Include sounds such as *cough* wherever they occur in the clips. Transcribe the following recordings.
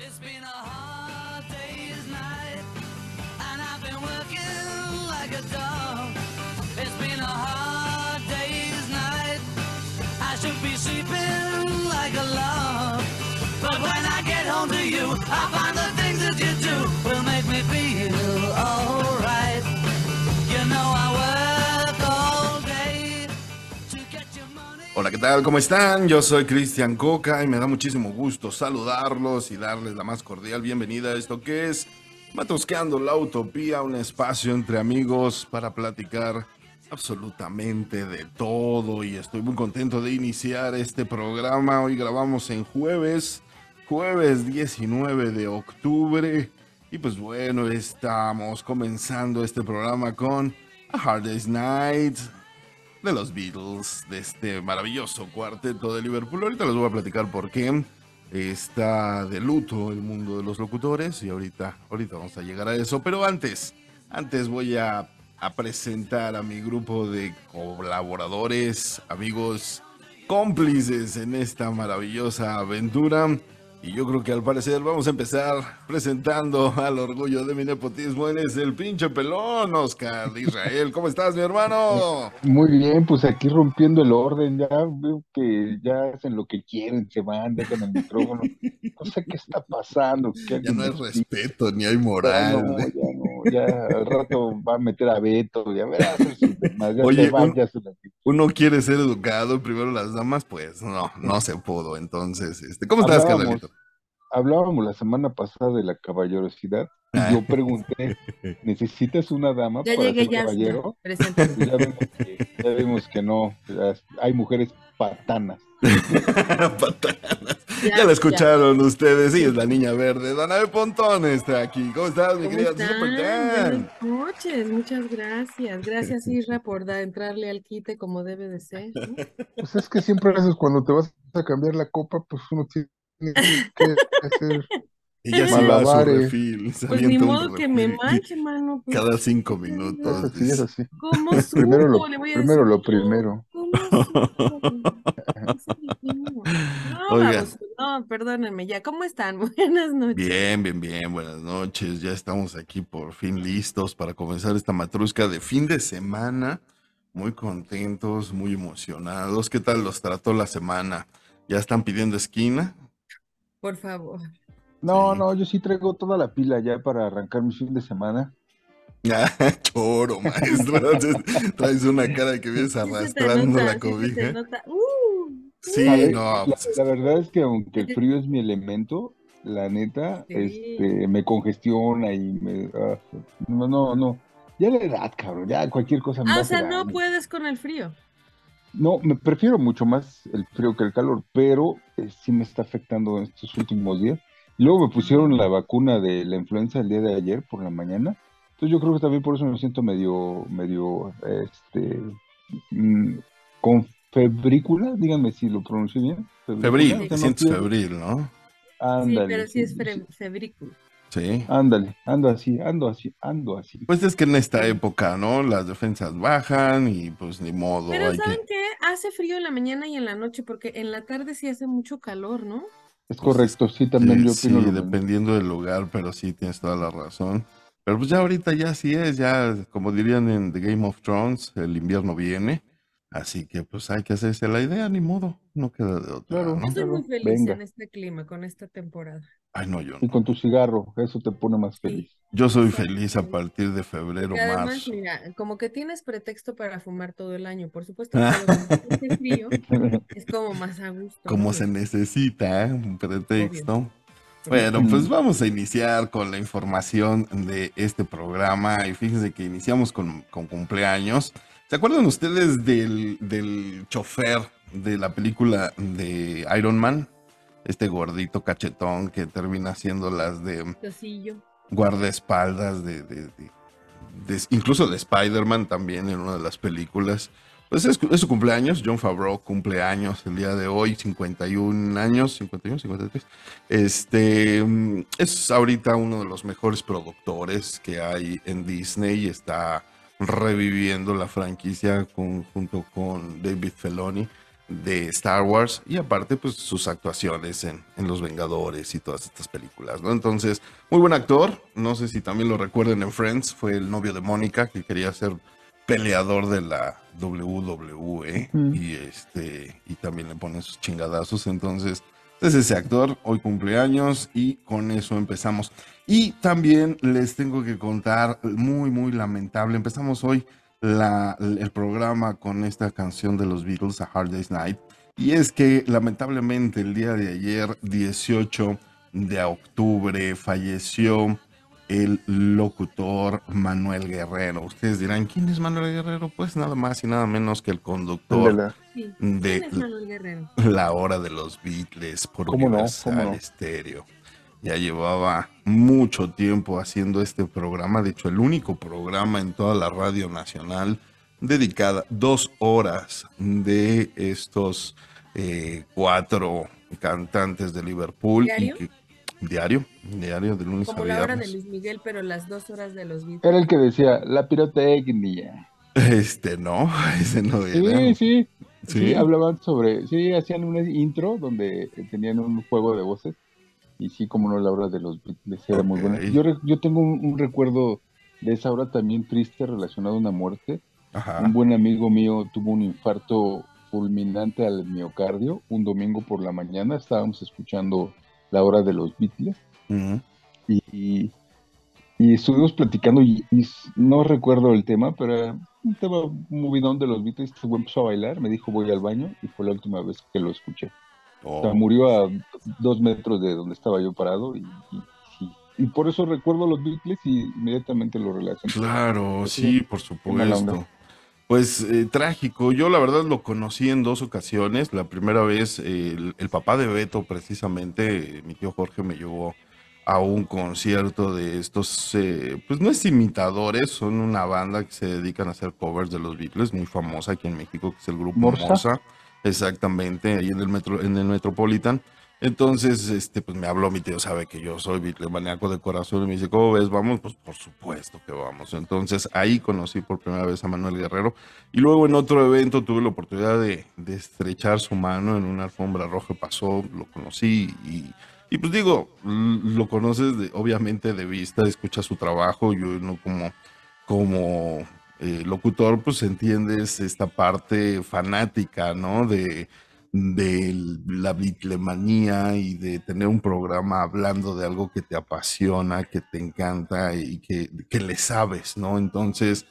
It's been a hard day's night, and I've been working like a dog. It's been a hard day's night. I should be sleeping like a log. But when I get home to you, I tal? ¿Cómo están? Yo soy Cristian Coca y me da muchísimo gusto saludarlos y darles la más cordial bienvenida a esto que es Matrosqueando la Utopía, un espacio entre amigos para platicar absolutamente de todo y estoy muy contento de iniciar este programa. Hoy grabamos en jueves, jueves 19 de octubre y pues bueno, estamos comenzando este programa con A Hard Day's Night, de los Beatles, de este maravilloso cuarteto de Liverpool. Ahorita les voy a platicar por qué está de luto el mundo de los locutores y ahorita, ahorita vamos a llegar a eso. Pero antes, antes voy a, a presentar a mi grupo de colaboradores, amigos, cómplices en esta maravillosa aventura. Y yo creo que al parecer vamos a empezar presentando al orgullo de mi nepotismo. Él es el pinche pelón, Oscar de Israel. ¿Cómo estás, mi hermano? Muy bien, pues aquí rompiendo el orden, ya veo que ya hacen lo que quieren, se van, dejan el micrófono. No sé qué está pasando. Ya no hay respeto, ni hay ya moral. no, ya no, ya al rato va a meter a Beto, ya verás, ya Oye, van, un- ya se. Uno quiere ser educado, primero las damas, pues no, no se pudo. Entonces, este, ¿cómo estás, Carnalito? Hablábamos la semana pasada de la caballerosidad y yo pregunté, ¿necesitas una dama Ya para llegué, ser ya, ya. caballero? Preséntate. Y ya vemos que, ya vemos que no, hay mujeres patanas. *laughs* Patanas. Ya, la escucharon ustedes, sí, es la niña verde. Danae Pontón está aquí. ¿Cómo estás, mi ¿Cómo querida están? Super Dan? Buenas noches, muchas gracias. Gracias, *laughs* Isra, por da- entrarle al quite como debe de ser. ¿no? Pues es que siempre haces cuando te vas a cambiar la copa, pues uno tiene hacer. Ella se va a su refil. *laughs* se Pues ni modo que me manche, mano. pues, Cada cinco Es minutos. así, es así. ¿Cómo *laughs* Primero lo? Le voy a primero decir lo primero. ¿Cómo dijimos. *laughs* No, vamos, no, perdónenme ya. ¿Cómo están? Buenas noches. Bien, bien, bien, buenas noches. Ya estamos aquí por fin listos para comenzar esta matrusca de fin de semana. Muy contentos, muy emocionados. ¿Qué tal los trató la semana? ¿Ya están pidiendo esquina? Por favor. No, no, yo sí traigo toda la pila ya para arrancar mi fin de semana. Ah, *laughs* choro, maestro. Entonces, Traes una cara de que vienes arrastrando nota, la cobija. Uh, Sí, ver, no, la, pues la verdad es que aunque el frío es mi elemento, la neta, Sí. este, me congestiona y me... ah, no, no, no. Ya la edad, cabrón, ya cualquier cosa me Ah, o sea, no daño. puedes con el frío. No, me prefiero mucho más el frío que el calor, pero eh, sí me está afectando en estos últimos días. Y luego me pusieron la vacuna de la influenza el día de ayer por la mañana. Entonces yo creo que también por eso me siento medio, medio, este, mm, con febrícula, díganme si lo pronuncio bien. febril, no sientes fiebre. febril, ¿no? Sí, pero sí es sí, fe- febrículo. Sí. Ándale, ando así, ando así, ando así. Pues es que en esta época, ¿no? Las defensas bajan y pues ni modo, Pero hay ¿saben que... qué? Hace frío en la mañana y en la noche, porque en la tarde sí hace mucho calor, ¿no? Es Pues, correcto, sí, también Sí, yo sí, opino lo mismo. dependiendo del lugar, pero sí tienes toda la razón. Pero pues ya ahorita ya sí es, ya como dirían en The Game of Thrones, el invierno viene, así que pues hay que hacerse la idea, ni modo, no queda de otra, Claro. ¿no? Yo soy muy feliz venga. en este clima, con esta temporada. Ay, no, yo Y con tu cigarro, eso te pone más feliz. Yo soy feliz a partir de febrero, Y además, marzo. mira, como que tienes pretexto para fumar todo el año. Por supuesto que *laughs* hace frío es como más a gusto, ¿no? Como se necesita, ¿eh? un pretexto. Obvio. Bueno, pues vamos a iniciar con la información de este programa y fíjense que iniciamos con, con cumpleaños. ¿Se acuerdan ustedes del, del chofer de la película de Iron Man? Este gordito cachetón que termina siendo las de Tosillo. guardaespaldas de, de- de- de- incluso de Spider-Man también en una de las películas. Pues es, es su cumpleaños, John Favreau cumpleaños el día de hoy, 51 años, 51, 53. Este mm, es ahorita uno de los mejores productores que hay en Disney, está reviviendo la franquicia con- junto con David Feloni. De Star Wars y aparte pues sus actuaciones en, en, Los Vengadores y todas estas películas, ¿no? Entonces, muy buen actor, no sé si también lo recuerden en Friends, fue el novio de Mónica que quería ser peleador de la WWE y este y también le pone sus chingadazos, entonces es ese actor, hoy cumpleaños y con eso empezamos. Y también les tengo que contar, muy, muy lamentable, empezamos hoy la, el programa con esta canción de los Beatles, A Hard Day's Night. Y es que lamentablemente el día de ayer, 18 de octubre, falleció el locutor Manuel Guerrero. Ustedes dirán, ¿quién es Manuel Guerrero? Pues nada más y nada menos que el conductor de, La Hora de los Beatles por Universal Stereo. Ya llevaba mucho tiempo haciendo este programa, de hecho el único programa en toda la radio nacional dedicada dos horas de estos eh, cuatro cantantes de Liverpool. ¿Diario? diario, diario de lunes Como la hora de Luis Miguel, pero las dos horas de los Beatles. Era el que decía, la pirotecnia. Este, no, *laughs* ese no era. Sí, sí, sí, hablaban sobre, sí, hacían un intro donde tenían un juego de voces y sí, como no, la hora de los Beatles era muy buena. Yo, yo tengo un, recuerdo de esa hora también triste relacionado a una muerte. Un buen amigo mío tuvo un infarto fulminante al miocardio un domingo por la mañana. Estábamos escuchando la hora de los Beatles y, y, estuvimos platicando y, no recuerdo el tema, pero era un tema movidón de los Beatles. Este empezó a bailar, me dijo voy al baño y fue la última vez que lo escuché. O sea, murió a dos metros de donde estaba yo parado y, y, por eso recuerdo los Beatles y inmediatamente lo relaciono. Claro, sí, por supuesto. Pues eh, trágico, yo la verdad lo conocí en dos ocasiones. La primera vez, el, papá de Beto, precisamente, mi tío Jorge me llevó a un concierto de estos, eh, pues no es imitadores, son una banda que se dedican a hacer covers de los Beatles, muy famosa aquí en México, que es el grupo Morsa. Exactamente, ahí en el metro, en el Metropolitan. Entonces, este, pues me habló mi tío, sabe que yo soy maníaco de corazón y me dice, ¿cómo ves? Vamos, pues por supuesto que vamos. Entonces ahí conocí por primera vez a Manuel Guerrero y luego en otro evento tuve la oportunidad de, estrechar su mano en una alfombra roja, pasó, lo conocí y, y pues digo, lo conoces de, obviamente de vista, escuchas su trabajo, yo no como, como eh, locutor, pues entiendes esta parte fanática, ¿no? De, de la bitlemanía y de tener un programa hablando de algo que te apasiona, que te encanta y que, que le sabes, ¿no? Entonces,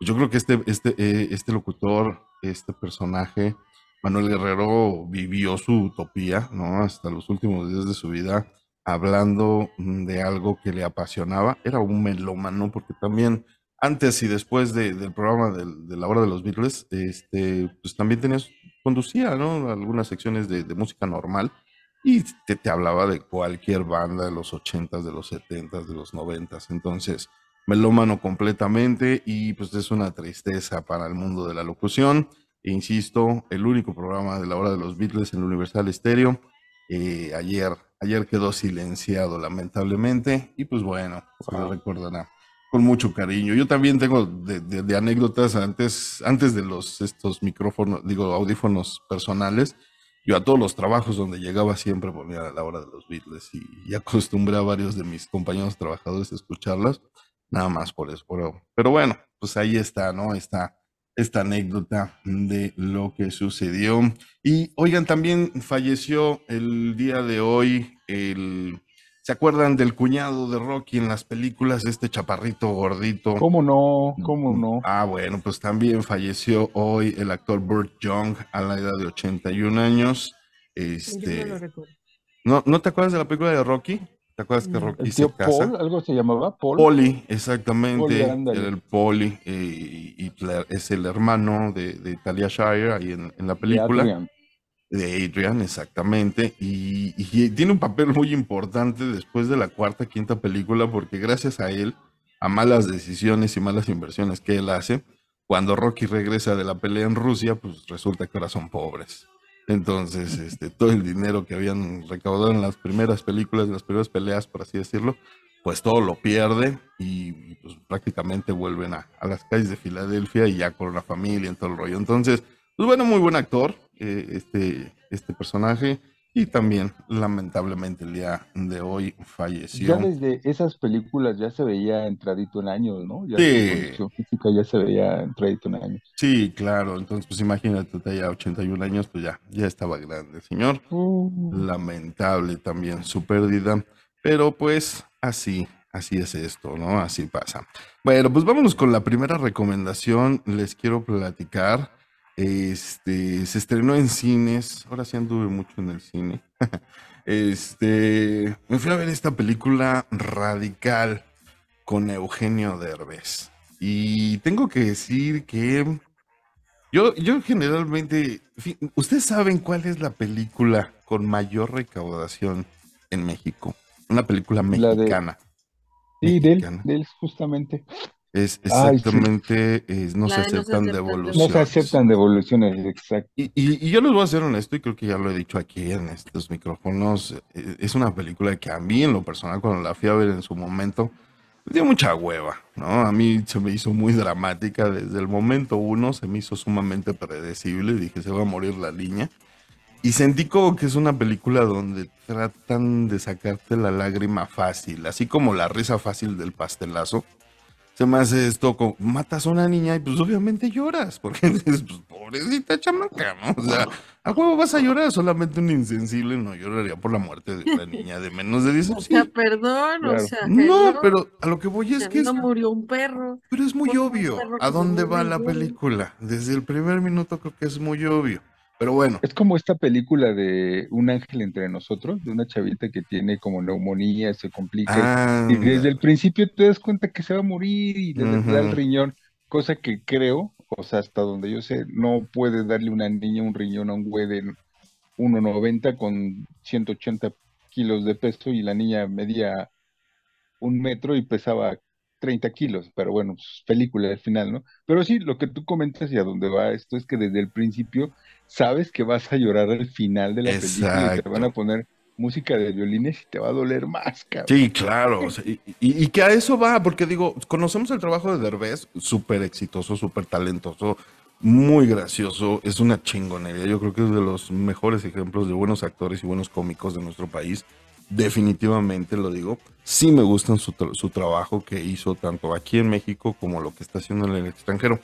yo creo que este, este, eh, este locutor, este personaje, Manuel Guerrero, vivió su utopía, ¿no? Hasta los últimos días de su vida, hablando de algo que le apasionaba. Era un melómano, porque también antes y después del programa de, la hora de los Beatles, este, pues también tenías, conducía, ¿no? Algunas secciones de, música normal y te, te, hablaba de cualquier banda de los 80s, de los 70s, de los 90s. Entonces, melómano completamente y pues es una tristeza para el mundo de la locución. E insisto, el único programa de la hora de los Beatles en el Universal Stereo. Eh, ayer, ayer quedó silenciado lamentablemente y pues bueno, se lo recordará con mucho cariño. Yo también tengo de, anécdotas antes, antes de los estos micrófonos, digo, audífonos personales. Yo a todos los trabajos donde llegaba siempre ponía a la hora de los Beatles y, acostumbré a varios de mis compañeros trabajadores a escucharlas, nada más por eso. Pero, pero bueno, pues ahí está, ¿no? Está esta anécdota de lo que sucedió. Y oigan, también falleció el día de hoy el ¿Se acuerdan del cuñado de Rocky en las películas, este chaparrito gordito? ¿Cómo no? ¿Cómo no? Ah, bueno, pues también falleció hoy el actor Burt Young a la edad de 81 años. Este, no, lo ¿No, ¿No te acuerdas de la película de Rocky? ¿Te acuerdas que Rocky se casa? Paul, algo se llamaba Paul. Poli, exactamente. era el Poli eh, y, es el hermano de, de Talia Shire ahí en, en la película de Adrian, exactamente, y, tiene un papel muy importante después de la cuarta, quinta película, porque gracias a él, a malas decisiones y malas inversiones que él hace, cuando Rocky regresa de la pelea en Rusia, pues resulta que ahora son pobres. Entonces, este, todo el dinero que habían recaudado en las primeras películas, en las primeras peleas, por así decirlo, pues todo lo pierde y, pues prácticamente vuelven a, a, las calles de Filadelfia y ya con la familia y todo el rollo. Entonces, pues bueno, muy buen actor, eh, este, este personaje y también lamentablemente el día de hoy falleció. Ya desde esas películas ya se veía entradito en años, ¿no? Ya Sí. condición física ya se veía entradito en años. Sí, claro, entonces pues imagínate, ya 81 años, pues ya, ya estaba grande, señor. Lamentable también su pérdida, pero pues así, así es esto, ¿no? Así pasa. Bueno, pues vámonos con la primera recomendación. Les quiero platicar. Este, se estrenó en cines. Ahora sí anduve mucho en el cine. *laughs* Este, me fui a ver esta película radical con Eugenio Derbez. Y tengo que decir que yo, yo generalmente, ¿ustedes saben cuál es la película con mayor recaudación en México? Una película La de- mexicana. Sí, de él, Mexicana. de él justamente. Es Ay, sí. exactamente, es- no se de no se aceptan aceptan devoluciones. No se aceptan devoluciones, exacto. Y, y- y yo les voy a ser honesto, y creo que ya lo he dicho aquí en estos micrófonos, eh, es una película que a mí en lo personal, cuando la fui a ver en su momento, me dio mucha hueva, ¿no? A mí se me hizo muy dramática desde el momento uno, se me hizo sumamente predecible, dije, se va a morir la niña. Y sentí como que es una película donde tratan de sacarte la lágrima fácil, así como la risa fácil del pastelazo. Se me hace esto, como, matas a una niña y pues obviamente lloras, porque *laughs* dices, pues pobrecita chamaca, ¿no? O sea, a huevo vas a llorar, solamente un insensible no lloraría por la muerte de una niña de menos de 10 *laughs* O años. sea, perdón, o sea, No, pero a lo que voy es que es, no murió un perro. pero es muy obvio a dónde va la película. Desde el primer minuto creo que es muy obvio. Pero bueno, Es como esta película de Un ángel entre nosotros, de una chavita que tiene como neumonía, se complica. y anda. desde el principio te das cuenta que se va a morir y le da el riñón, cosa que creo, o sea, hasta donde yo sé, no puede darle una niña un riñón a un güey de 1,90 con 180 kilos de peso y la niña medía un metro y pesaba 30 kilos, pero bueno, pues, película al final, ¿no? Pero sí, lo que tú comentas y a dónde va esto es que desde el principio sabes que vas a llorar al final de la película y te van a poner música de violines y te va a doler más, cabrón. Sí, claro. o sea, y, y- y que a eso va, porque digo, conocemos el trabajo de Derbez, súper exitoso, súper talentoso, muy gracioso, es una chingonería. Yo creo que es de los mejores ejemplos de buenos actores y buenos cómicos de nuestro país. Definitivamente lo digo. Sí me gusta su, tra- su trabajo que hizo tanto aquí en México como lo que está haciendo en el extranjero.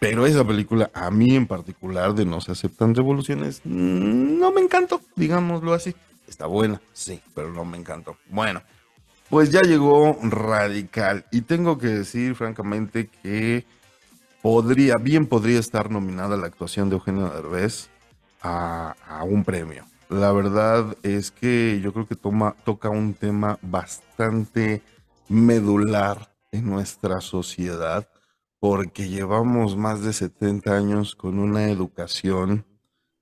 Pero esa película, a mí en particular, de No se aceptan revoluciones, no me encantó, digámoslo así. Está buena, sí, pero no me encantó. Bueno, pues ya llegó Radical. Y tengo que decir, francamente, que podría, bien podría estar nominada la actuación de Eugenio Derbez a, a un premio. La verdad es que yo creo que toma, toca un tema bastante medular en nuestra sociedad porque llevamos más de 70 años con una educación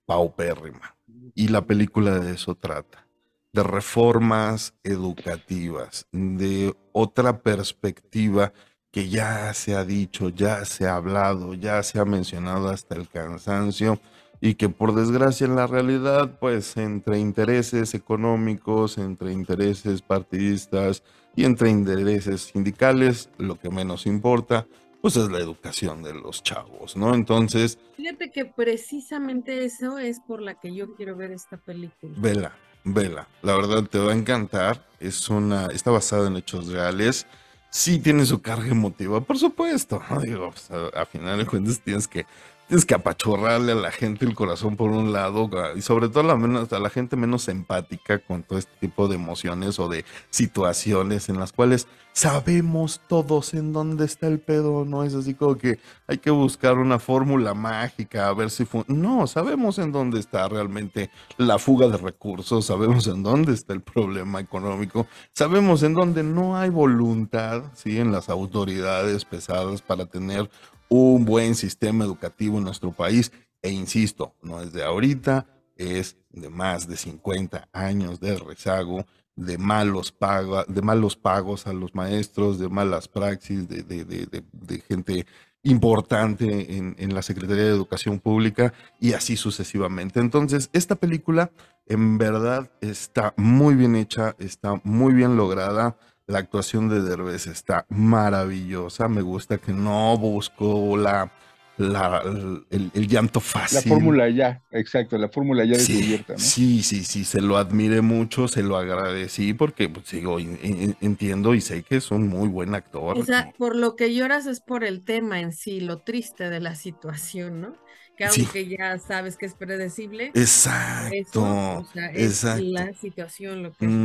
paupérrima. Y la película de eso trata, de reformas educativas, de otra perspectiva que ya se ha dicho, ya se ha hablado, ya se ha mencionado hasta el cansancio y que por desgracia en la realidad, pues entre intereses económicos, entre intereses partidistas y entre intereses sindicales, lo que menos importa, pues es la educación de los chavos, ¿no? Entonces, Fíjate que precisamente eso es por la que yo quiero ver esta película. vela, vela, la verdad te va a encantar, es una, está basada en hechos reales, sí tiene su carga emotiva, por supuesto, ¿no? Digo, pues, a, a final de cuentas tienes que, tienes que apachurrarle a la gente el corazón por un lado, ah, y sobre todo a la, menos, a la gente menos empática con todo este tipo de emociones o de situaciones en las cuales sabemos todos en dónde está el pedo, no es así como que hay que buscar una fórmula mágica a ver si no, sabemos en dónde está realmente la fuga de recursos, sabemos en dónde está el problema económico, sabemos en dónde no hay voluntad, sí, en las autoridades pesadas para tener un buen sistema educativo en nuestro país e insisto, no es de ahorita, es de más de 50 años de rezago, de malos, paga, de malos pagos a los maestros, de malas praxis, de, de- de- de- de gente importante en, en la Secretaría de Educación Pública y así sucesivamente. Entonces, esta película en verdad está muy bien hecha, está muy bien lograda. La actuación de Derbez está maravillosa. Me gusta que no buscó la la, el, el llanto fácil. La fórmula ya, exacto, la fórmula ya Sí, descubierta, ¿no? sí, sí, sí, se lo admiré mucho, se lo agradecí porque pues, digo, en- en- entiendo y sé que es un muy buen actor. O sea, por lo que lloras es por el tema en sí, lo triste de la situación, ¿no? Que Sí. aunque ya sabes que es predecible, Exacto, eso, o sea, es exacto. la situación lo que es.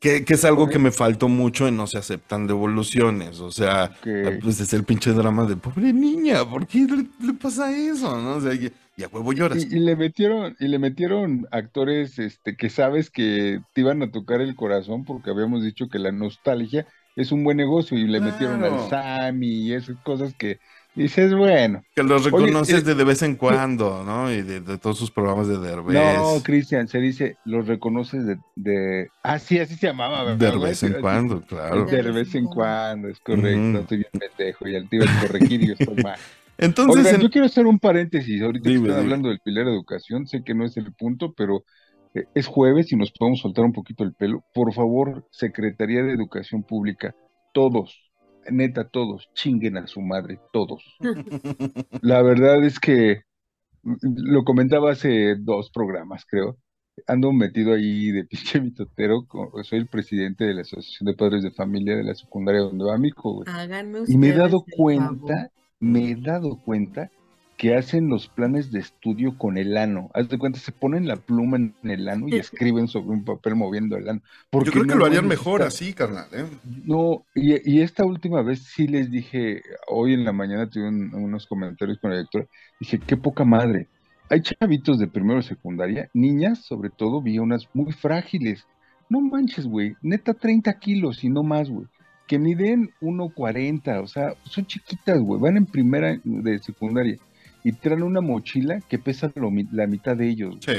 Que, que es algo que me faltó mucho en No se aceptan devoluciones. O sea, Que- pues es el pinche drama de pobre niña, ¿por qué le, le pasa eso? ¿No? O sea, y, y a huevo lloras. Y, y le metieron, y le metieron actores este, que sabes que te iban a tocar el corazón porque habíamos dicho que la nostalgia es un buen negocio y le metieron al Sammy y esas cosas que dices, bueno. Que los reconoces eh, de, de vez en cuando, ¿no? Y de, de todos sus programas de Derbez. No, Cristian, se dice, los reconoces de, de... Ah, sí, así se llamaba, ¿verdad? de vez en Así- cuando, claro. De vez en cuando, es correcto, estoy bien pendejo y al tío el corregir y yo estoy mal. Entonces, Oigan, en- yo quiero hacer un paréntesis, ahorita que Dime, están dime. hablando del Pilar Educación, sé que no es el punto, pero eh, es jueves y nos podemos soltar un poquito el pelo. Por favor, Secretaría de Educación Pública, todos, neta, todos, chinguen a su madre, todos. La verdad es que lo comentaba hace dos programas, creo. Ando metido ahí de pinche mitotero, soy el presidente de la Asociación de Padres de Familia de la secundaria donde va mi hijo, Y me he dado cuenta, favor. me he dado cuenta que hacen los planes de estudio con el ano. Haz de cuenta, se ponen la pluma en el ano y escriben sobre un papel moviendo el ano. yo creo que no lo harían mejor así, carnal. ¿eh? No, y, y esta última vez sí les dije, hoy en la mañana tuve un- unos comentarios con la directora, dije, qué poca madre. Hay chavitos de primero de secundaria, niñas sobre todo, vi unas muy frágiles. No manches, güey, neta 30 kilos y no más, güey. Que miden 1.40, o sea, son chiquitas, güey, van en primera de secundaria y traen una mochila que pesa lo la mitad de ellos. Sí.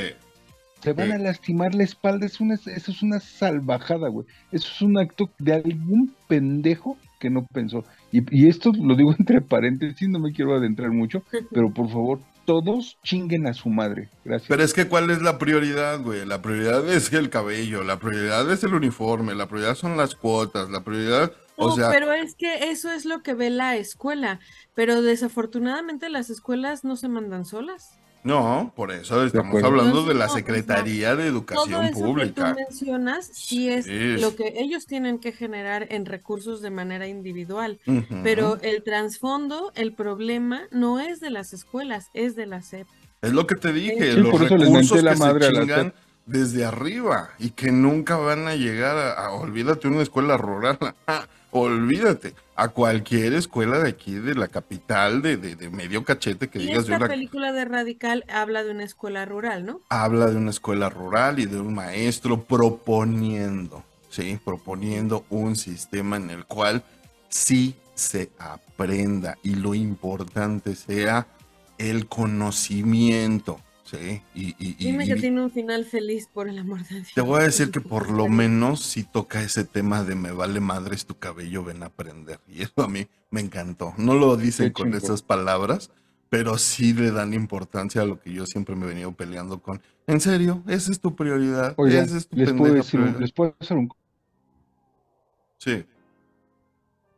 Se van Sí. a lastimar la espalda, es una, eso es una salvajada, güey. Eso es un acto de algún pendejo que no pensó. Y, y esto lo digo *laughs* entre paréntesis, no me quiero adentrar mucho, *laughs* pero por favor, todos chinguen a su madre. Gracias. Pero es que ¿cuál es la prioridad, güey? La prioridad es el cabello, la prioridad es el uniforme, la prioridad son las cuotas, la prioridad, o sea, pero es que eso es lo que ve la escuela, pero desafortunadamente las escuelas no se mandan solas. no, por eso estamos hablando de la Secretaría de Todo Educación eso que tú Pública. mencionas sí es lo que ellos tienen que generar en recursos de manera individual, pero el trasfondo, el problema no es de las escuelas, es de la SEP. Es lo que te dije, Sí, los recursos la que madre se chingan desde arriba y que nunca van a llegar a, a- olvídate, una escuela rural, *laughs* ah, olvídate, a cualquier escuela de aquí, de la capital, de, de- de medio cachete que Y digas de esta una... película de Radical habla de una escuela rural, ¿no? Habla de una escuela rural y de un maestro proponiendo, ¿sí? Proponiendo un sistema en el cual sí se aprenda y lo importante sea el conocimiento, ¿sí? Y, y- y- Dime que y- tiene un final feliz por el amor de Dios. te voy a decir que por lo menos si toca ese tema de me vale madres tu cabello, ven a aprender. Y eso a mí me encantó. No lo dicen Qué con chingón. esas palabras, pero sí le dan importancia a lo que yo siempre me he venido peleando con. En serio, esa es tu prioridad. Oigan, esa es tu les puedo decir, prioridad. les puedo hacer un Sí,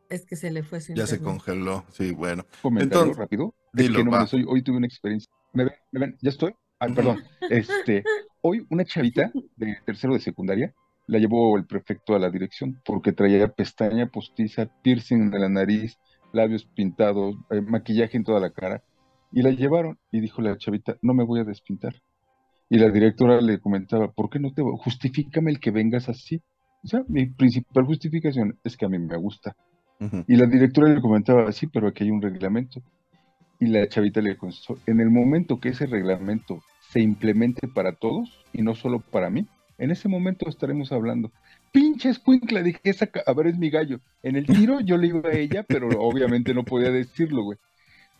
Es que se le fue su ya se congeló. Sí, bueno. comentario Entonces, rápido. Es dilo, que no soy- hoy tuve una experiencia. ¿Me ven? ¿Me ven? ¿Ya estoy? Ujú. perdón. Este, hoy una chavita de tercero de secundaria la llevó el prefecto a la dirección porque traía pestaña postiza, piercing de la nariz, labios pintados, eh, maquillaje en toda la cara. Y la llevaron y dijo la chavita, no me voy a despintar. Y la directora le comentaba, ¿por qué no te voy? Justifícame el que vengas así. O sea, mi principal justificación es que a mí me gusta. Y la directora le comentaba, sí, pero aquí hay un reglamento. Y la chavita le contestó, en el momento que ese reglamento se implemente para todos y no solo para mí, en ese momento estaremos hablando. Pinche escuincla, dije, esa, ver, es mi gallo. En el tiro yo le iba a ella, pero obviamente no podía decirlo, güey.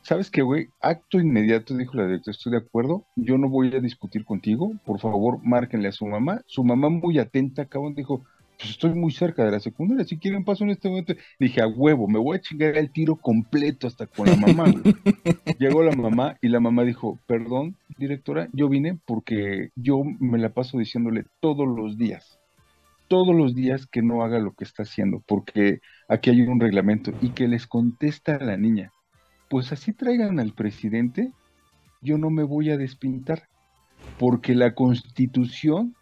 ¿Sabes qué, güey? Acto inmediato, dijo la directora, estoy de acuerdo, yo no voy a discutir contigo, por favor, márquenle a su mamá. Su mamá muy atenta, cabrón, dijo, pues estoy muy cerca de la secundaria, si quieren paso en este momento. Dije, a huevo, me voy a chingar el tiro completo hasta con la mamá. *laughs* Llegó la mamá y la mamá dijo, perdón, directora, yo vine porque yo me la paso diciéndole todos los días, todos los días que no haga lo que está haciendo, porque aquí hay un reglamento y que les contesta a la niña. pues así traigan al presidente, yo no me voy a despintar, porque la constitución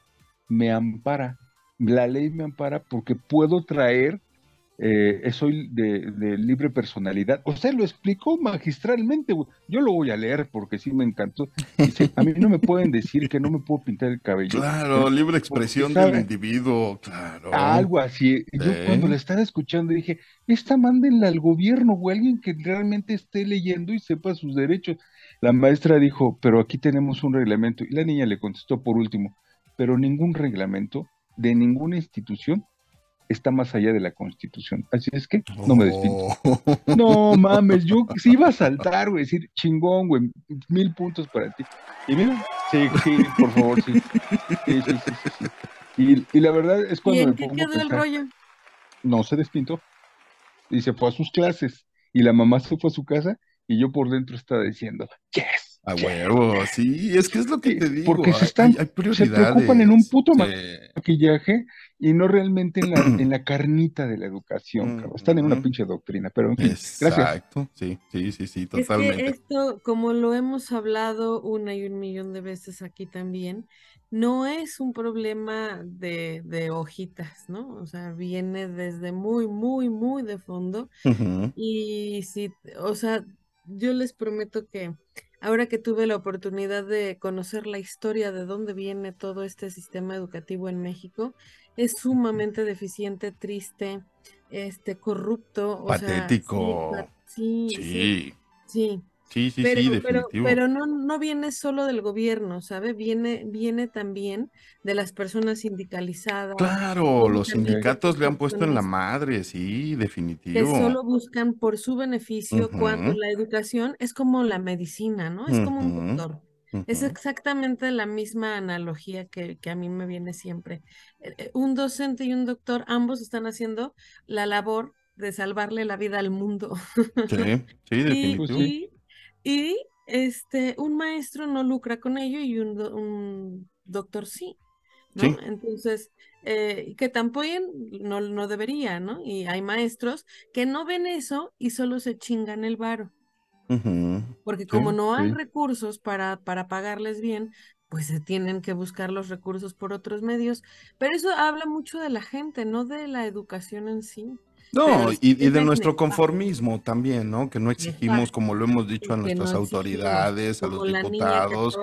me ampara, la ley me ampara porque puedo traer eh, soy de, libre personalidad. O sea, lo explicó magistralmente. Yo lo voy a leer porque sí me encantó. Dice, a mí no me pueden decir que no me puedo pintar el cabello. Claro, libre expresión del individuo, claro. Algo así. Yo cuando la estaba escuchando dije, esta mándenla al gobierno o alguien que realmente esté leyendo y sepa sus derechos. La maestra dijo, pero aquí tenemos un reglamento. Y la niña le contestó por último, pero ningún reglamento de ninguna institución está más allá de la constitución. Así es que no me despinto. Oh. No *laughs* mames, yo sí iba a saltar, güey, decir chingón, güey, mil puntos para ti. Y mira, sí, sí, por favor, sí. Sí, sí, sí, sí. Y, y, la verdad es cuando. ¿Y en qué quedó el rollo? No se despintó. Y se fue a sus clases. Y la mamá se fue a su casa y yo por dentro estaba diciendo, yes. A huevo, sí, es que es lo que te digo. Porque se, están, se preocupan en un puto maquillaje y no realmente en la, *clears throat* en la carnita de la educación. Están en una pinche doctrina, pero en fin, Exacto, sí, sí, sí, sí, totalmente. Es que esto, como lo hemos hablado una y un millón de veces aquí también, no es un problema de, de hojitas, ¿no? O sea, viene desde muy, muy, muy de fondo. Y sí, o sea, yo les prometo que ahora que tuve la oportunidad de conocer la historia de dónde viene todo este sistema educativo en México, es sumamente deficiente, triste, este, corrupto, patético. sí, sí, sí, Sí, sí, pero, sí, pero, pero, no, no viene solo del gobierno, ¿sabe? Viene, viene también de las personas sindicalizadas. Claro, los sindicatos le han puesto en la madre, sí, definitivo. Que solo buscan por su beneficio cuando la educación es como la medicina, ¿no? Es como un doctor. Es exactamente la misma analogía que, que, a mí me viene siempre. Eh, eh, un docente y un doctor, ambos están haciendo la labor de salvarle la vida al mundo. Sí, sí, *laughs* definitivo. Y este, un maestro no lucra con ello y un, un doctor sí. ¿no? Entonces, eh, que tampoco no, no debería, ¿no? Y hay maestros que no ven eso y solo se chingan el varo. Porque como no hay recursos para, para pagarles bien, pues se tienen que buscar los recursos por otros medios. Pero eso habla mucho de la gente, no de la educación en sí. No, y, de nuestro conformismo también, ¿no? Que no exigimos, como lo hemos dicho, a nuestras autoridades, a los diputados.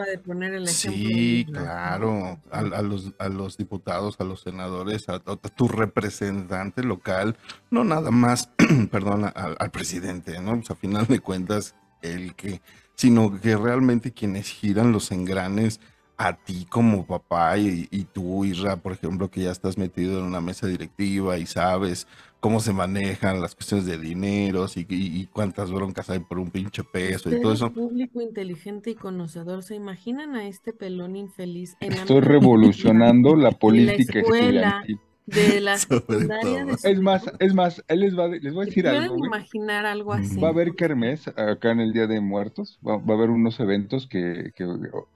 sí, claro, a, los, a los diputados, a los senadores, a, tu representante local, no nada más, *clears throat* perdón, al presidente, ¿no? Pues a final de cuentas, el que, sino que realmente quienes giran los engranes a ti como papá y, y, tú, Isra, por ejemplo, que ya estás metido en una mesa directiva y sabes cómo se manejan las cuestiones de dineros y, cuántas broncas hay por un pinche peso y todo eso. público inteligente y conocedor, ¿se imaginan a este pelón infeliz? Estoy revolucionando la *laughs* política estudiantil de la *laughs* secundaria. es más, es más, él les va, les voy a decir algo. ¿Pueden imaginar algo así? Va a haber kermés acá en el Día de Muertos, va, a haber unos eventos que, que,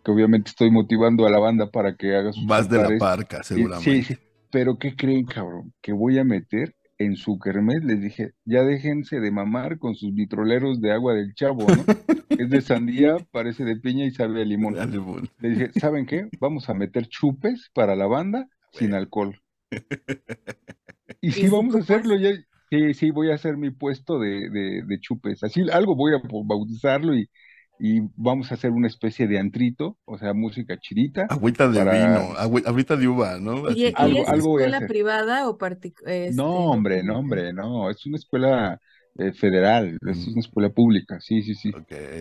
obviamente estoy motivando a la banda para que haga sus Vas de la parca, seguramente. Sí, sí, pero ¿qué creen, cabrón? Que voy a meter en su kermés, les dije, ya déjense de mamar con sus vitroleros de agua del chavo, ¿no? *laughs* es de sandía, parece de piña y sabe a limón. Le dije, ¿saben qué? Vamos a meter chupes para la banda sin alcohol. *laughs* Y sí, vamos a hacerlo. Ya, sí, sí, voy a hacer mi puesto de, de, chupes. Así, algo voy a bautizarlo y, y vamos a hacer una especie de antrito, o sea, música chirita. Agüita de vino, agüita de uva, ¿no? ¿Y, ¿y algo, es escuela privada o particular? Este, no, hombre, no, hombre, no, es una escuela eh, federal, es una escuela pública, sí, sí, sí.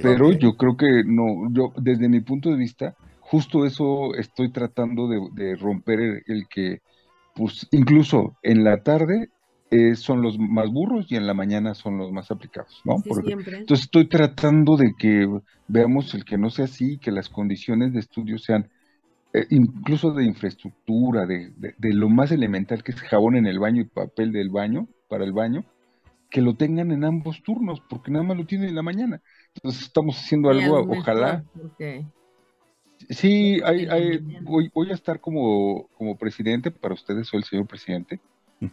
Pero yo creo que no, yo desde mi punto de vista, justo eso estoy tratando de, de romper el que pues incluso en la tarde eh, son los más burros y en la mañana son los más aplicados, ¿no? entonces estoy tratando de que veamos el que no sea así, que las condiciones de estudio sean eh, incluso de infraestructura, de, lo más elemental que es jabón en el baño y papel del baño, para el baño, que lo tengan en ambos turnos, porque nada más lo tienen en la mañana. Entonces estamos haciendo algo, ojalá. Sí, hay, hay, voy, voy, a estar como, como presidente, para ustedes soy el señor presidente.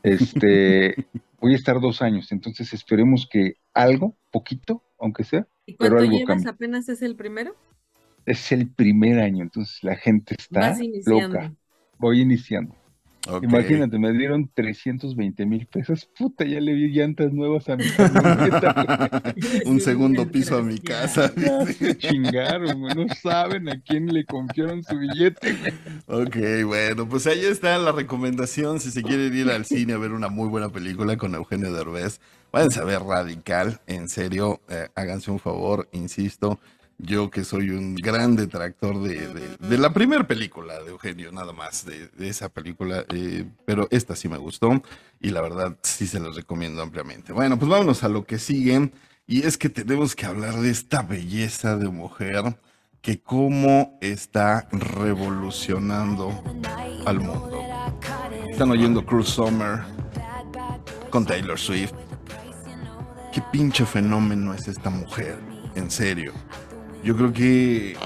Este, *laughs* voy a estar dos años, entonces esperemos que algo, poquito, aunque sea. ¿Y pero cuánto algo llevas? cambia. ¿Apenas es el primero? Es el primer año, entonces la gente está loca. Voy iniciando. Imagínate, me dieron 320 mil pesos. Puta, ya le vi llantas nuevas a mi camioneta. *laughs* Un segundo piso a mi casa. *laughs* Se chingaron, güey. No saben a quién le confiaron su billete. güey. Ok, bueno, pues ahí está la recomendación. Si se quieren ir al cine a ver una muy buena película con Eugenio Derbez, váyanse a ver Radical. En serio, eh, háganse un favor, insisto. Yo que soy un gran detractor de, de- la primera película de Eugenio, nada más, de, esa película, eh, pero esta sí me gustó y la verdad sí se las recomiendo ampliamente. Bueno, pues vámonos a lo que sigue y es que tenemos que hablar de esta belleza de mujer que cómo está revolucionando al mundo. Están oyendo Cruise Summer con Taylor Swift. Qué pinche fenómeno es esta mujer, en serio. Yo creo que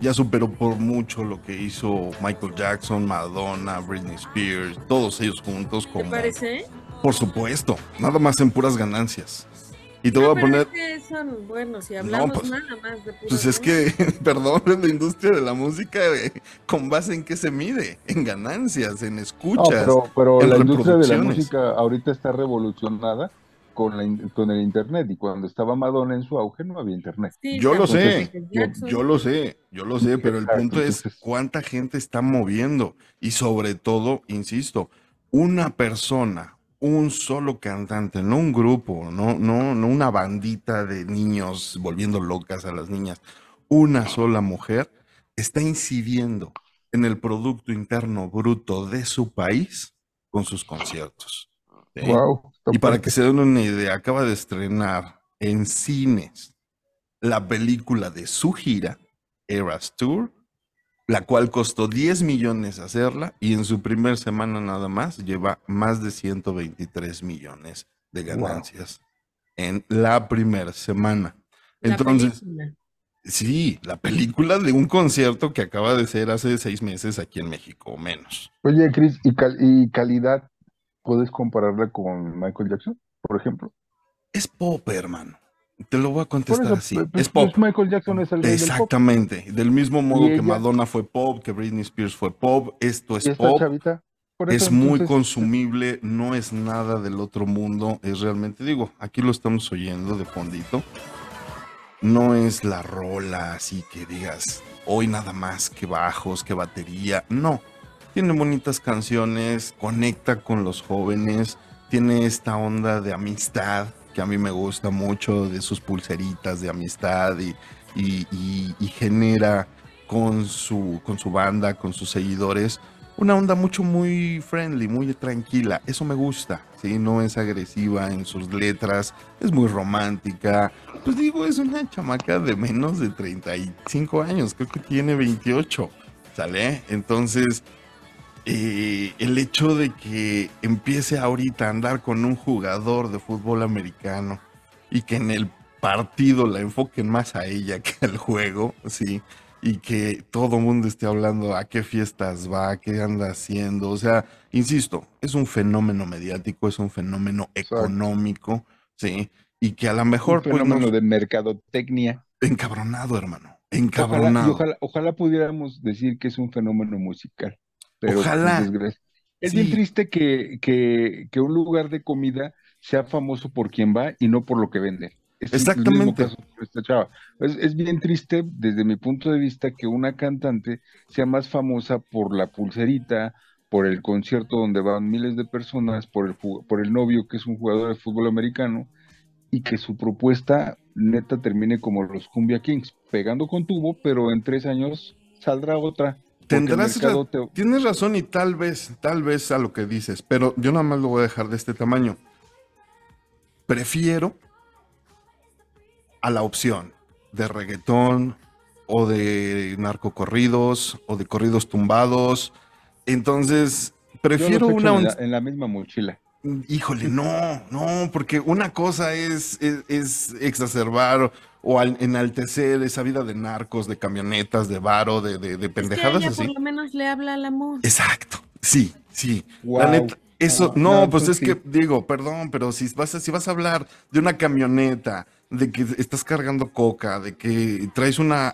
ya superó por mucho lo que hizo Michael Jackson, Madonna, Britney Spears, todos ellos juntos ¿Te como... parece? Por supuesto, nada más en puras ganancias. Y te No, voy a pero poner... es que son, bueno, si hablamos pues- nada más de Pues es que, *laughs* perdón, la industria de la música, eh, ¿con base en qué se mide? En ganancias, en No, escuchas. pero, pero en la industria de la música ahorita está revolucionada con, la con el internet. Y cuando estaba Madonna en su auge, no había internet. Sí, Yo lo sé, yo-. Yo lo sé, yo lo sé, pero el punto es cuánta gente está moviendo y sobre todo, insisto, una persona, un solo cantante, no un grupo, no, no, no una bandita de niños volviendo locas a las niñas, una sola mujer está incidiendo en el Producto Interno Bruto de su país con sus conciertos. Wow. Y para que se den una idea, acaba de estrenar en cines la película de su gira, Eras Tour, la cual costó 10 millones hacerla y en su primer semana nada más lleva más de 123 millones de Wow. ganancias en la primera semana. La Entonces, película. sí, la película de un concierto que acaba de ser hace seis meses aquí en México o menos. Oye, Chris, ¿y, cal- y calidad puedes compararla con Michael Jackson, por ejemplo? Es pop, hermano. Te lo voy a contestar eso, así. pues, Es pues, pop. Michael Jackson es el rey del pop. Exactamente. Del mismo modo que Madonna fue pop, que Britney Spears fue pop, esto es pop. chavita, por eso, Es muy entonces, consumible, no es nada del otro mundo, es realmente, digo, aquí lo estamos oyendo de fondito. No es la rola así que digas, hoy nada más que bajos, que batería, no. Tiene bonitas canciones, conecta con los jóvenes, tiene esta onda de amistad que a mí me gusta mucho, de sus pulseritas de amistad y, genera con su, con su banda, con sus seguidores, una onda mucho muy friendly, muy tranquila. Eso me gusta, ¿sí? No es agresiva en sus letras, es muy romántica. Pues digo, es una chamaca de menos de 35 años, creo que tiene 28, ¿sale? Entonces, eh, el hecho de que empiece ahorita a andar con un jugador de fútbol americano y que en el partido la enfoquen más a ella que al juego, sí, y que todo el mundo esté hablando a qué fiestas va, qué anda haciendo, o sea, insisto, es un fenómeno mediático, es un fenómeno económico, sí, y que a lo un mejor pues fenómeno nos- de mercadotecnia. encabronado, hermano, Ojalá, encabronado. y ojalá, ojalá pudiéramos decir que es un fenómeno musical. Pero Ojalá. pues, desgracia- Es Sí. bien triste que, que, que un lugar de comida sea famoso por quien va y no por lo que vende. Es Exactamente. esta chava. Es, es bien triste desde mi punto de vista que una cantante sea más famosa por la pulserita, por el concierto donde van miles de personas, por el, por el novio que es un jugador de fútbol americano y que su propuesta neta termine como los Cumbia Kings, pegando con tubo, pero en tres años saldrá otra. Tendrás ra- mercado te- Tienes razón y tal vez, tal vez a lo que dices, pero yo nada más lo voy a dejar de este tamaño. Prefiero a la opción de reggaetón o de narcocorridos o de corridos tumbados. Entonces, prefiero una... en la, en la misma mochila. Híjole, no, no, porque una cosa es, es, es exacerbar o al- enaltecer esa vida de narcos, de camionetas, de varo, de, de, de Es que pendejadas ella así. por lo menos le habla al amor. Exacto, sí, sí. La neta, eso, No, no, no, pues es entonces que digo, perdón, pero si vas a, si vas a hablar de una camioneta, de que estás cargando coca, de que traes una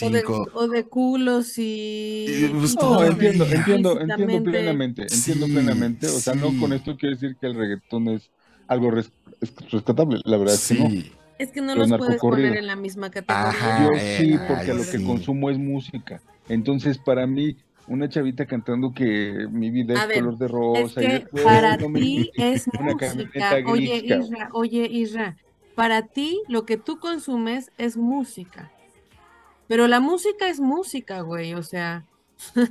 O de, AK-45. o de culos y... Pues, No, todavía. entiendo, entiendo, entiendo plenamente, entiendo Sí, plenamente. O sea, no sí. con esto quiero decir que el reggaetón es algo res- es rescatable, la verdad es que no. Es que no Los los puedes poner en la misma categoría. Ajá. Yo eh, sí, ay, porque lo que sí. consumo es música. Entonces, para mí, una chavita cantando que mi vida es ver, color de Es rosa y que después para no ti es una música. Oye. Isra, oye, Isra, para ti lo que tú consumes es música. Pero la música es música, güey, o sea,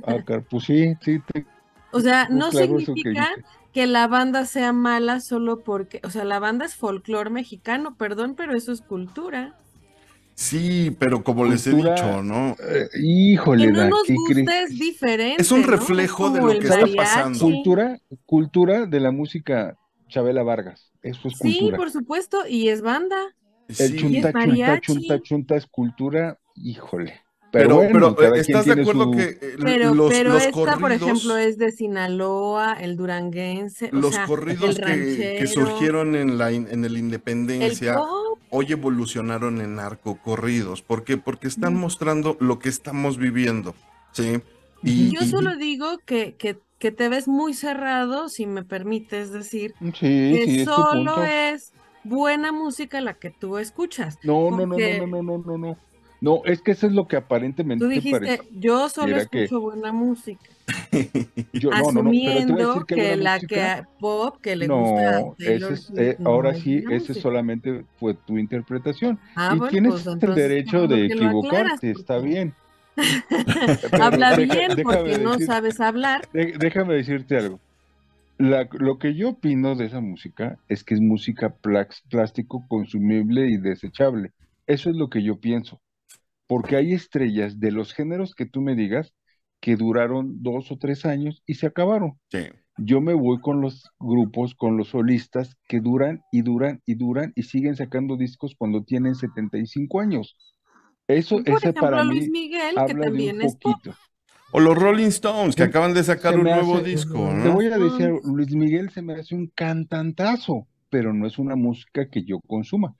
Ah, pues sí, sí, te- o sea, muy no claro significa. Que la banda sea mala solo porque, o sea, la banda es folclore mexicano, perdón, pero eso es cultura. sí, pero como les he dicho, ¿no? Eh, híjole, Que no nos guste es diferente. Es un ¿no? reflejo de lo que está pasando. Cultura, cultura de la música Chabela Vargas. Eso es Sí, cultura. por supuesto, y es banda. El Sí. chunta, chunta, chunta, chunta es cultura, híjole. Pero, Pero, bueno, pero, eh, ¿estás de acuerdo su- que eh, Pero, los, pero los esta, por corridos, ejemplo, es de Sinaloa, el duranguense, o los sea, corridos el que, surgieron en la en el Independencia hoy evolucionaron en narcocorridos? ¿Por qué? Porque están mostrando lo que estamos viviendo, ¿sí? Y, Yo y- solo digo que, que, que te ves muy cerrado, si me permites decir, Sí, que sí, solo es buena música la que tú escuchas. No, no, no, no, no, no, no, no, no. Es que eso es lo que aparentemente Tú dijiste, parece. yo solo Mira que- escucho buena música, *laughs* Yo, no, no, no, pero te voy a asumiendo decir que la música- que pop que le gusta No, ese Taylor es, Swift eh, no ahora sí, música. solamente fue tu interpretación. Ah, y bueno, tienes pues el derecho de equivocarte, está bien. *laughs* Habla bien porque no sabes hablar. de- déjame decirte algo. La- lo que yo opino de esa música es que es música plax- plástico consumible y desechable. Eso es lo que yo pienso. Porque hay estrellas de los géneros que tú me digas que duraron dos o tres años y se acabaron. sí. Yo me voy con los grupos, con los solistas que duran y duran y duran y siguen sacando discos cuando tienen 75 años. Eso, Por ese ejemplo, para Luis mí Miguel, que habla de un es pop. poquito. O los Rolling Stones, que acaban de sacar un nuevo hace- disco, Te ¿no? voy a decir. Luis Miguel se me hace un cantantazo, pero no es una música que yo consuma.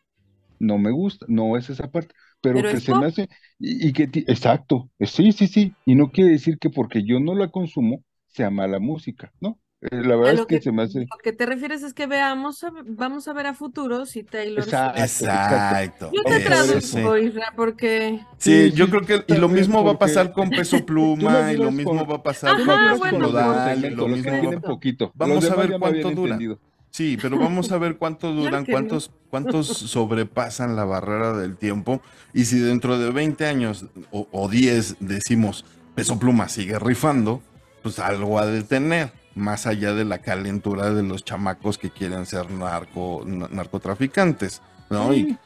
No me gusta, no es esa parte, pero, Pero que se pop. me hace, y, y que, ti- exacto, sí, sí, sí, y no quiere decir que porque yo no la consumo sea mala música, ¿no? Eh, La verdad es que que, se me hace, lo que te refieres es que veamos, a- vamos a ver a futuro si Taylor exacto, exacto. Exacto. Yo te traduzco, sí. Isra, porque Sí, Sí, yo creo que y lo mismo va a pasar con Peso *laughs* Pluma y lo mismo con- va a pasar con Ajá, con bueno, los Nodal y lo mismo va poquito. Vamos a ver cuánto dura. entendido. Sí, pero vamos a ver cuánto *laughs* duran, cuántos, cuántos *laughs* sobrepasan la barrera del tiempo. Y si dentro de 20 años o, o 10 decimos Peso Pluma sigue rifando, pues algo ha de tener, más allá de la calentura de los chamacos que quieren ser narco, na- narcotraficantes, ¿no? Sí, y,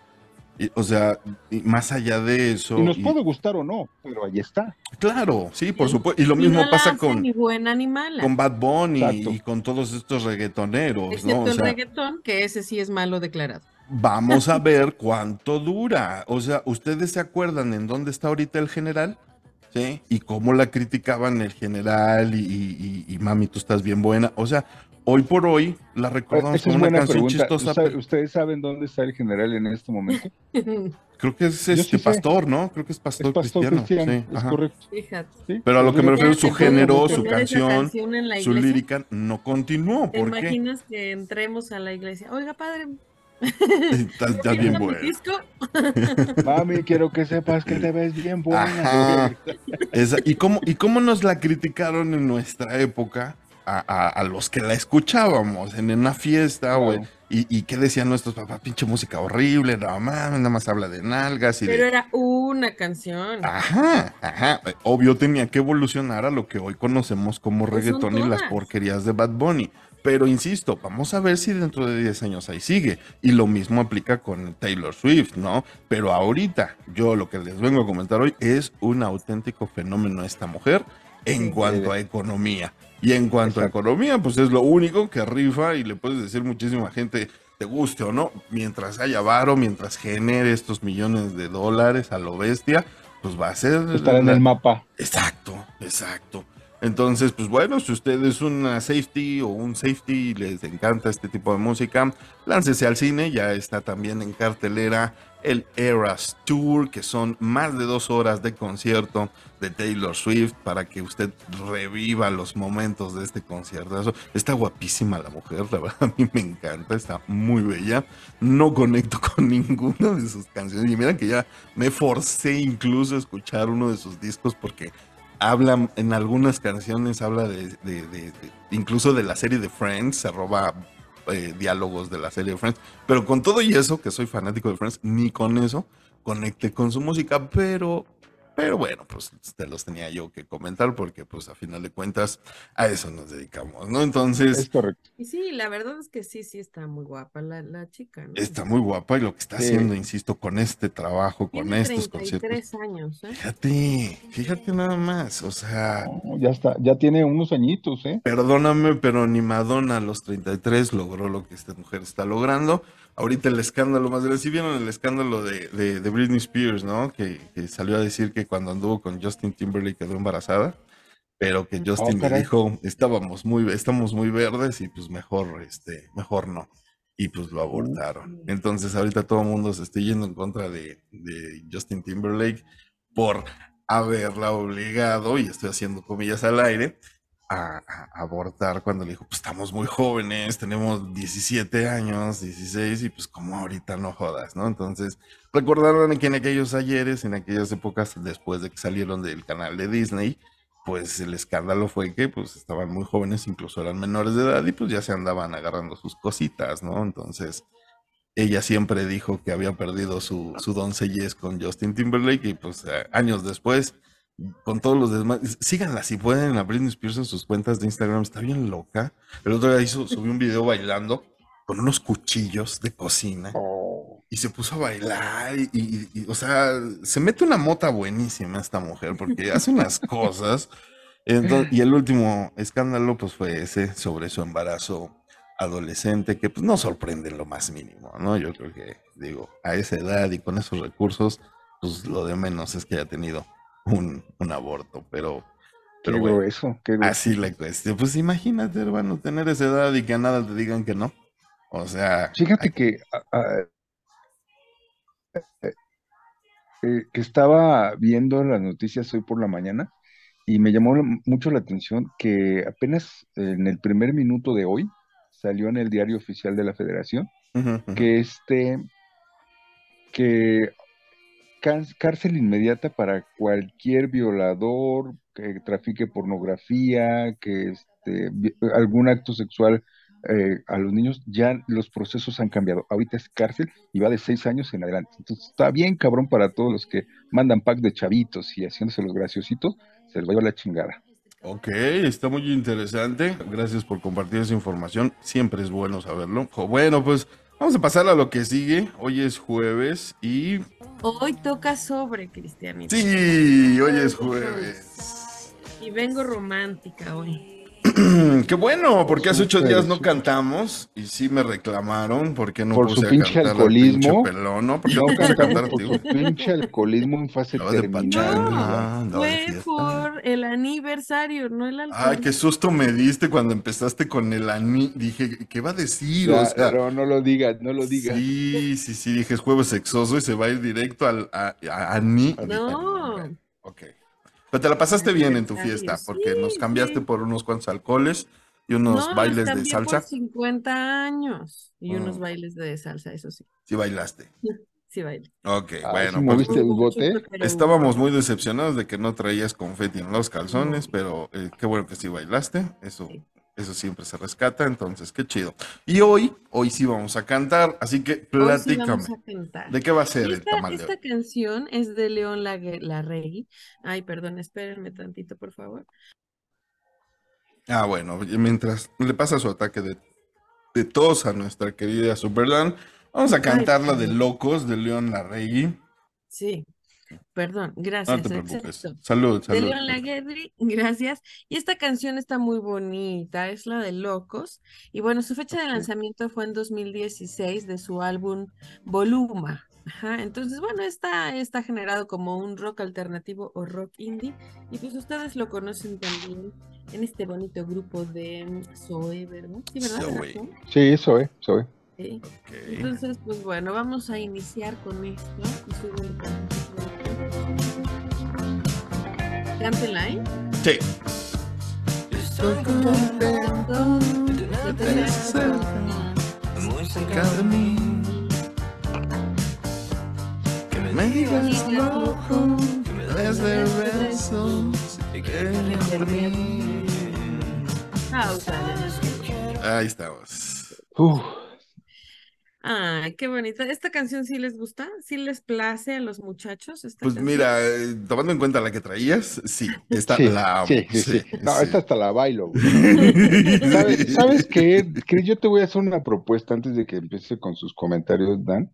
o sea, y más allá de eso, y nos y- puede gustar o no, pero ahí está. claro, sí, por supuesto, y lo mismo no pasa con, ni buena ni mala. con Bad Bunny Exacto. y con todos estos reggaetoneros, Excepto ¿no? O el sea, reggaetón, que ese sí es malo declarado. Vamos a *laughs* ver cuánto dura. O sea, ¿ustedes se acuerdan en dónde está ahorita el general? ¿Sí? Y cómo la criticaban el general y, y- y- y, mami, tú estás bien buena. O sea, hoy por hoy la recordamos como una canción pregunta. chistosa. ¿Ustedes- pero ¿Ustedes saben dónde está el general en este momento? *laughs* creo que es este sí sé. pastor, ¿no? Creo que es pastor, Es pastor cristiano. cristiano, sí, es ajá. correcto. Pero a lo que me refiero, su género, su canción, canción su lírica no continuó. ¿Te ¿Por qué? imaginas que entremos a la iglesia? Oiga, padre, Estás estás bien ¿tiene un bueno. *laughs* Mami, quiero que sepas que te ves bien buena. Ajá. Esa- ¿y, cómo, ¿Y cómo nos la criticaron en nuestra época a, a- a los que la escuchábamos en una fiesta, güey? Y, y qué decían nuestros papás? Pinche música horrible, no mames, nada más habla de nalgas y Pero de... era una canción. Ajá, ajá. Obvio tenía que evolucionar a lo que hoy conocemos como Pues reggaetón y las porquerías de Bad Bunny. Pero insisto, vamos a ver si dentro de 10 años ahí sigue. Y lo mismo aplica con Taylor Swift, ¿no? Pero ahorita, yo lo que les vengo a comentar hoy es un auténtico fenómeno esta mujer en Sí. cuanto a economía. Y en cuanto a economía, pues es lo único que rifa y le puedes decir muchísima gente, te guste o no, mientras haya varo, mientras genere estos millones de dólares a lo bestia, pues va a ser... Estar en el mapa. Exacto, exacto. Entonces, pues bueno, si usted es una safety o un safety y les encanta este tipo de música, láncese al cine, ya está también en cartelera el Eras Tour, que son más de dos horas de concierto de Taylor Swift para que usted reviva los momentos de este concierto. Está guapísima la mujer, la verdad *laughs* a mí me encanta, está muy bella. No conecto con *laughs* ninguna de sus canciones y mira que ya me forcé incluso a escuchar uno de sus discos porque habla en algunas canciones, habla de, incluso de la serie de Friends, se roba eh, diálogos de la serie de Friends, pero con todo y eso, que soy fanático de Friends, ni con eso conecté con su música, pero pero bueno, pues te los tenía yo que comentar porque pues a final de cuentas a eso nos dedicamos, ¿no? Entonces... Es correcto. Y sí, la verdad es que sí, sí está muy guapa la, la chica, ¿no? Está muy guapa y lo que está haciendo, insisto, con este trabajo, con estos 33 años, ¿eh? Fíjate, fíjate nada más, o sea... ya está, ya tiene unos añitos, ¿eh? Perdóname, pero ni Madonna a los 33 logró lo que esta mujer está logrando ahorita el escándalo más grande. Si vieron el escándalo de, de, Britney Spears, ¿no? Que, salió a decir que cuando anduvo con Justin Timberlake quedó embarazada, pero que oh, Justin le dijo, estábamos muy, estamos muy verdes y pues mejor, este, mejor no. Y pues lo abortaron. Entonces ahorita todo el mundo se está yendo en contra de, de Justin Timberlake por haberla obligado, y estoy haciendo comillas al aire, a, abortar cuando le dijo, pues estamos muy jóvenes, tenemos 17 años, 16 y pues como ahorita no jodas, ¿no? Entonces recordaron que en aquellos ayeres, en aquellas épocas, después de que salieron del canal de Disney, pues el escándalo fue que pues estaban muy jóvenes, incluso eran menores de edad y pues ya se andaban agarrando sus cositas, ¿no? Entonces ella siempre dijo que había perdido su, su doncellez con Justin Timberlake y pues eh, años después con todos los demás. Síganla si pueden a Britney Spears en sus cuentas de Instagram. Está bien loca. El otro día hizo, subió un video bailando con unos cuchillos de cocina oh. y se puso a bailar y, o sea, se mete una mota buenísima esta mujer porque *laughs* hace unas cosas. y el último escándalo pues fue ese sobre su embarazo adolescente que pues no sorprende lo más mínimo, ¿no? Yo creo que digo, a esa edad y con esos recursos, pues lo de menos es que haya tenido un, aborto, pero... Pero bueno, eso, así la cuestión. Pues imagínate, hermano, tener esa edad y que a nada te digan que no. O sea... Fíjate que... Eh, eh, que estaba viendo las noticias hoy por la mañana y me llamó mucho la atención que apenas en el primer minuto de hoy salió en el diario oficial de la federación que este que cárcel inmediata para cualquier violador que trafique pornografía, que este, algún acto sexual eh, a los niños, ya los procesos han cambiado. Ahorita es cárcel y va de seis años en adelante. Entonces está bien cabrón para todos los que mandan pack de chavitos y haciéndose los graciositos, se les va a la chingada. Ok, está muy interesante. Gracias por compartir esa información. Siempre es bueno saberlo. Bueno, pues Vamos a pasar a lo que sigue. Hoy es jueves y. Hoy toca sobre, Cristianito. Sí, hoy es jueves. Y vengo romántica hoy. *clears throat* Qué bueno, porque hace ocho días no cantamos y sí me reclamaron porque no por puse su pinche alcoholismo. pelón, ¿no? Porque no, cantar, por su pinche alcoholismo en fase terminal. No, fue por el aniversario, no el alcohol. Ay, qué susto me diste cuando empezaste con el ani. Dije, ¿qué va a decir? o sea, no, no lo digas, no lo digas. Sí, sí, sí, dije, es jueves sexoso y se va a ir directo al a, ani. No. Ok. Pero te la pasaste bien en tu fiesta, porque nos cambiaste por unos cuantos alcoholes y unos bailes de salsa. Por 50 años y unos mm. bailes de salsa, eso sí. Sí bailaste. *laughs* Sí, baile. Ok, ah, bueno. Pues, el bote? Estábamos muy decepcionados de que no traías confeti en los calzones, pero eh, qué bueno que sí bailaste. Eso eso siempre se rescata, entonces qué chido. Y hoy, hoy sí vamos a cantar, así que platícame. ¿De qué va a ser esta, el tamal? Esta canción es de León Larregui. Ay, perdón, espérenme tantito, por favor. Ah, bueno, mientras le pasa su ataque de, de tos a nuestra querida Superland, vamos a cantar la de Locos de León Larregui. Sí. Perdón, No gracias, te preocupes. exacto. Salud, De salud. León Laguerri, *laughs* gracias. Y esta canción está muy bonita, es la de Locos. Y bueno, su fecha de lanzamiento fue en 2016 de su álbum Voluma. Ajá, entonces, bueno, está, está generado como un rock alternativo o rock indie. Y pues ustedes lo conocen también en este bonito grupo de mm, Zoe, ¿verdad? Sí, ¿verdad? ¿Era Zoe. Zoe? Sí. Sí. Ok. Entonces, pues bueno, vamos a iniciar con esto. Y subo el de mí. Que me digas loco, que me des de besos y que me por mí. Pausa. Ahí estamos. Uf, Ay, qué bonita. ¿Esta canción sí les gusta? ¿Sí les place a los muchachos? Esta Pues canción? mira, eh, tomando en cuenta la que traías, sí, *laughs* esta sí, la amo. sí, sí, sí. No, sí. esta hasta la bailo, güey. *laughs* ¿Sabes, ¿sabes qué? Cris? Yo te voy a hacer una propuesta antes de que empiece con sus comentarios, Dan.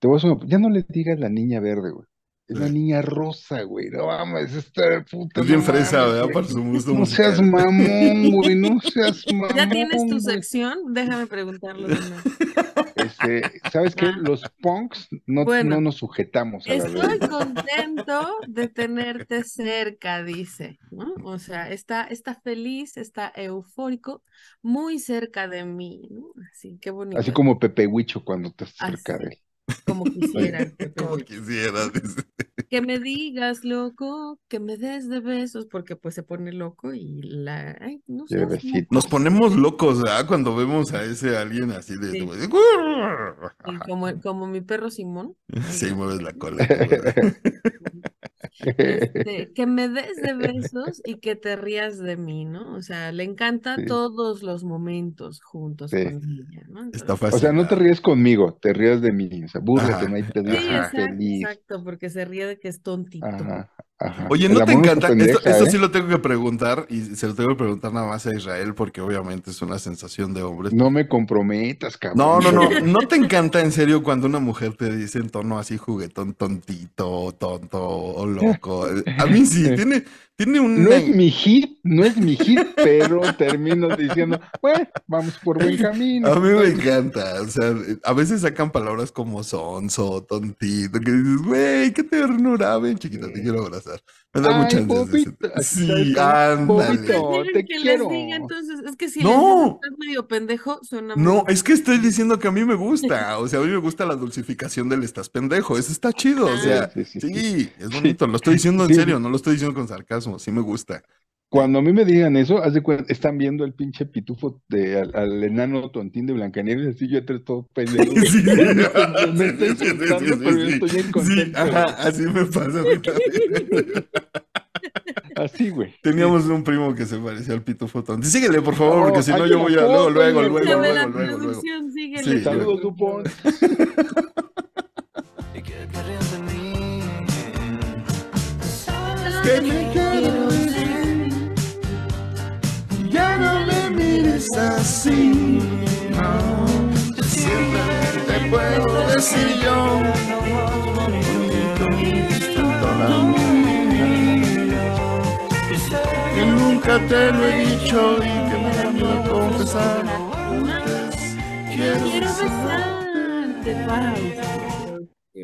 Te voy a hacer una... Ya no le digas la niña verde, güey. Es la niña rosa, güey. No mames, esta puta. Es bien no fresa, mames, ¿verdad? güey. Para su gusto No seas mamón, güey. No seas *laughs* mamón. ¿Ya tienes tu güey. sección? Déjame preguntarlo de nuevo. Este, ¿sabes qué? Ah. Los punks no, Bueno. no nos sujetamos a Estoy contento de tenerte cerca, dice, ¿no? O sea, está, está feliz, está eufórico, muy cerca de mí, ¿no? Así, qué bonito. Así como Pepe Huicho cuando estás Así. cerca de él. Como quisiera. *laughs* Pepe Como Grillo. quisiera, dice. Que me digas, loco, que me des de besos, porque pues se pone loco y la... Ay, no sé. Nos ponemos locos, ¿verdad? Cuando vemos a ese alguien así de... Sí. como, como mi perro Simón. *laughs* Sí, mueves la cola. *laughs* Este, que me des de *laughs* besos y que te rías de mí, ¿no? O sea, le encanta Sí. todos los momentos juntos Sí. con ella, ¿no? Está fácil. O sea, no te ríes conmigo, te ríes de mí. O sea, búrrate, no hay pedo, sí, exacto, feliz. exacto, porque se ríe de que es tontito. Ajá, ajá. Oye, ¿no te encanta? pendeja, Esto, esto ¿eh? sí lo tengo que preguntar y se lo tengo que preguntar nada más a Israel porque obviamente es una sensación de hombres. No me comprometas, cabrón. No, no, no, *laughs* no te encanta en serio cuando una mujer te dice en tono así juguetón, tontito, tonto o loco. A mí sí, *laughs* tiene, tiene un... No es mi hit, no es mi hit, pero termino diciendo, bueno, vamos por buen camino. A mí me encanta, o sea, a veces sacan palabras como sonso, tontito, que dices, güey, qué ternura, ven chiquita, te quiero abrazar. Me da Ay, mucha ansias de ese- Bobito, así Sí, sabes cómo, ándale. Bobito. ¿Quieren te que quiero. les diga entonces? Es que si No. les digo que estás medio pendejo, suena muy No, bonito. es que estoy diciendo que a mí me gusta, *laughs* o sea, a mí me gusta la dulcificación del estás pendejo, eso está chido, o sea, Sí, sí, sí, sí, es bonito, lo estoy diciendo en Sí. serio, no lo estoy diciendo con sarcasmo, sí me gusta. Cuando a mí me digan eso, haz de cuenta, están viendo el pinche pitufo de, al, al enano tontín de Blancanieves, así yo estoy todo pendejo. Sí. *laughs* me estoy Sí, sí, sí, insultando, sí, pero yo sí. estoy bien Sí, contento. ajá, así me pasa a mí también. Así, güey. Teníamos un primo que se parecía al pitufo tonto. Síguele, por favor, porque si no yo voy a luego, luego, luego, luego, la luego, luego. Sí, Saludos, Dupont. Que me mires así, no. Siempre te puedo decir yo, que nunca te lo he dicho y que me da miedo confesar. Quiero Quiero besarte.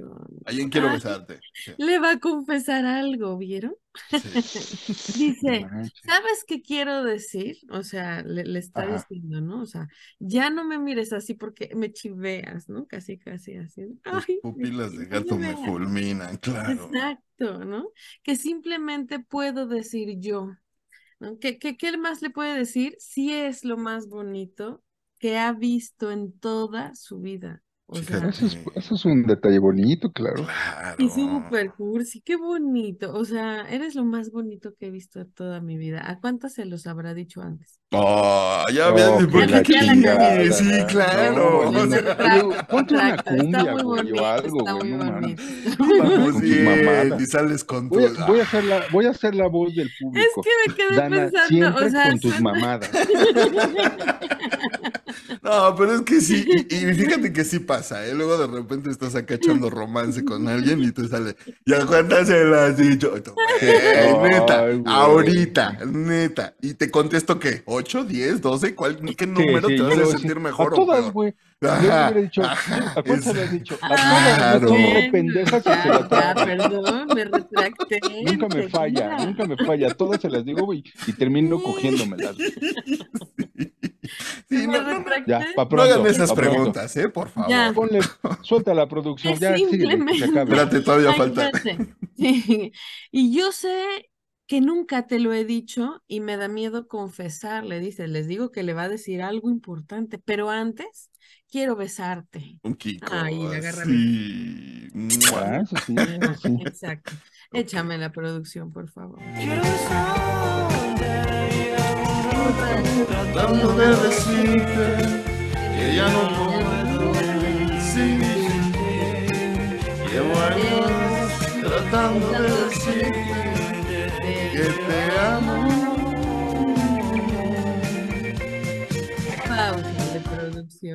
Besarte, pausa, producción. ¿A quién quiero Ay. besarte? Sí, Le va a confesar algo, ¿vieron? sí. *laughs* Dice. ¿sabes qué quiero decir? O sea, le, le está Ajá. diciendo, ¿no? O sea, ya no me mires así porque me chiveas, ¿no? Casi, casi así. Ay, pupilas de gato me fulminan, claro. Exacto, ¿no? Que simplemente puedo decir yo, ¿no? ¿Qué, qué, qué más le puede decir? Si es lo más bonito que ha visto en toda su vida. O sea, Fíjate. Eso es, eso es un detalle bonito, claro. Claro. y súper cursi, qué bonito. O sea, eres lo más bonito que he visto en toda mi vida. ¿A cuántas se los habrá dicho antes? Oh, ya Oh, ¿por qué? Sí, ¿no? claro. No, o oye, sea, oye, ponte una cumbia, güey, o bonito, algo, güey, *laughs* no mames. Con tus bien, mamadas. y sales con tu... Voy a, voy a hacer la, voy a hacer la voz del Es público. que me quedé Dana, pensando, siempre o sea, con tus mamadas. *laughs* *laughs* No, pero es que sí, y, y fíjate que sí pasa, ¿eh? Luego de repente estás acá echando romance con alguien y te sale, ¿ya cuántas se lo has dicho? Neta, Ay, ahorita, neta. Y te contesto que, ¿8, 10, 12? ¿Cuál, ¿Qué número Sí, sí, te vas a sentir mejor A o todas, peor? güey. Yo le Ajá, hubiera dicho, ajá, ¿a cuántas le has dicho? A Ah, todas, no re pendejas y se la ya, perdón, me retracté. Nunca me falla, nunca me falla. A todas se las digo, güey, y termino cogiéndomelas. güey. *laughs* Sí, no. Ya, pa' no hagan esas pa' pronto. preguntas, ¿eh? Por favor. Ya. Ponle, suelta la producción, Es ya, simplemente- acabe. Espérate, todavía Ay, falta. espérate. Sí. Y yo sé que nunca te lo he dicho y me da miedo confesar, le dice, les digo que le va a decir algo importante, pero antes quiero besarte. Un Kiko. Ay, agárrame. Sí. Ah, eso sí, eso sí. Exacto. Échame la producción, por favor. Tratando de decirte que ya no puedo decirte. Llevo años tratando de decirte que te amo.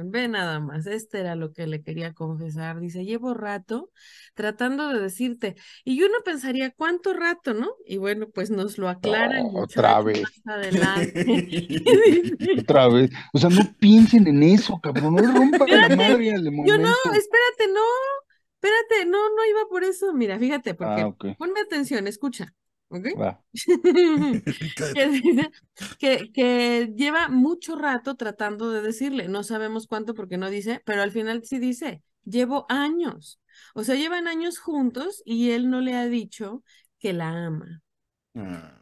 Ve nada más. Este era lo que le quería confesar. Dice, llevo rato tratando de decirte. Y uno pensaría, ¿cuánto rato, no? Y bueno, pues nos lo aclara el Oh, muchacho otra vez. más adelante. *laughs* *laughs* Otra vez. O sea, no piensen en eso, cabrón. No rompan la madre al Yo no, espérate, no. Espérate, no, no iba por eso. Mira, fíjate, porque Ah, ponme atención, escucha. *laughs* *laughs* Que, dice que, que lleva mucho rato tratando de decirle, no sabemos cuánto porque no dice, pero al final sí dice, llevo años. O sea, llevan años juntos y él no le ha dicho que la ama. Ah,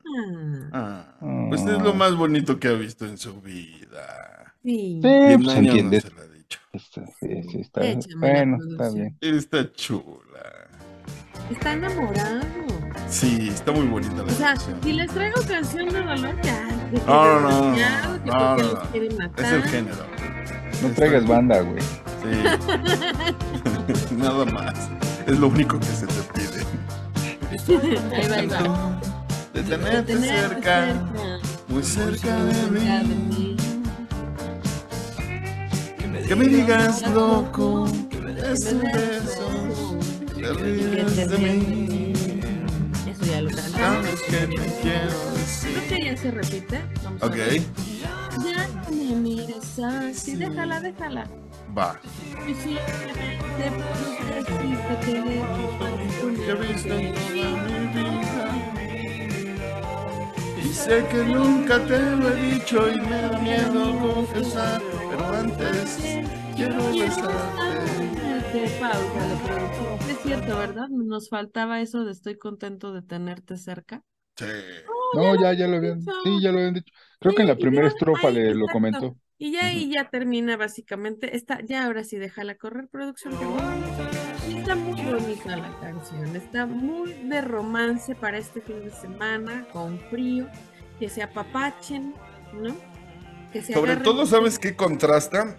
Ah, ah, Pues es lo más bonito que ha visto en su vida. sí. Sí, pues no se lo ha dicho. Está, sí, sí, está. Échame la Bueno, está bien. Está chula. Está enamorado. Sí, está muy bonita la O sea, canción. si les traigo canción de dolor, ya. No, no, no, no, no, Es el género. No traigas banda, güey. Sí. *laughs* Nada más. Es lo único que se te pide. Ahí va, ahí va. De tenerte cerca, cerca, muy cerca de cerca de mí. mí. Que me digas loco, que me des un beso, te ríes de mí. Eso ya lo cantamos. Sabes que te quiero Creo decir. que ya se repite. Vamos a Ok, ver. Ya no me mires así, déjala, déjala. va. Y simplemente puedo decirte que Que he visto en toda mi vida. Y sé que nunca te lo he dicho y me da miedo confesar, pero antes quiero besarte. Pausa. Es cierto, ¿verdad? Nos faltaba eso de estoy contento de tenerte cerca. Sí. No, ya, ya lo habían. dicho. Sí, ya lo habían dicho. Creo que en la primera ya, estrofa le lo comentó. Y ya ahí ya termina básicamente. Está, ya ahora sí déjala correr, producción. que bueno. Está muy bonita la canción. Está muy de romance para este fin de semana, con frío, que se apapachen, ¿no? Que se Sobre todo, ¿sabes qué contrasta?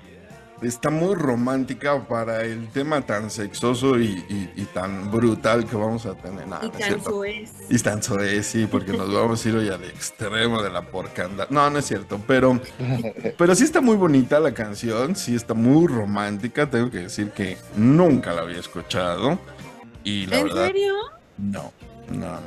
Está muy romántica para el tema tan sexoso y, y- y tan brutal que vamos a tener. Nah, Y tan soez. Y tan soez, sí, porque nos vamos a ir hoy al extremo de la porcandad. No, no es cierto, pero, *laughs* pero sí está muy bonita la canción, sí está muy romántica. Tengo que decir que nunca la había escuchado. Y la ¿En verdad, serio? no, no, no,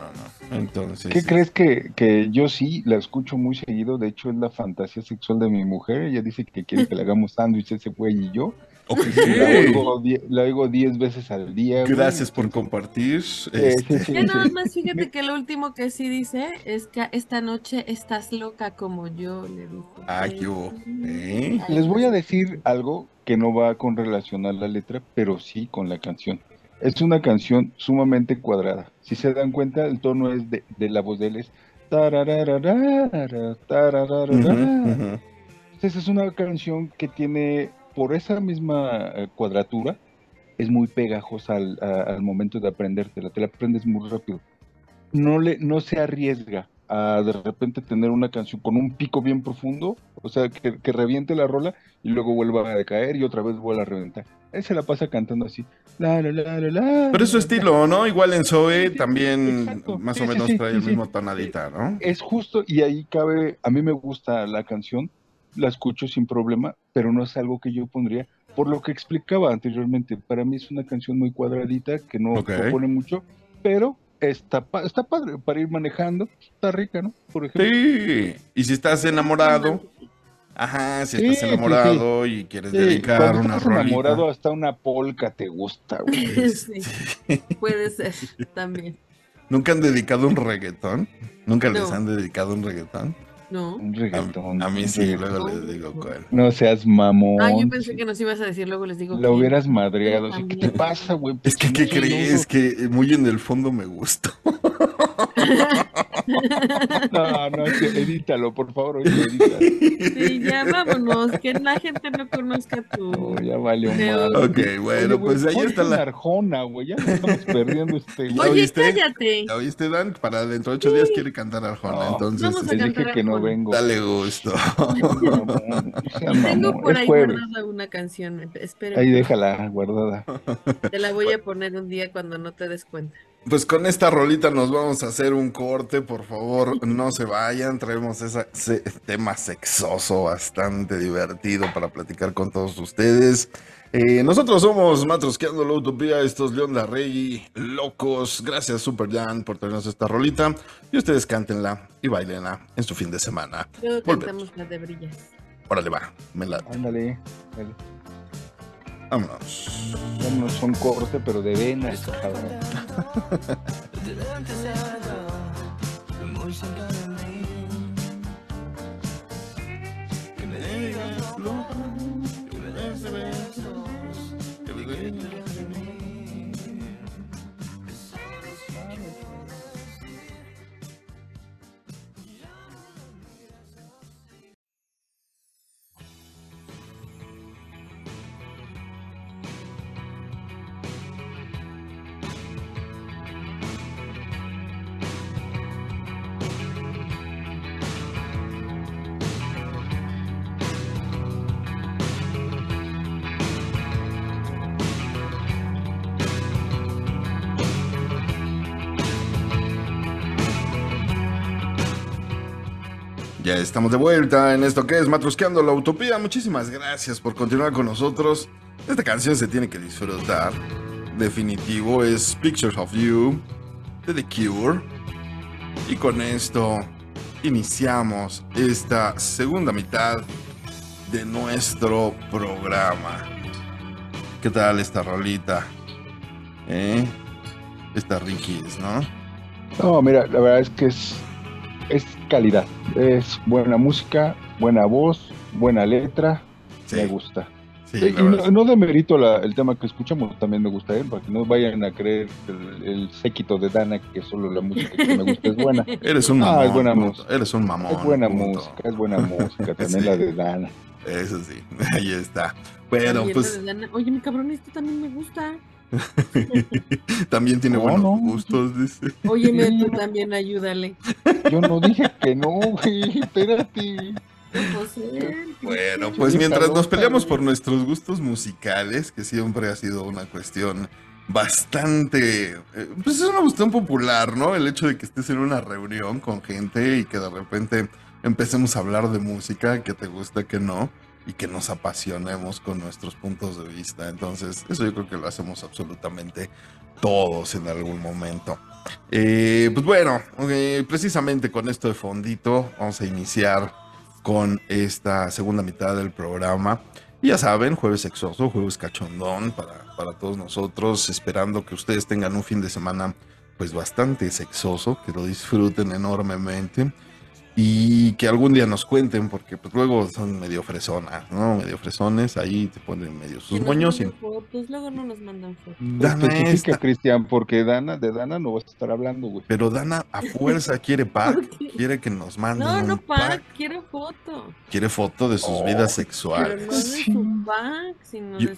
no. Entonces, ¿Qué crees que, que yo sí la escucho muy seguido? De hecho, es la fantasía sexual de mi mujer. Ella dice que quiere que le hagamos sándwich ese güey y yo. Ok. Y la oigo, die- la oigo 10 veces al día. güey. Gracias por compartir. Sí, este, sí, sí, Ya nada más fíjate que lo último que sí dice es que esta noche estás loca como yo, le dice. Ah, ¿qué hubo? ¿Eh? Les voy a decir algo que no va con relación a la letra, pero sí con la canción. Es una canción sumamente cuadrada. Si se dan cuenta, el tono es de, de la voz de él es tarararara, tarararara. Entonces es una canción que tiene, por esa misma eh, cuadratura, es muy pegajosa al, a- al momento de aprendértela, te la aprendes muy rápido. No, le, no se arriesga a de repente tener una canción con un pico bien profundo, o sea, que, que reviente la rola y luego vuelva a decaer y otra vez vuelva a reventar. Él se la pasa cantando así. La, la, la, la, la, Pero es su estilo, ¿no? Igual en Zoe Sí, también exacto. más Sí, o menos sí, trae el mismo tonadita, ¿no? Es justo, y ahí cabe, a mí me gusta la canción, la escucho sin problema, pero no es algo que yo pondría. Por lo que explicaba anteriormente, para mí es una canción muy cuadradita que no Ok. propone mucho, pero está, pa- está padre para ir manejando. Está rica, ¿no? Por ejemplo. Sí. Y si estás enamorado, ajá, si Sí, estás sí, enamorado y quieres Sí, dedicar una estás enamorado hasta una polca te gusta, güey. *laughs* Sí, puede ser también. ¿Nunca han dedicado un reggaetón? ¿Nunca les han dedicado un reggaetón? No. Un A, reggaetón. a mí un sí, reggaetón. luego les digo cuál. No seas mamón. Ah, yo pensé que nos ibas a decir, luego les digo. La que- hubieras madreado. ¿Qué te pasa, güey? Es que, Pues, ¿qué crees? nudo. Que muy en el fondo me gustó. *laughs* No, no, es que edítalo, por favor. oye, edítalo. Sí, ya vámonos, que la gente no conozca tu. No, ya valió mal. Ok, bueno, pues ahí está la... Arjona, güey. Ya nos estamos perdiendo este. *laughs* ¿Ya güey. Oye, oíste? cállate. ¿Ya oíste, Dan? Para dentro de ocho días quiere cantar Arjona, No, entonces Vamos a Te este, dije que no vengo. dale gusto. *laughs* No, no seas Tengo por ahí jueves. guardada una canción. Espera, Ahí déjala guardada. te la voy a poner un día cuando no te des cuenta. Pues con esta rolita nos vamos a hacer un corte, por favor, no se vayan, traemos ese tema sexoso bastante divertido para platicar con todos ustedes. Eh, nosotros somos Matrosqueando la Utopía, estos León Larregui, locos. Gracias Super Jan por traernos esta rolita y ustedes cántenla y bailenla en su fin de semana. Luego cantamos la de brillas. Órale va, me la... Ándale. dale. Vámonos. Vámonos un corte, pero de venas, cabrón. muy cerca de mí. Que me digas flor, que me des de besos, Ya estamos de vuelta en esto que es Matrosqueando la Utopía. Muchísimas gracias por continuar con nosotros. Esta canción se tiene que disfrutar. Definitivo es Pictures of You de The Cure. Y con esto iniciamos esta segunda mitad de nuestro programa. ¿Qué tal esta rolita? ¿Eh? Esta Rickies, ¿no? No, mira, la verdad es que es, es calidad. Es buena música, buena voz, buena letra. Sí. Me gusta. Sí, Y no, no demerito la- el tema que escuchamos, también me gusta él, para que no vayan a creer el, el séquito de Dana que solo la música que me gusta es buena. *laughs* Eres un Ah, mamón. es buena música. Eres un mamón. Es buena punto. música, es buena *laughs* música, también Sí. la de Dana. Eso sí, *laughs* ahí está. Bueno, pues Dana- Oye, mi cabrón, esto también me gusta. *laughs* también tiene No, buenos no. gustos, dice. Óyeme, *laughs* tú también ayúdale. Yo no dije que no, güey, espérate. José, Bueno, pues mientras nos peleamos por nuestros gustos musicales, que siempre ha sido una cuestión bastante, eh, pues es una cuestión popular, ¿no? El hecho de que estés en una reunión con gente y que de repente empecemos a hablar de música, que te gusta, que no, y que nos apasionemos con nuestros puntos de vista. Entonces, eso yo creo que lo hacemos absolutamente todos en algún momento. Eh, pues bueno, precisamente con esto de fondito, vamos a iniciar con esta segunda mitad del programa. Y ya saben, jueves sexoso, jueves cachondón para, para todos nosotros, esperando que ustedes tengan un fin de semana pues bastante sexoso, que lo disfruten enormemente y que algún día nos cuenten, porque pues luego son medio fresonas, ¿no? Medio fresones, ahí te ponen medio sus moños y... fotos, luego no nos mandan fotos. Dana Especifica, esta. Cristian, porque Dana, de Dana no vas a estar hablando, güey. Pero Dana a fuerza quiere *laughs* pack, quiere que nos manden No, un no, pack, pack, quiero foto. quiere foto de sus Oh, vidas Pero sexuales. no de su pack, sino Yo- de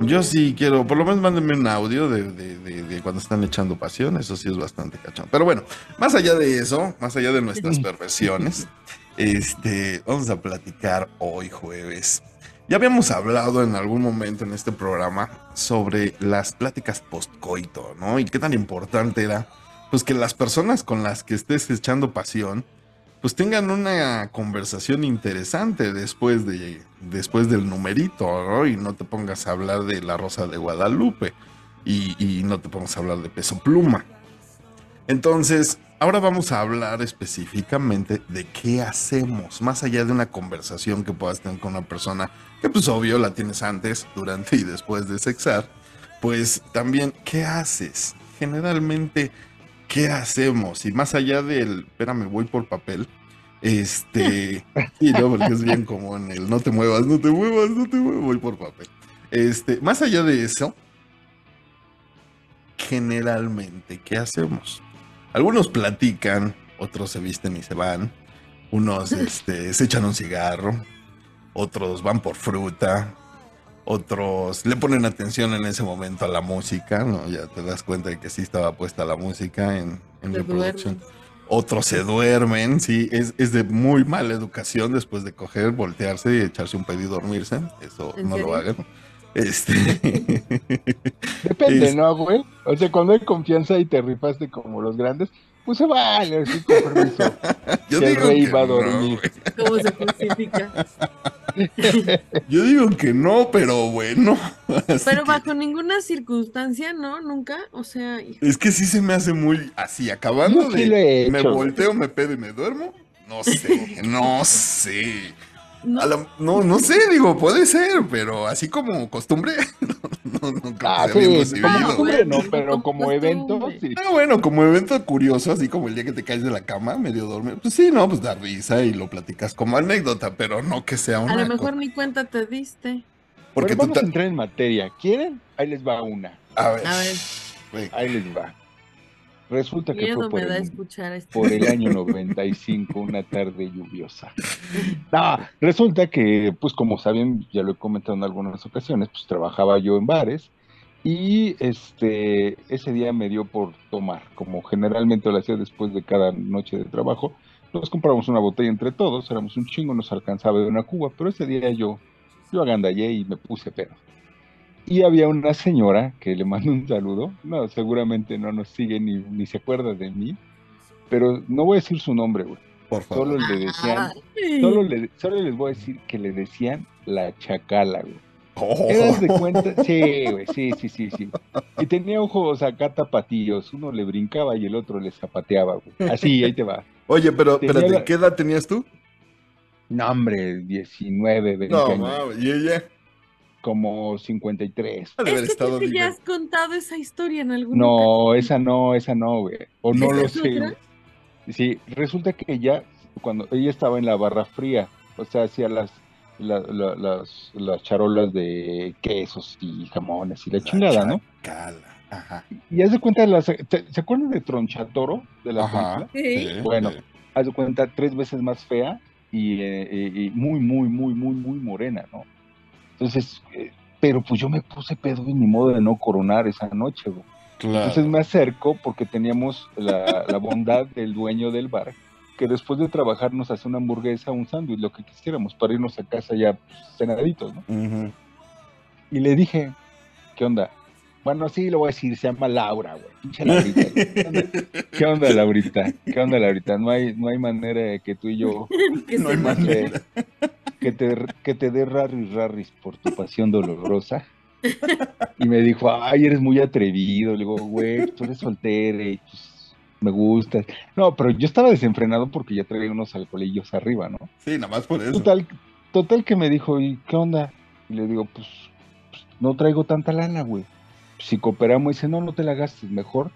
sus. Yo sí quiero, por lo menos mándenme un audio de, de- de- de cuando están echando pasión, eso sí es bastante cachón. Pero bueno, más allá de eso, más allá de nuestras *laughs* perversiones, este, vamos a platicar hoy jueves. Ya habíamos hablado en algún momento en este programa sobre las pláticas postcoito, ¿no? Y qué tan importante era, pues que las personas con las que estés echando pasión, pues tengan una conversación interesante después de después del numerito, ¿no? Y no te pongas a hablar de la Rosa de Guadalupe y no te pongas a hablar de peso pluma. Entonces, ahora vamos a hablar específicamente de qué hacemos, más allá de una conversación que puedas tener con una persona que pues obvio la tienes antes, durante y después de sexar, pues también, ¿qué haces? Generalmente, ¿qué hacemos? Y más allá del, espérame, voy por papel, este, *laughs* y no, porque es bien común el no te muevas, no te muevas, no te muevas, voy por papel. Este, más allá de eso, generalmente, ¿qué hacemos? Algunos platican, otros se visten y se van, unos *laughs* este, se echan un cigarro, otros van por fruta, otros le ponen atención en ese momento a la música, ¿no? Ya te das cuenta de que sí estaba puesta la música en, en reproducción. Otros se duermen, sí, es, es de muy mala educación después de coger, voltearse y echarse un pedo y dormirse. Eso ¿En no lo hagan. Este. *laughs* Depende, Es- ¿no, güey? O sea, cuando hay confianza y te rifaste como los grandes, pues se vale, así con permiso. *laughs* Yo Que el digo rey que va a no, dormir. güey. ¿Cómo se justifica? *laughs* Yo digo que no, pero bueno. Pero que- bajo ninguna circunstancia, ¿no? Nunca. O sea, Es que sí se me hace muy así, acabando sí de. he me volteo, me pedo y me duermo. No sé, no sé. No, A la- no, no sé, digo, puede ser, pero así como costumbre, no, *laughs* no, no creo Ah, que sea bien sí, como costumbre no, pero como evento, sí. Ah, bueno, como evento curioso, así como el día que te caes de la cama, medio dormido, pues sí, no, pues da risa y lo platicas como anécdota, pero no que sea una. a lo mejor ni cuenta te diste. Porque Bueno, tú. vamos a entrar en materia. ¿Quieren? Ahí les va una. A ver, A ver, ve, Ahí les va. Resulta que fue por el, esto. por el año *laughs* 95, una tarde lluviosa. No, resulta que, pues como saben, ya lo he comentado en algunas ocasiones, pues trabajaba yo en bares y este, ese día me dio por tomar, como generalmente lo hacía después de cada noche de trabajo, nos compramos una botella entre todos, éramos un chingo, nos alcanzaba de una cuba, pero ese día yo, yo agandallé y me puse pedo. Y había una señora que le mando un saludo, no, seguramente no nos sigue ni, ni se acuerda de mí, pero no voy a decir su nombre, güey. por favor. Solo le decían, solo, le, solo les voy a decir que le decían la chacala, güey. Oh. ¿Te das de cuenta? *laughs* Sí, güey, sí, sí, sí, sí. Y tenía ojos acá tapatillos, uno le brincaba y el otro le zapateaba, güey. Así, ahí te va. Oye, pero Tenía espérate, la- ¿qué edad tenías tú? No, hombre, 19, 20 No, años, y ella como 53. ha de haber Es que estado tú has contado esa historia en algún No, esa no, esa no, güey. O no ¿Esa lo es sé, otra? Sí, resulta que ella, cuando ella estaba en la barra fría, o sea, hacía las, la- la- las, las charolas de quesos y jamones y la chingada, ¿no? Ajá. Y haz de cuenta, las, ¿te- ¿se acuerdan de Tronchatoro de la Ajá. Sí. Bueno. Haz de cuenta, tres veces más fea y, eh, y muy, muy, muy, muy, muy morena, ¿no? Entonces, eh, pero pues yo me puse pedo y ni modo de no coronar esa noche, güey. Claro. Entonces me acerco porque teníamos la, la bondad *laughs* del dueño del bar, que después de trabajar nos hace una hamburguesa, un sándwich, lo que quisiéramos, para irnos a casa ya pues, cenaditos, ¿no? Y le dije, ¿qué onda? Bueno, sí, lo voy a decir, se llama Laura, güey. Pinche Laurita. güey. ¿Qué onda? ¿Qué onda, Laurita? ¿Qué onda, Laurita? No hay, no hay manera de que tú y yo, *laughs* Que No hay manera. que te, que te dé rarris rarris por tu pasión dolorosa. Y me dijo, ay, eres muy atrevido. Le digo, güey, tú eres soltera y pues, me gustas. No, pero yo estaba desenfrenado porque ya traía unos alcoholillos arriba, ¿no? Sí, nada más por eso. Total, total que me dijo, ¿y qué onda? Y le digo, pues, pues, no traigo tanta lana, güey. Si cooperamos, dice, no, no te la gastes, mejor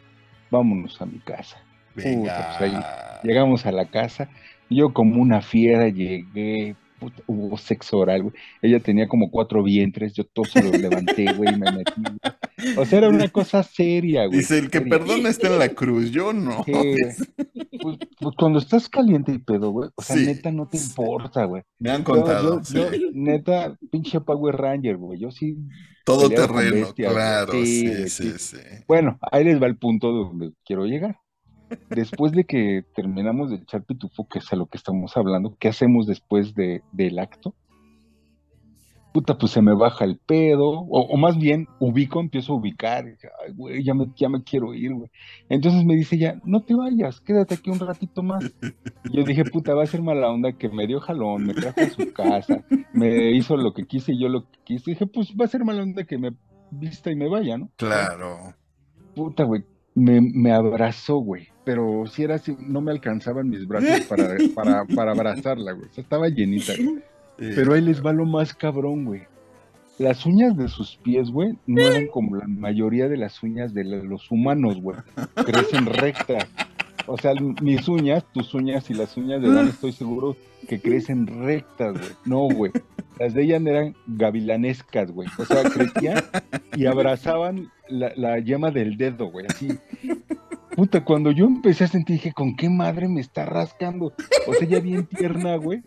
vámonos a mi casa. Venga. pues, ahí Llegamos a la casa, yo como una fiera llegué, puta, hubo sexo oral, güey. Ella tenía como cuatro vientres, yo todo se lo levanté, güey, y me metí. güey. O sea, era una cosa seria, güey. Dice, el que seria. perdona está en la cruz, yo no. *laughs* Pues, pues cuando estás caliente y pedo, güey, o sea, Sí, neta no te sí. importa, güey. Me han contado, yo- sí. yo, neta, pinche Power Ranger, güey. Yo sí. Todo terreno, claro, sí, sí. sí. Bueno, ahí les va el punto donde quiero llegar. Después de que terminamos de echar pitufo, que es a lo que estamos hablando, ¿qué hacemos después de, del acto? puta, pues se me baja el pedo, o, o más bien ubico, empiezo a ubicar, ay, güey, ya me, ya me quiero ir, güey. Entonces me dice ya, no te vayas, quédate aquí un ratito más. Yo dije, puta, va a ser mala onda que me dio jalón, me trajo a su casa, me hizo lo que quise y yo lo que quise. Dije, pues va a ser mala onda que me vista y me vaya, ¿no? Claro. Puta, güey, me, me abrazó, güey. Pero si era así, no me alcanzaban mis brazos para, para, para abrazarla, güey. O sea, estaba llenita, güey. Pero ahí les va lo más cabrón, güey. Las uñas de sus pies, güey, no eran como la mayoría de las uñas de los humanos, güey. Crecen rectas. O sea, mis uñas, tus uñas y las uñas de Dan, estoy seguro que crecen rectas, güey. No, güey. Las de ella eran gavilanescas, güey. O sea, crecían y abrazaban la, la yema del dedo, güey. Así. Puta, cuando yo empecé a sentir, dije, ¿con qué madre me está rascando? O sea, ya bien tierna, güey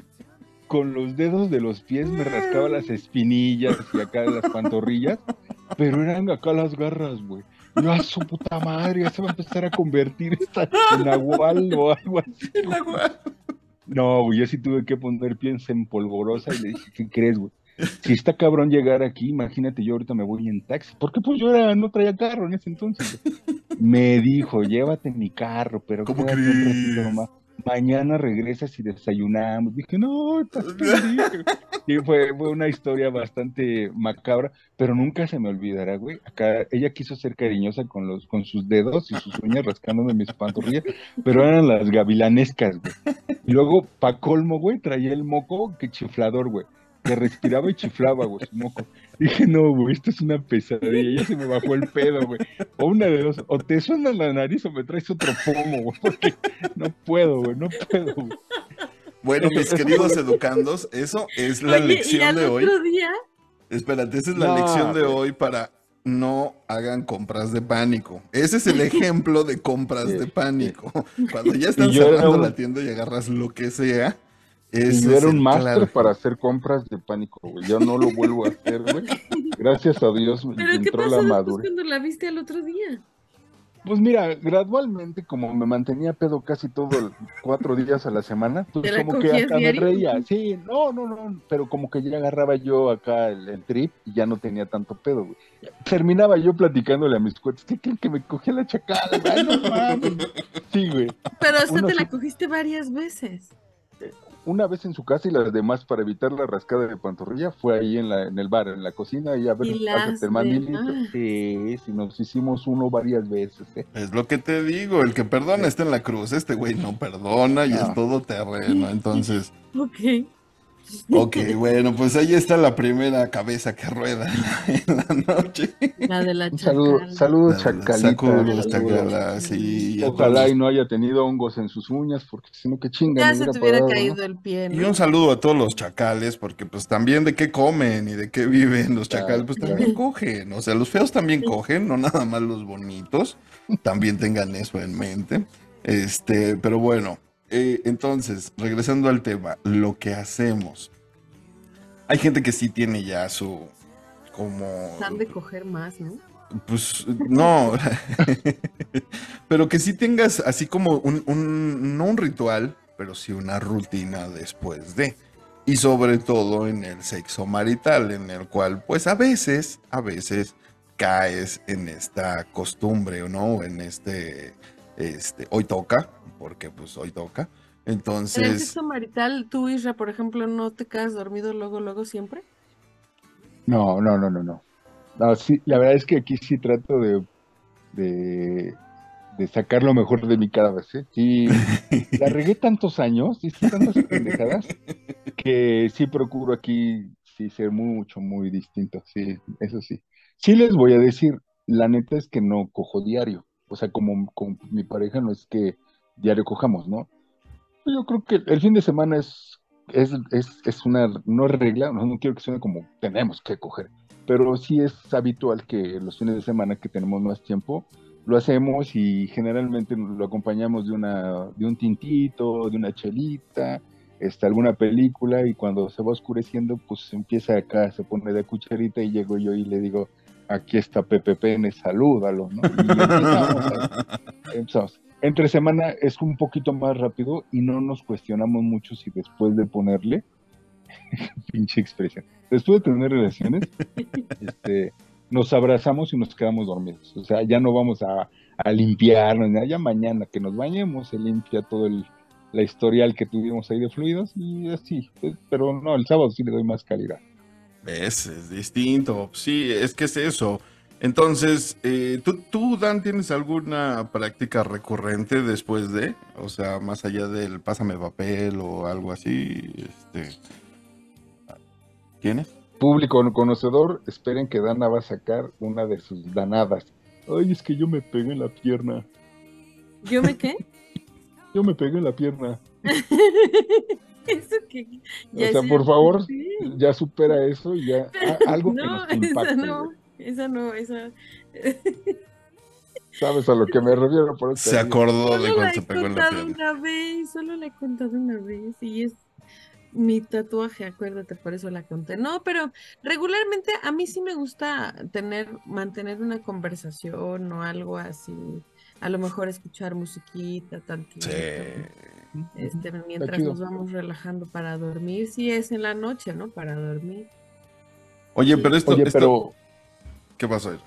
con los dedos de los pies me rascaba las espinillas y acá las pantorrillas, pero eran acá las garras, güey. Yo a su puta madre, ya se va a empezar a convertir esta en nahual o algo así. *laughs* No, güey, yo sí tuve que poner piensa en polvorosa y le dije, ¿qué crees, güey? Si está cabrón llegar aquí, imagínate, yo ahorita me voy en taxi, porque pues yo era, no traía carro en ese entonces. güey. Me dijo, llévate mi carro, pero ¿Cómo quédate un ratito crees? nomás. Mañana regresas y desayunamos. Dije, no, estás. *laughs* Y fue, fue una historia bastante macabra, pero nunca se me olvidará, güey. Acá ella quiso ser cariñosa con los, con sus dedos y sus uñas rascándome mis pantorrillas, pero eran las gavilanescas, güey. Y luego, pa' colmo, güey, traía el moco que chiflador, güey. Que respiraba y chiflaba, güey, su moco. Dije, no, güey, esto es una pesadilla. Ya se me bajó el pedo, güey. O una de dos, o te suena la nariz o me traes otro pomo, güey, porque no puedo, güey, no puedo, güey. Bueno, mis queridos educandos, eso es la Oye, y lección al de hoy. otro día, Espérate, esa es la No, lección de güey. hoy para no hagan compras de pánico. Ese es el *laughs* ejemplo de compras de pánico. Cuando ya están cerrando un- la tienda y agarras lo que sea. Y yo era un máster claro. para hacer compras de pánico, güey. Yo no lo vuelvo a hacer, güey. Gracias a Dios me *laughs* ¿pero qué entró pasó la madurez. cuando la viste al otro día? Pues mira, gradualmente, como me mantenía pedo casi todo el cuatro días a la semana, pues ¿Te la como que acá me reía. Sí, no, no, no, pero como que ya agarraba yo acá el, el trip y ya no tenía tanto pedo, güey. Terminaba yo platicándole a mis cuates, ¿qué creen que me cogía la chacala? *laughs* Ay, no mames. Sí, güey. Pero Uno te la cogiste varias veces. Una vez en su casa y las demás para evitar la rascada de pantorrilla fue ahí en, la, en el bar, en la cocina y a ver, Y mandilito. demás. Sí, sí, nos hicimos uno varias veces, ¿eh? Es lo que te digo, el que perdona está en la cruz. Este güey no perdona y No. es todo terreno. *laughs* Entonces, Ok. Ok, bueno, pues ahí está la primera cabeza que rueda *laughs* en la, noche. La de la chacal. saludos, chacalita. Saludos, chacala, sí, Ojalá todos. y no haya tenido hongos en sus uñas, porque si no, que chinga. Ya se te hubiera parado, ¿no? caído el pie, Y un saludo a todos los chacales, porque pues también de qué comen y de qué viven los chacales, pues también *laughs* cogen. O sea, los feos también cogen, no nada más los bonitos. También tengan eso en mente. Este, pero bueno, eh, entonces, regresando al tema, lo que hacemos. Hay gente que sí tiene ya su como Han de coger más, ¿no? pues no, *laughs* pero que sí tengas así como un, un- no un ritual, pero sí una rutina después de. Y sobre todo en el sexo marital, en el cual pues a veces, a veces caes en esta costumbre no, en este, este, hoy toca, porque pues hoy toca. En el Entonces, sexo marital, tú, Isra, por ejemplo, ¿no te quedas dormido luego, luego siempre? No, no, no, no, no. No, sí, la verdad es que aquí sí trato de, de, de sacar lo mejor de mí cada vez, ¿eh? Sí, *laughs* la regué tantos años, hice tantas pendejadas, que sí procuro aquí sí ser mucho, muy distinto, sí, eso sí. Sí les voy a decir, la neta es que no cojo diario, o sea, como con mi pareja no es que diario cojamos, ¿no? Yo creo que el fin de semana es, es, es, es una, no regla, no, no quiero que suene como tenemos que coger, pero sí es habitual que los fines de semana que tenemos más tiempo, lo hacemos y generalmente lo acompañamos de una, de un tintito, de una chelita, este, alguna película y cuando se va oscureciendo, pues empieza acá, se pone de cucharita y llego yo y le digo, aquí está Pepe Pene, salúdalo, ¿no? Y empezamos, a- *laughs* empezamos. Entre semana es un poquito más rápido y no nos cuestionamos mucho si después de ponerle *laughs* Pinche expresión. Después de tener relaciones, *laughs* este, nos abrazamos y nos quedamos dormidos. O sea, ya no vamos a, a limpiarnos, ya, ya mañana que nos bañemos se limpia todo el, la historial que tuvimos ahí de fluidos y así. Pero no, el sábado sí le doy más calidad. Es, es distinto. Sí, es que es eso. Entonces, eh, ¿tú, tú, Dan, tienes alguna práctica recurrente después de? O sea, más allá del pásame papel o algo así. Este, ¿Tienes? Público conocedor, esperen que Dana va a sacar una de sus danadas. Ay, es que yo me pegué en la pierna. ¿Yo me qué? Yo me pegué en la pierna. *laughs* Eso que. O sea, por favor, sí. ya supera eso y ya a- *laughs* algo que No, nos impacte. esa no, esa no, *laughs* esa. ¿Sabes a lo que me refiero? Por eso Se acordó de Solo cuando he se pegó en la una vez, solo la he contado una vez y es mi tatuaje, acuérdate, por eso la conté. No, pero regularmente a mí sí me gusta tener, mantener una conversación o algo así. A lo mejor escuchar musiquita, tantito. Sí. Este, mientras nos vamos relajando para dormir, si es en la noche, ¿no? Para dormir. Oye, pero esto, Oye, esto- pero, ¿qué pasó? ahí?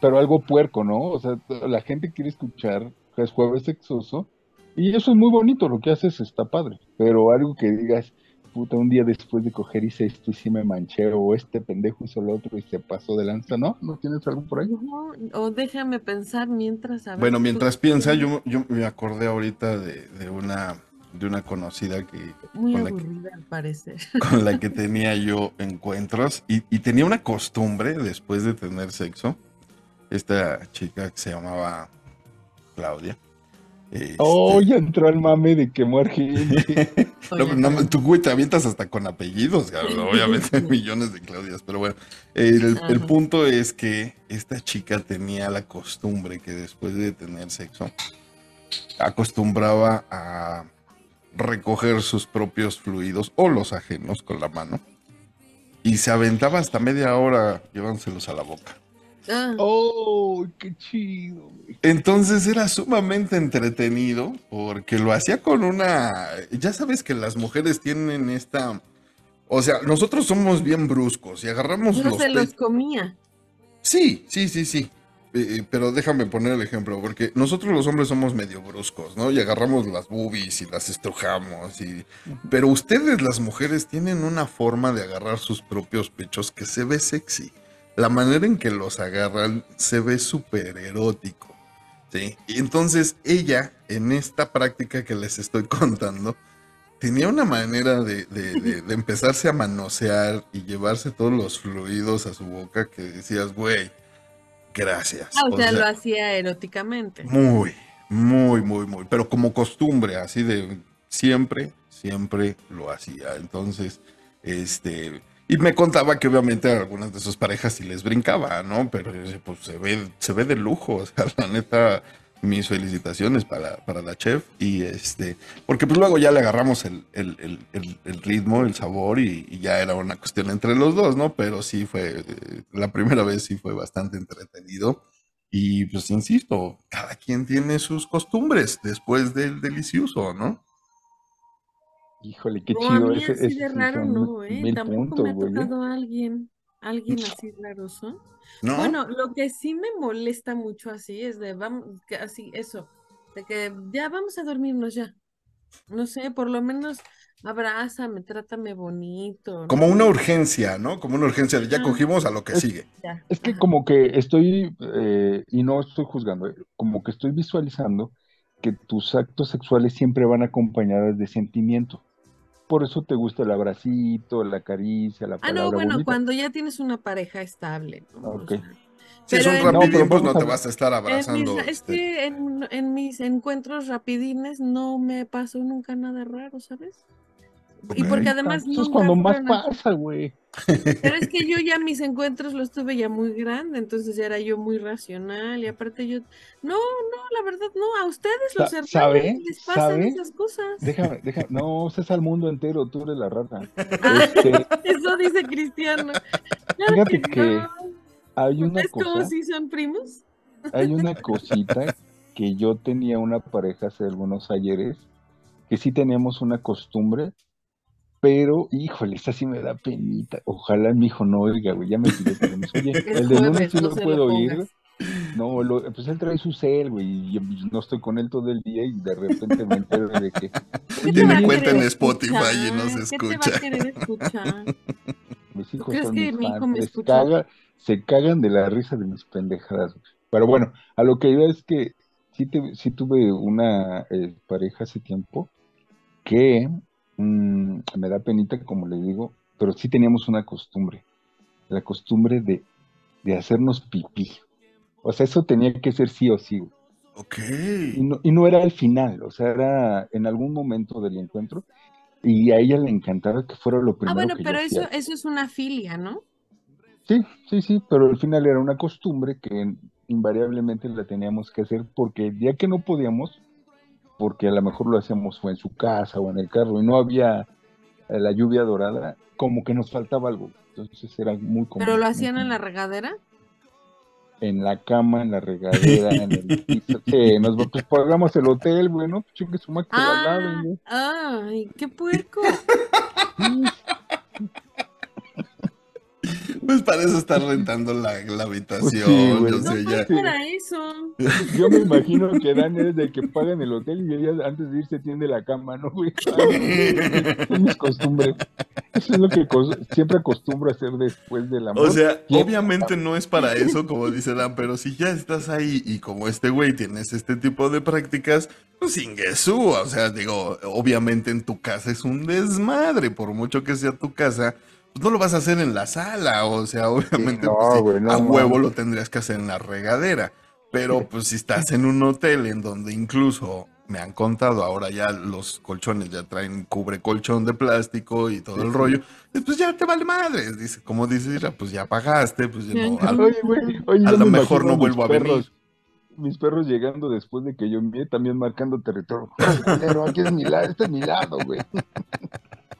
pero algo puerco, ¿no? O sea, la gente quiere escuchar que es jueves sexoso y eso es muy bonito, lo que haces está padre, pero algo que digas, puta, un día después de coger hice esto y sí me manché, o este pendejo hizo lo otro y se pasó de lanza, ¿no? ¿No tienes algo por ahí? No, o déjame pensar mientras a Bueno, tú- mientras piensa, yo, yo me acordé ahorita de, de una de una conocida que Muy con la que- aburrida al parecer. *laughs* con la que *laughs* tenía yo encuentros y, y tenía una costumbre después de tener sexo. Esta chica que se llamaba Claudia. Este, Oh, ya entró el mame de que muere gente. *laughs* no, no, tú, güey, te avientas hasta con apellidos, cabrón, *laughs* obviamente hay *laughs* millones de Claudias, pero bueno, el, el punto es que esta chica tenía la costumbre que después de tener sexo, acostumbraba a recoger sus propios fluidos o los ajenos con la mano y se aventaba hasta media hora llevándoselos a la boca. Ah, Oh, qué chido. güey. Entonces era sumamente entretenido porque lo hacía con una... Ya sabes que las mujeres tienen esta... O sea, nosotros somos bien bruscos y agarramos no los... se los comía. Sí, sí, sí, sí. Eh, eh, pero déjame poner el ejemplo, porque nosotros los hombres somos medio bruscos, ¿no? Y agarramos las boobies y las estrujamos. Y... Pero ustedes, las mujeres, tienen una forma de agarrar sus propios pechos que se ve sexy. La manera en que los agarran se ve súper erótico. ¿sí? Y entonces ella, en esta práctica que les estoy *laughs* contando, tenía una manera de, de- de- de empezarse a manosear y llevarse todos los fluidos a su boca que decías, güey, gracias. Ah, o O sea, sea, lo hacía eróticamente. muy, muy, muy, muy, pero como costumbre, así de siempre, siempre lo hacía. Entonces, este, y me contaba que obviamente a algunas de sus parejas sí les brincaba, ¿no? Pero pues se ve, se ve de lujo, *laughs* o sea, la neta, mis felicitaciones para, para la chef y este, porque pues luego ya le agarramos el, el- el- el- el ritmo, el sabor y, y ya era una cuestión entre los dos, ¿no? Pero sí fue, eh, la primera vez sí fue bastante entretenido. Y pues insisto, cada quien tiene sus costumbres después del delicioso, ¿no? Híjole, qué No, a chido. mí Ese, así ese de raro no, ¿eh? Tampoco puntos, me ha güey. ¿eh? tocado alguien, alguien así raroso. ¿No? Bueno, lo que sí me molesta mucho así es de, vamos, que así, eso, de que ya vamos a dormirnos ya. No sé, por lo menos abrázame, trátame bonito. Como una urgencia, ¿no? Como una urgencia de ya Ah. cogimos a lo que Es- sigue. Ya, Es que ajá. como que estoy, eh, y no estoy juzgando, eh, como que estoy visualizando que tus actos sexuales siempre van acompañados de sentimiento. Por eso te gusta el abracito, la caricia, la Ah, palabra no, bueno, bonita. cuando ya tienes una pareja estable, ¿no? O Ok. sea, Si es Pero un en- No, pues no te vas a estar en mis- abrazando. es este, que en, en mis encuentros rapidines no me pasó nunca nada raro, ¿sabes? Y porque además Eso es nunca cuando más pasa, güey. Pero es que yo ya mis encuentros los tuve ya muy grande, entonces ya era yo muy racional y aparte yo, no, no, la verdad no, a ustedes los hermanos ¿sabe? les pasan ¿sabe? esas cosas. Déjame, déjame, no, es al mundo entero, tú eres la rata. Ah, Este, *laughs* eso dice Cristiano. Claro Fíjate que que no. hay una ¿Es como cosa, si son primos? hay una cosita que yo tenía una pareja hace algunos ayeres, que sí teníamos una costumbre pero, híjole, esa sí me da penita. Ojalá mi hijo no oiga, güey, ya me pide. Oye, *laughs* Es el de lunes sí no puedo oír. No, lo- pues él trae su cel, güey, y yo pues, no estoy con él todo el día y de repente me entero de que ¿Qué te Tiene cuenta en Spotify y no se ¿Qué te escucha. va a querer escuchar? *laughs* mis hijos crees son que mis mi hijo me les escucha? caga- se cagan de la risa de mis pendejadas. güey. Pero bueno, a lo que iba es que sí, te- sí tuve una eh, pareja hace tiempo que mm, me da penita, como le digo, pero sí teníamos una costumbre, la costumbre de, de hacernos pipí. O sea, eso tenía que ser sí o sí. Ok. Y no, y no era al final, o sea, era en algún momento del encuentro y a ella le encantaba que fuera lo Ah, primero bueno, que yo pero eso, hacía. eso es una filia, ¿no? Sí, sí, sí, pero al final era una costumbre que invariablemente la teníamos que hacer porque el día que no podíamos, porque a lo mejor lo hacíamos o en su casa o en el carro y no había la lluvia dorada, como que nos faltaba algo. Entonces era muy común. Pero lo hacían en la regadera. En la cama, en la regadera, *laughs* en el piso. Sí, nos pues pagamos el hotel, güey, ¿no? Pues chingue su la laven, Ah, ay, qué puerco. Pues para eso está rentando la, la habitación. Pues sí, güey. yo No sé, fue ya. Para eso. *laughs* Yo me imagino que Dan es de que pagan el hotel y ella antes de irse tiende la cama, ¿no, güey? *laughs* No, son mis costumbres. Eso es lo que siempre acostumbro a hacer después del amor. O sea, obviamente no es para eso, como dice Dan, pero si ya estás ahí y como este güey tienes este tipo de prácticas, pues inguesú. O sea, digo, obviamente en tu casa es un desmadre, por mucho que sea tu casa, pues no lo vas a hacer en la sala. O sea, obviamente no, pues, sí, güey, no a huevo lo tendrías que hacer en la regadera. Pero pues si estás en un hotel en donde incluso me han contado, ahora ya los colchones ya traen cubre colchón de plástico y todo Sí, el rollo, pues ya te vale madres, dice, como dice Ira, pues ya pagaste, pues ya no, al- Oye, güey, oye, a lo me mejor no vuelvo a venir. perros, Mis perros llegando después de que yo envié, también marcando territorio. Pero aquí es mi lado, este es mi lado, güey. *laughs*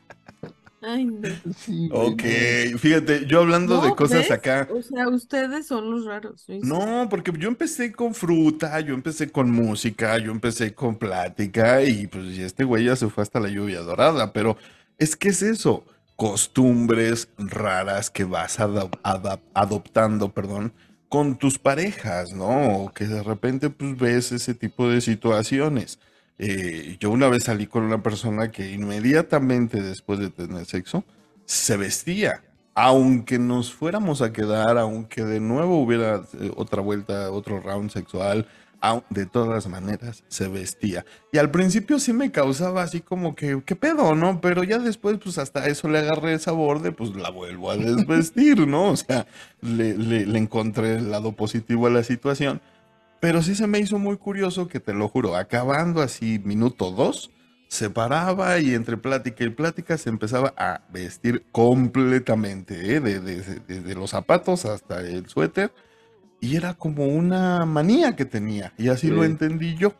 Ay, no. Sí, Ok, no. fíjate, yo hablando de cosas ¿ves? acá. O sea, ustedes son los raros. ¿oíste? No, porque yo empecé con fruta, yo empecé con música, yo empecé con plática y pues y este güey ya se fue hasta la lluvia dorada, pero es que es eso, costumbres raras que vas adop- adoptando, perdón, con tus parejas, ¿no? O que de repente pues ves ese tipo de situaciones. Eh, yo una vez salí con una persona que inmediatamente después de tener sexo se vestía. Aunque nos fuéramos a quedar, aunque de nuevo hubiera eh, otra vuelta, otro round sexual, de todas maneras se vestía. Y al principio sí me causaba así como que, ¿qué pedo, no? Pero ya después, pues hasta eso le agarré el sabor de, pues la vuelvo a *laughs* desvestir, ¿no? O sea, le, le- le encontré el lado positivo a la situación. Pero sí se me hizo muy curioso que te lo juro, acabando así minuto dos, se paraba y entre plática y plática se empezaba a vestir completamente, ¿eh? de, de- de- desde los zapatos hasta el suéter. Y era como una manía que tenía. Y así lo Sí. entendí yo.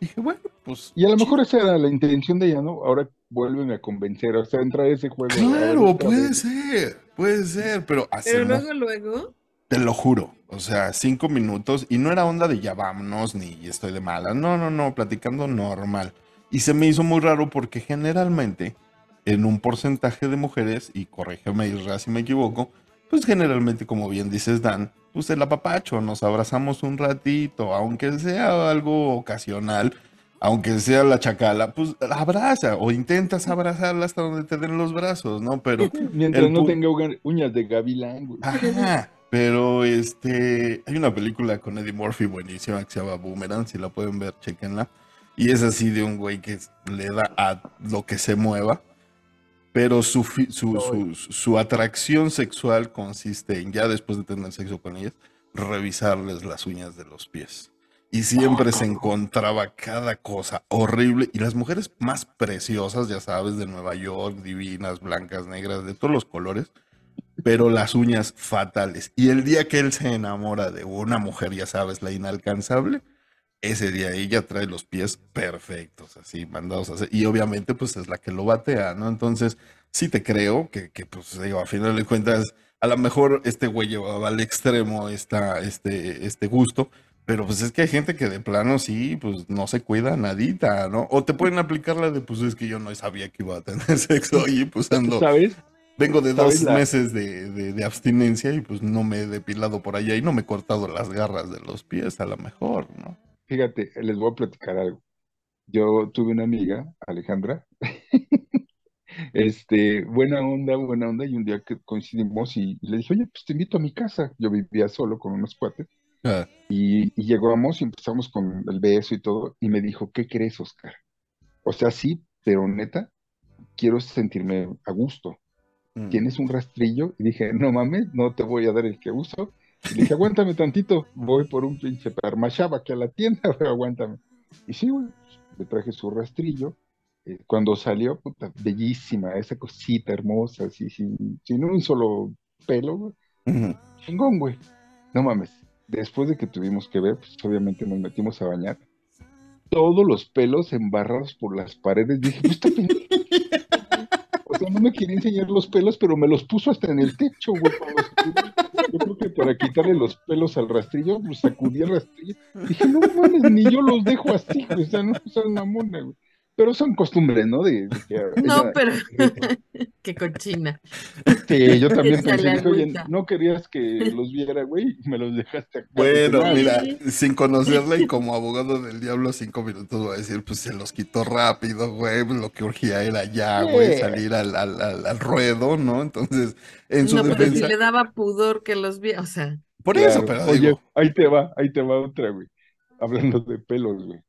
Dije, bueno, pues... Y a lo mejor esa era la intención de ella, ¿no? Ahora vuelven a convencer, o sea, entra ese juego. Claro, puede vez. ser, puede ser, pero Pero hacemos, luego, luego. Te lo juro, o sea, cinco minutos y no era onda de ya vámonos ni estoy de mala, no, no, no, platicando normal. Y se me hizo muy raro porque generalmente en un porcentaje de mujeres, y corrígeme Isra si me equivoco, pues generalmente como bien dices Dan, pues el apapacho, nos abrazamos un ratito, aunque sea algo ocasional, aunque sea la chacala, pues abraza o intentas abrazarla hasta donde te den los brazos, ¿no? Pero *laughs* Mientras no tenga uñas de gavilán. Ajá, pero este, hay una película con Eddie Murphy buenísima que se llama Boomerang, si la pueden ver, chequenla. Y es así de un güey que le da a lo que se mueva, pero su, su, su, su atracción sexual consiste en, ya después de tener sexo con ellas, revisarles las uñas de los pies. Y siempre se encontraba cada cosa horrible. Y las mujeres más preciosas, ya sabes, de Nueva York, divinas, blancas, negras, de todos los colores, pero las uñas fatales. Y el día que él se enamora de una mujer, ya sabes, la inalcanzable, ese día ella trae los pies perfectos, así, mandados a hacer. Y obviamente, pues es la que lo batea, ¿no? Entonces, sí te creo que, que pues digo, a final de cuentas, a lo mejor este güey llevaba al extremo esta, este, este gusto, Pero pues es que hay gente que de plano sí, pues no se cuida nadita, ¿no? O te pueden aplicar la de, pues es que yo no sabía que iba a tener *laughs* sexo y pues ando, ¿Sabes? Vengo de ¿Sabes dos la- meses de, de- de abstinencia y pues no me he depilado por allá y no me he cortado las garras de los pies a lo mejor, ¿no? Fíjate, les voy a platicar algo. Yo tuve una amiga, Alejandra, *laughs* este, buena onda, buena onda, y un día que coincidimos y, y le dije, oye, pues te invito a mi casa. Yo vivía solo con unos cuates Ah, y, y llegamos y empezamos con el beso y todo, y me dijo, ¿qué crees, Oscar? O sea, sí, pero neta, quiero sentirme a gusto. Mm. ¿Tienes un rastrillo? Y dije, no mames, no te voy a dar el que uso. Y dije, aguántame tantito, voy por un pinche parmachaba que a la tienda, *laughs* pero aguántame. Y sí, güey, pues, le traje su rastrillo. Eh, cuando salió, puta, bellísima, esa cosita hermosa, así, sin, sin un solo pelo, güey. Ujú. Chingón, güey. No mames. Después de que tuvimos que ver, pues obviamente nos metimos a bañar. Todos los pelos embarrados por las paredes. Dije, pues está *laughs* no me quería enseñar los pelos, pero me los puso hasta en el techo, güey. Yo creo que para quitarle los pelos al rastrillo, pues sacudí el rastrillo. Dije, no mames, ni yo los dejo así, güey. O sea, no son mamona, güey. Pero son costumbres, ¿no? De, de que *laughs* No, ella- pero *laughs* qué cochina. Sí, yo también pensé, oye, no querías que los viera, güey, y me los dejaste acá. Bueno, mira, sin conocerla y *laughs* como abogado del diablo, cinco minutos voy a decir, pues se los quitó rápido, güey, pues, lo que urgía era ya, güey, salir al, al, al, al ruedo, ¿no? Entonces, en su No, pero si defensa, le daba pudor que los viera, o sea, por Claro. eso, pero Oye, digo, ahí te va, ahí te va otra, güey. Hablando de pelos, güey.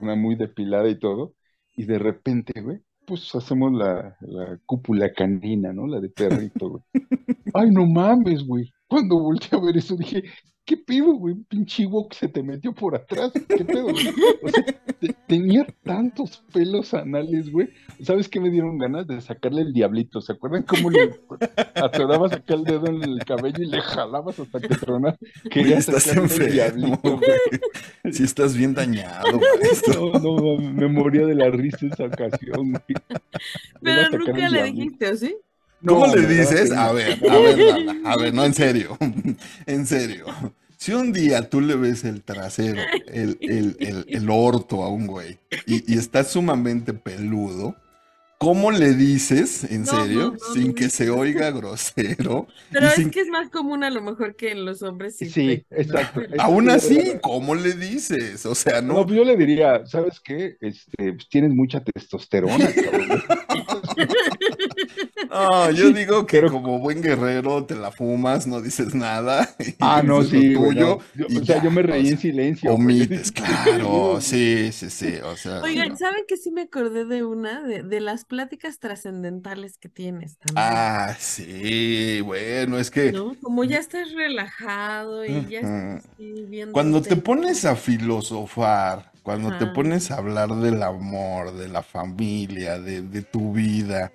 Una muy depilada y todo. Y de repente, güey, pues hacemos la, la cúpula canina, ¿no? La de perrito, güey. *laughs* Ay, no mames, güey. Cuando volteé a ver eso dije, ¿qué pedo, güey? Un pinche que se te metió por atrás. ¿Qué pedo, güey? O sea, te- tenía tantos pelos anales, güey. ¿Sabes qué me dieron ganas de sacarle el diablito? ¿Se acuerdan cómo le atorabas acá el dedo en el cabello y le jalabas hasta que tronaba? güey, Quería estás sacarle el enfermo, diablito, güey. Sí estás bien dañado, maestro. *laughs* No, no, me moría de la risa esa ocasión, güey. Pero nunca le dijiste, ¿o sí? ¿Cómo No, le dices? A ver, *laughs* a ver, Lala, a ver, no, en serio, *laughs* en serio. Si un día tú le ves el trasero, el, el, el, el orto a un güey y, y está sumamente peludo, ¿cómo le dices, en No, serio, no, no, sin no, que se oiga grosero? *laughs* Pero es sin- que es más común a lo mejor que en los hombres sí. Exacto. Aún así, ¿cómo le dices? O sea, No, no, pues yo le diría, ¿sabes qué? Este, pues tienes mucha testosterona, cabrón. No, yo digo que pero- como buen guerrero te la fumas, no dices nada. *laughs* y Ah, no, sí, güey, tuyo no. Yo- y o sea, ya, yo me reí o en silencio. Omites, *laughs* claro, sí, sí, sí, o sea, Oigan, no. ¿saben que sí me acordé de una? De, de las pláticas trascendentales que tienes también. Ah, sí, bueno, es que ¿No? Como ya estás relajado y ya estás así viendo cuando te pones a filosofar, cuando te pones a hablar del amor, de la familia, de, de tu vida,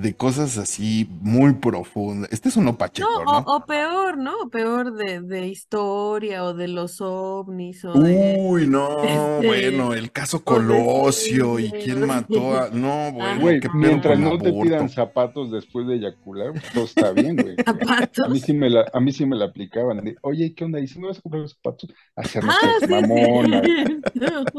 de cosas así muy profundas, este es uno No, pacheco, o, ¿no? o peor, ¿no? O peor de, de historia o de los ovnis o de... Uy, no, *laughs* este, bueno, el caso de Colosio y quién *laughs* mató a... No, bueno, Güey, qué mientras no te pidan zapatos después de eyacular, todo está bien, güey. *laughs* A mí zapatos. sí me la, a mí sí me la aplicaban. de, Oye, ¿qué onda? ¿Y si me vas a comprar los zapatos? Hacernos Ah, sí, mamona. sí.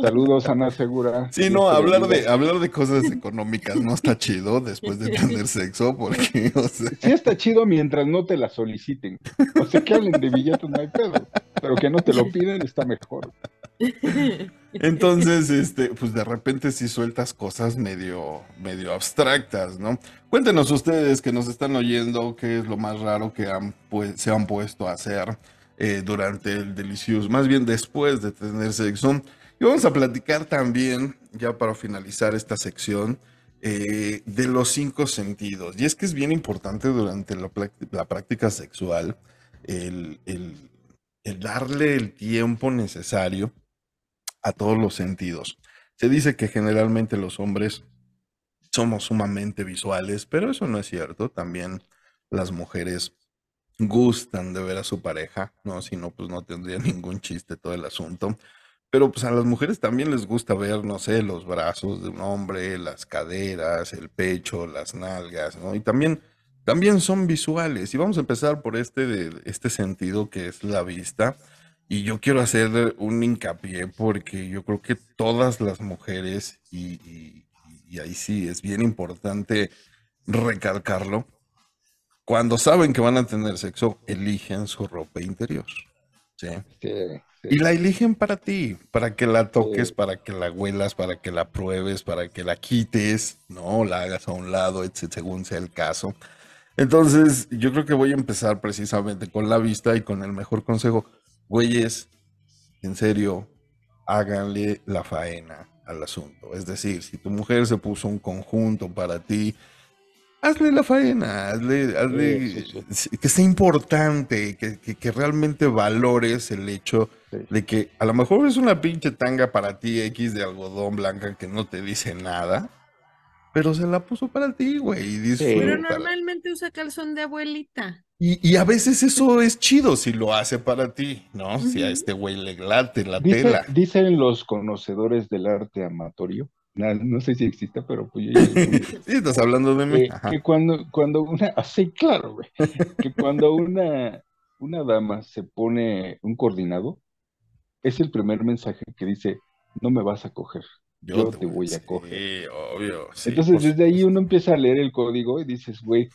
Saludos, Ana Segura. Sí, no, te hablar de, hablar de cosas económicas no está chido después de tener sexo, porque, *laughs* o sea, Sí está chido mientras no te la soliciten. O sea, que hablen de billetes no hay pedo. Pero que no te lo piden está mejor. entonces, este, pues de repente sí sueltas cosas medio, medio abstractas, ¿no? Cuéntenos ustedes que nos están oyendo qué es lo más raro que han, pues, se han puesto a hacer eh, durante el delicioso, más bien después de tener sexo. Y vamos a platicar también, ya para finalizar esta sección, eh, de los cinco sentidos. Y es que es bien importante durante la, la práctica sexual el, el- el darle el tiempo necesario a todos los sentidos. Se dice que generalmente los hombres somos sumamente visuales, pero eso no es cierto. También las mujeres gustan de ver a su pareja, ¿no? Si no, pues no tendría ningún chiste todo el asunto. Pero pues a las mujeres también les gusta ver, no sé, los brazos de un hombre, las caderas, el pecho, las nalgas, ¿no? Y también, también son visuales. Y vamos a empezar por este, de, este sentido que es la vista. Y yo quiero hacer un hincapié porque yo creo que todas las mujeres, y, y- y ahí sí es bien importante recalcarlo, cuando saben que van a tener sexo, eligen su ropa interior. ¿sí? Sí, sí. Y la eligen para ti, para que la toques, Sí. para que la huelas, para que la pruebes, para que la quites, no la hagas a un lado, etc., según sea el caso. Entonces, yo creo que voy a empezar precisamente con la vista y con el mejor consejo. Güeyes, en serio, háganle la faena al asunto. Es decir, si tu mujer se puso un conjunto para ti, hazle la faena, hazle, hazle- Sí, sí, que sea importante, que, que- que realmente valores el hecho Sí. de que a lo mejor es una pinche tanga para ti X de algodón blanca que no te dice nada, pero se la puso para ti, güey, y Pero normalmente usa calzón de abuelita. Y, y a veces eso es chido si lo hace para ti, ¿no? Si a este güey le late la Dice- tela. dicen los conocedores del arte amatorio, na- no sé si exista, pero pues yo ya *laughs* Sí, estás hablando de mí. Eh, que cuando, cuando una, ah, *laughs* sí, claro, güey, que cuando una, una dama se pone un coordinado, es el primer mensaje que dice, no me vas a coger. yo te voy a sí, coger. obvio. sí, Entonces, desde ahí uno empieza a leer el código y dices, güey,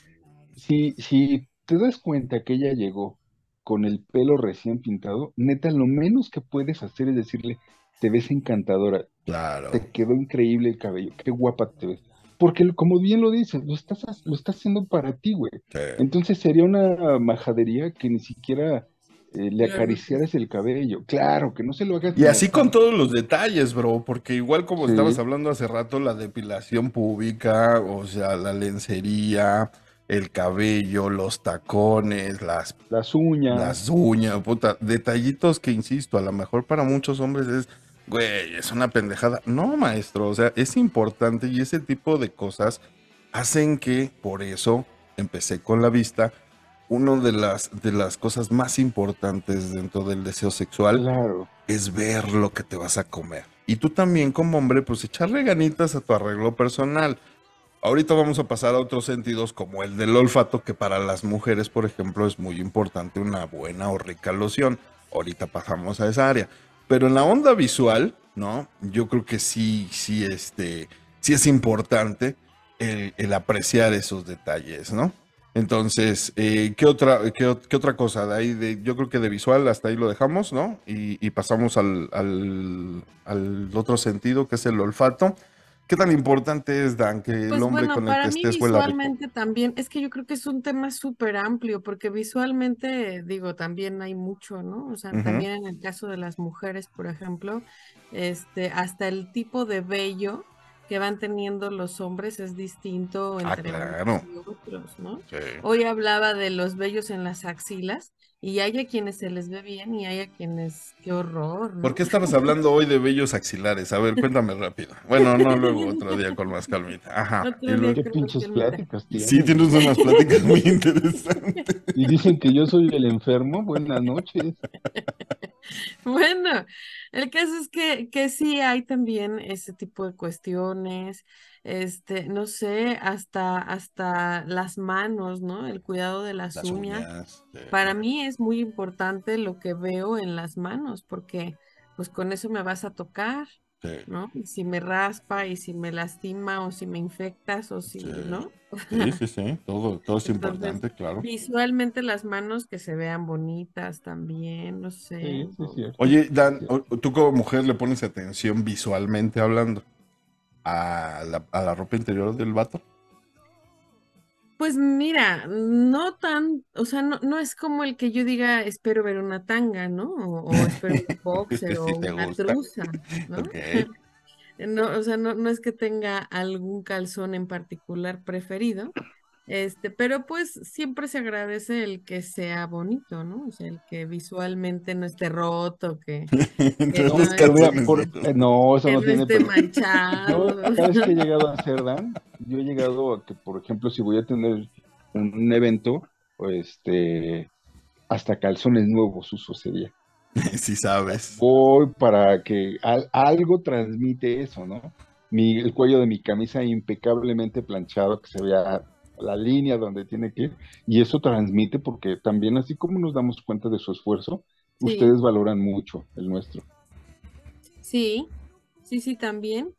si, si te das cuenta que ella llegó con el pelo recién pintado, neta, lo menos que puedes hacer es decirle, te ves encantadora, Claro. te quedó increíble el cabello, qué guapa te ves. Porque como bien lo dices, lo estás, lo estás haciendo para ti, güey. sí. Entonces sería una majadería que ni siquiera eh, le Claro. acariciaras el cabello. Claro, que no se lo hagas. Y así con todos los detalles, bro, porque igual como Sí. estabas hablando hace rato, la depilación pública, o sea, la lencería, el cabello, los tacones, las, las uñas. las uñas, puta, detallitos que, insisto, a lo mejor para muchos hombres es, güey, es una pendejada. No, maestro, o sea, es importante y ese tipo de cosas hacen que, por eso, empecé con la vista, una de las, de las cosas más importantes dentro del deseo sexual Claro. es ver lo que te vas a comer. Y tú también como hombre, pues echarle ganitas a tu arreglo personal. Ahorita vamos a pasar a otros sentidos como el del olfato, que para las mujeres, por ejemplo, es muy importante una buena o rica loción. Ahorita pasamos a esa área. Pero en la onda visual, ¿no? Yo creo que sí, sí, este, sí es importante el, apreciar esos detalles, ¿no? Entonces, eh, ¿qué, otra, qué, qué otra cosa? De ahí, de, yo creo que de visual hasta ahí lo dejamos, ¿no? Y, y pasamos al, al, al otro sentido, que es el olfato. ¿Qué tan importante es, Dan, que el Pues hombre bueno, con el que estés visualmente también, es que yo creo que es un tema súper amplio, porque visualmente, digo, también hay mucho, ¿no? O sea, también en el caso de las mujeres, por ejemplo, este, hasta el tipo de vello que van teniendo los hombres es distinto Ah, entre unos claro. y otros, ¿no? Sí. Hoy hablaba de los vellos en las axilas y hay a quienes se les ve bien y hay a quienes, qué horror, ¿no? ¿Por qué estabas hablando hoy de vellos axilares? A ver, cuéntame rápido. Bueno, no, luego otro día con más calmita. Ajá. Otro Y luego- Qué pinches pláticas tienes. Sí, tienes unas pláticas muy interesantes. Y dicen que yo soy el enfermo. Buenas noches. *laughs* Bueno, el caso es que, que sí hay también ese tipo de cuestiones, este, no sé, hasta, hasta las manos, ¿no? El cuidado de las Las uñas. Para mí es muy importante lo que veo en las manos, porque pues con eso me vas a tocar, Sí. ¿no? Y si me raspa y si me lastima o si me infectas o si, Sí. ¿no? Sí, sí, *laughs* sí, todo, todo es Entonces, importante, claro. Visualmente las manos que se vean bonitas también, no sé. Sí, sí, o- sí. Oye, Dan, o- tú como mujer le pones atención visualmente hablando a la, a la ropa interior del vato. Pues mira, no tan, o sea, no, no es como el que yo diga espero ver una tanga, ¿no? O, o *laughs* espero un boxer *laughs* o Sí una gusta. truza, ¿no? *laughs* No, o sea, no, no es que tenga algún calzón en particular preferido, este, pero pues siempre se agradece el que sea bonito, ¿no? O sea, el que visualmente no esté roto, que, *laughs* Entonces, no, es- por- eh, no, eso que no no tiene esté pero- manchado. Yo, cada vez que he llegado a hacer, Dan, yo he llegado a que, por ejemplo, si voy a tener un, evento, o este, hasta calzones nuevos uso ese día. *laughs* Sí sabes. Voy para que al- algo transmite eso, ¿no? Mi, el cuello de mi camisa impecablemente planchado, que se vea la línea donde tiene que ir, y eso transmite porque también así como nos damos cuenta de su esfuerzo, Sí. ustedes valoran mucho el nuestro. Sí, sí, sí, también.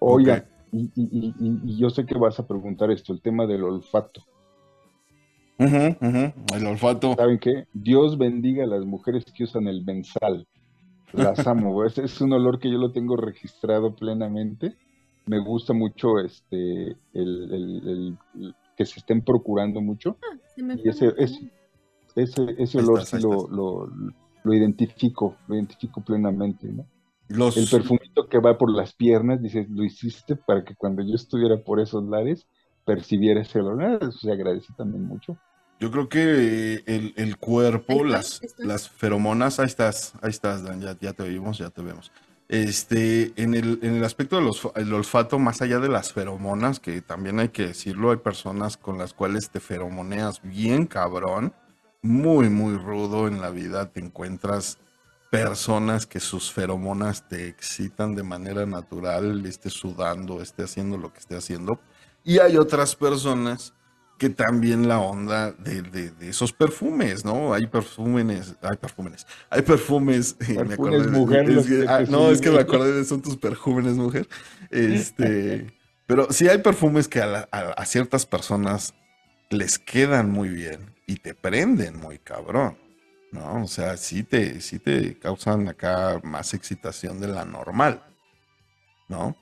Oiga, y, y- y- y- y yo sé que vas a preguntar esto, el tema del olfato. El olfato. ¿Saben qué? Dios bendiga a las mujeres que usan el benzal. Las amo. *laughs* es, es un olor que yo lo tengo registrado plenamente. Me gusta mucho este el, el- el- el- que se estén procurando mucho. Ah, se me Y ese- ese-. Ese, olor estás, sí lo, lo, lo identifico, lo identifico plenamente, ¿no? Los, El perfumito que va por las piernas, dices, lo hiciste para que cuando yo estuviera por esos lares percibiera ese olor. Ah, Eso se agradece también mucho. Yo creo que eh, el, el cuerpo, Ahí las, ahí las feromonas, ahí estás, ahí estás, Dan, ya, ya te oímos, ya te vemos. Este, en el, en el aspecto del olf- el olfato, más allá de las feromonas, que también hay que decirlo, hay personas con las cuales te feromoneas bien cabrón, muy, muy rudo en la vida, te encuentras personas que sus feromonas te excitan de manera natural, esté sudando, esté haciendo lo que esté haciendo. Y hay otras personas que también la onda de, de- de esos perfumes, ¿no? Hay perfumes, hay perfumes, hay perfumes. eh, me Perfumes acordé de- mujer, es que- ah, no, es que me acordé de son tus perfumes mujer. Este, pero sí hay perfumes que a, la- a- a ciertas personas les quedan muy bien y te prenden muy cabrón, ¿no? O sea, sí te, sí te causan acá más excitación de la normal, ¿no?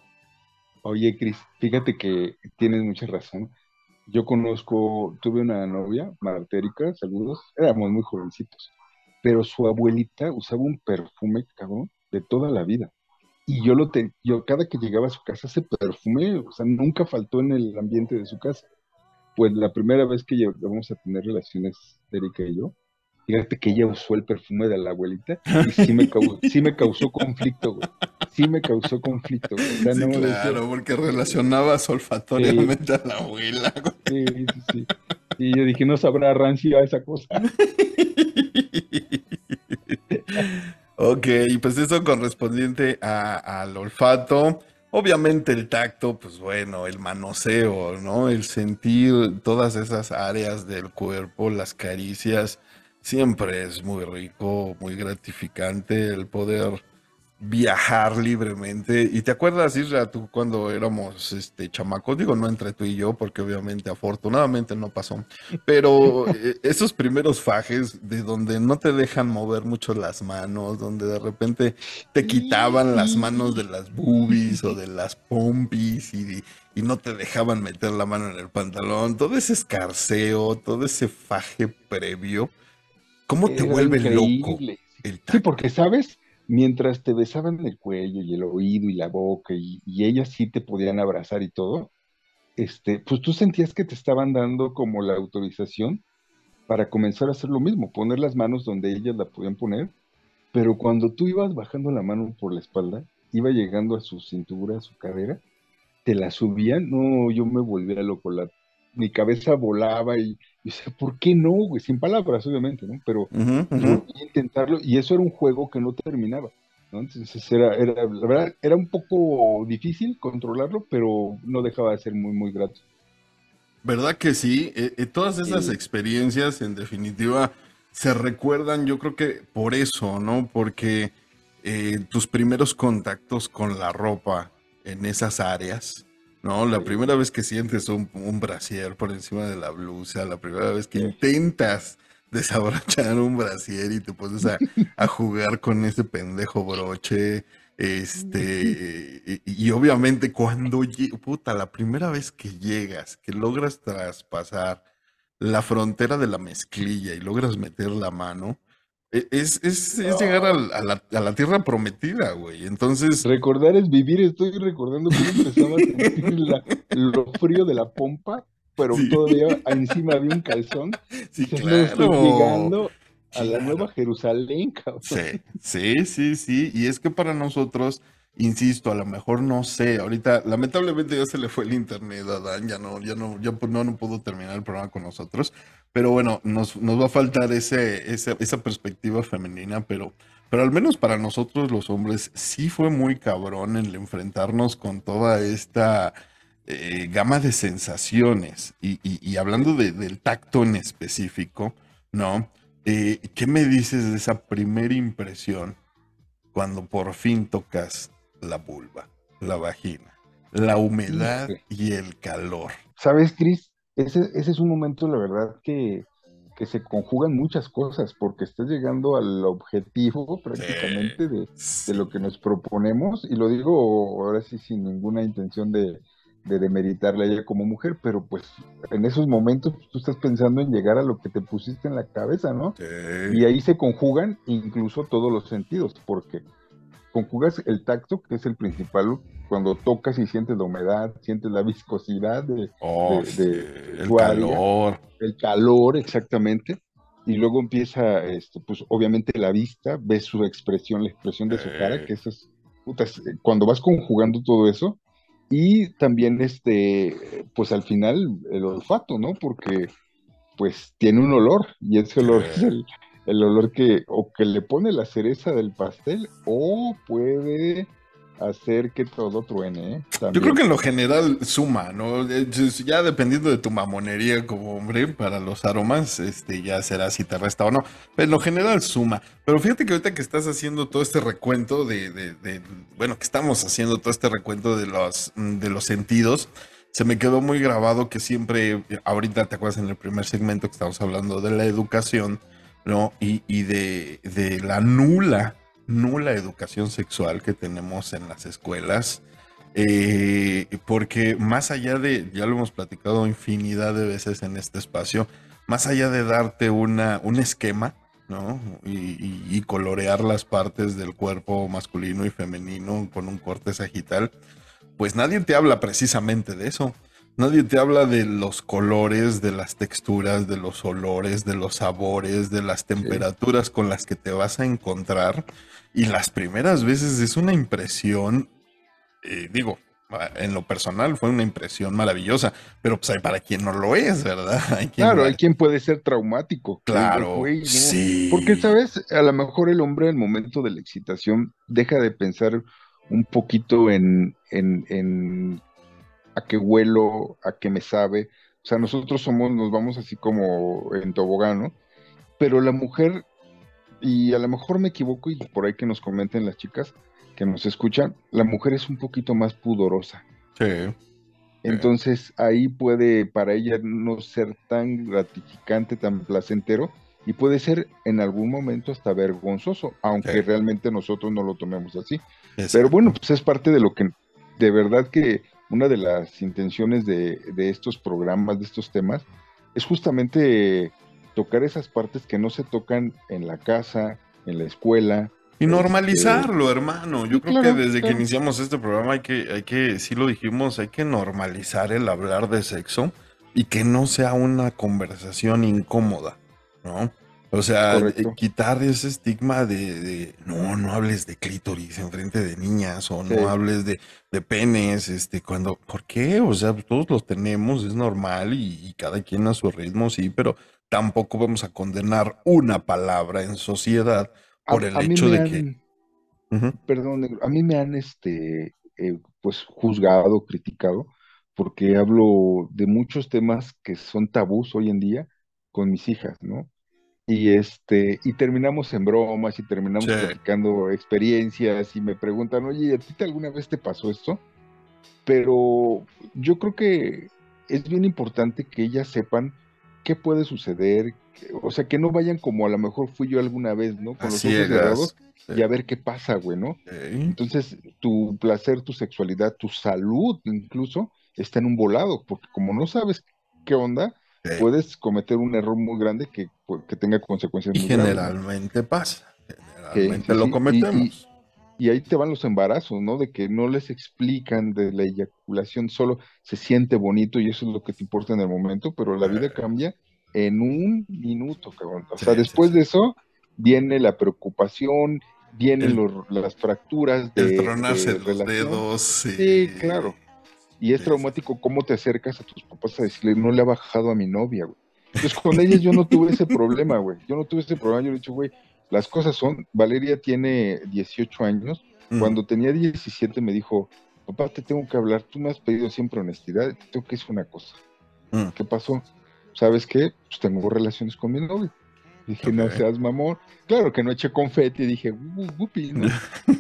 Oye, Cris, fíjate que tienes mucha razón. Yo conozco, tuve una novia, Marta Erika, saludos, éramos muy jovencitos, pero su abuelita usaba un perfume, cabrón, de toda la vida. Y yo lo te, yo cada que llegaba a su casa, ese perfume, o sea, nunca faltó en el ambiente de su casa. Pues la primera vez que llegamos a tener relaciones, Erika y yo, fíjate que ella usó el perfume de la abuelita *laughs* y sí me, cau- sí me causó conflicto, güey. Sí me causó conflicto, güey. O sea, Sí, no me decía- claro, porque relacionabas olfatoriamente a la abuela. güey. Sí, sí, sí. Y yo dije, no sabrá rancia esa cosa. Ok, pues eso correspondiente a- al olfato. Obviamente el tacto, pues bueno, el manoseo, ¿no? El sentir todas esas áreas del cuerpo, las caricias, siempre es muy rico, muy gratificante el poder viajar libremente. ¿Y te acuerdas, Isra, tú cuando éramos este, chamacos? Digo, no entre tú y yo, porque obviamente, afortunadamente no pasó. Pero *laughs* eh, esos primeros fajes de donde no te dejan mover mucho las manos, donde de repente te quitaban las manos de las boobies o de las pompis y, y no te dejaban meter la mano en el pantalón, todo ese escarceo, todo ese faje previo, ¿cómo te Era vuelve loco el Sí, porque, ¿sabes? Mientras te besaban el cuello y el oído y la boca y, y ellas sí te podían abrazar y todo, este, pues tú sentías que te estaban dando como la autorización para comenzar a hacer lo mismo, poner las manos donde ellas la podían poner, pero cuando tú ibas bajando la mano por la espalda, iba llegando a su cintura, a su cadera, te la subían, no, yo me volvía loco, la, mi cabeza volaba y, y decía, ¿por qué no, güey? Sin palabras, obviamente, ¿no? Pero volví a intentarlo y eso era un juego que no terminaba, ¿no? Entonces era, era, la verdad, era un poco difícil controlarlo, pero no dejaba de ser muy, muy grato. ¿Verdad que sí? Eh, eh, todas esas Sí. experiencias, en definitiva, se recuerdan, yo creo que por eso, ¿no? Porque eh, tus primeros contactos con la ropa en esas áreas, ¿no? La primera vez que sientes un, un brasier por encima de la blusa, la primera vez que intentas *laughs* desabrochar un brasier y te pones a, a jugar con ese pendejo broche, este, y, y obviamente cuando, puta, la primera vez que llegas, que logras traspasar la frontera de la mezclilla y logras meter la mano, es, es, es llegar a, la, a la tierra prometida, güey. Entonces, Recordar es vivir, estoy recordando cómo empezaba a sentir la- lo frío de la pompa, pero Sí. todavía encima había un calzón. *laughs* sí, Dices, no, estoy claro. llegando a la Claro. Nueva Jerusalén, cabrón. Sí, sí, sí, sí. Y es que para nosotros, insisto, a lo mejor no sé, ahorita lamentablemente ya se le fue el internet a Dan, ya no, ya no, ya pu- no, no pudo terminar el programa con nosotros. Pero bueno, nos, nos va a faltar ese, ese- esa perspectiva femenina, pero, pero al menos para nosotros los hombres sí fue muy cabrón el enfrentarnos con toda esta eh, gama de sensaciones. Y, y- y hablando de- del tacto en específico, ¿no? eh, ¿qué me dices de esa primera impresión cuando por fin tocas la vulva, la vagina, la humedad y el calor? ¿Sabes, Cris? Ese, ese es un momento, la verdad, que, que se conjugan muchas cosas, porque estás llegando al objetivo prácticamente de, de lo que nos proponemos, y lo digo ahora sí sin ninguna intención de, de demeritarla a ella como mujer, pero pues en esos momentos tú estás pensando en llegar a lo que te pusiste en la cabeza, ¿no? Y ahí se conjugan incluso todos los sentidos, porque conjugas el tacto, que es el principal, cuando tocas y sientes la humedad, sientes la viscosidad de, oh, el calor. el calor, exactamente. Y luego empieza, este, pues obviamente la vista, ves su expresión, la expresión de su cara, que eso es, putas, cuando vas conjugando todo eso, y también, este, pues al final, el olfato, ¿no? Porque, pues, tiene un olor, y ese olor es el, el olor que, o que le pone la cereza del pastel, o puede hacer que todo truene. ¿eh? Yo creo que en lo general suma, ¿no? Ya dependiendo de tu mamonería como hombre para los aromas, este ya será si te resta o no. Pero en lo general suma. Pero fíjate que ahorita que estás haciendo todo este recuento de, de, bueno, que estamos haciendo todo este recuento de los, de los sentidos, se me quedó muy grabado que siempre, ahorita te acuerdas en el primer segmento que estamos hablando de la educación, ¿no? Y, y de, de la nula nula educación sexual que tenemos en las escuelas. Eh, porque más allá de, ya lo hemos platicado infinidad de veces en este espacio, más allá de darte una, un esquema, ¿no? Y, colorear las partes del cuerpo masculino y femenino con un corte sagital, pues nadie te habla precisamente de eso. Nadie te habla de los colores, de las texturas, de los olores, de los sabores, de las temperaturas con las que te vas a encontrar y las primeras veces es una impresión, eh, digo, en lo personal fue una impresión maravillosa, pero pues hay para quien no lo es, ¿verdad? *laughs* claro, hay quien puede ser traumático. Claro, sí. Porque, ¿sabes? A lo mejor el hombre en el momento de la excitación deja de pensar un poquito en, en, en a qué huelo, a qué me sabe. O sea, nosotros somos, nos vamos así como en tobogán, ¿no? Pero la mujer y a lo mejor me equivoco y por ahí que nos comenten las chicas que nos escuchan, la mujer es un poquito más pudorosa. Sí. Entonces ahí puede para ella no ser tan gratificante, tan placentero y puede ser en algún momento hasta vergonzoso, aunque realmente nosotros no lo tomemos así. Pero bueno, pues es parte de lo que de verdad que una de las intenciones de, de estos programas, de estos temas, es justamente tocar esas partes que no se tocan en la casa, en la escuela. Y normalizarlo, este, hermano. Yo creo que desde que iniciamos este programa hay que, hay que, sí lo dijimos, hay que normalizar el hablar de sexo y que no sea una conversación incómoda, ¿no? O sea, quitar ese estigma de, no, no hables de clítoris en frente de niñas o no hables de, de, penes, este, cuando, ¿por qué? O sea, todos los tenemos, es normal y, y, cada quien a su ritmo, sí, pero tampoco vamos a condenar una palabra en sociedad por el hecho de que... Perdón, a mí me han este, eh, pues juzgado, criticado, porque hablo de muchos temas que son tabús hoy en día con mis hijas, ¿no? Y este, y terminamos en bromas y terminamos platicando experiencias y me preguntan, oye, ¿a ti alguna vez te pasó esto? Pero yo creo que es bien importante que ellas sepan qué puede suceder, o sea, que no vayan como a lo mejor fui yo alguna vez, ¿no? Con los ojos cerrados y a ver qué pasa, güey, ¿no? Entonces, tu placer, tu sexualidad, tu salud incluso está en un volado, porque como no sabes qué onda, puedes cometer un error muy grande que, que tenga consecuencias muy generalmente pasa, generalmente lo cometemos. Y, ahí te van los embarazos, ¿no? De que no les explican de la eyaculación, solo se siente bonito y eso es lo que te importa en el momento, pero la vida cambia en un minuto, cabrón. O sea, después de eso viene la preocupación, vienen las fracturas de, el tronarse los dedos. Sí. claro. Y es traumático cómo te acercas a tus papás a decirle, no le ha bajado a mi novia, güey. Entonces con ellas yo no tuve ese problema, güey. Yo no tuve ese problema. Yo le he dicho, güey, las cosas son, Valeria tiene 18 años. Mm. Cuando tenía 17 me dijo, papá, te tengo que hablar. Tú me has pedido siempre honestidad. Te tengo que decir una cosa. Mm. ¿Qué pasó? ¿Sabes qué? Pues tengo relaciones con mi novio. Dije, no seas mamón. Claro que no eché confeti, dije, "Uh, gupi, ¿no?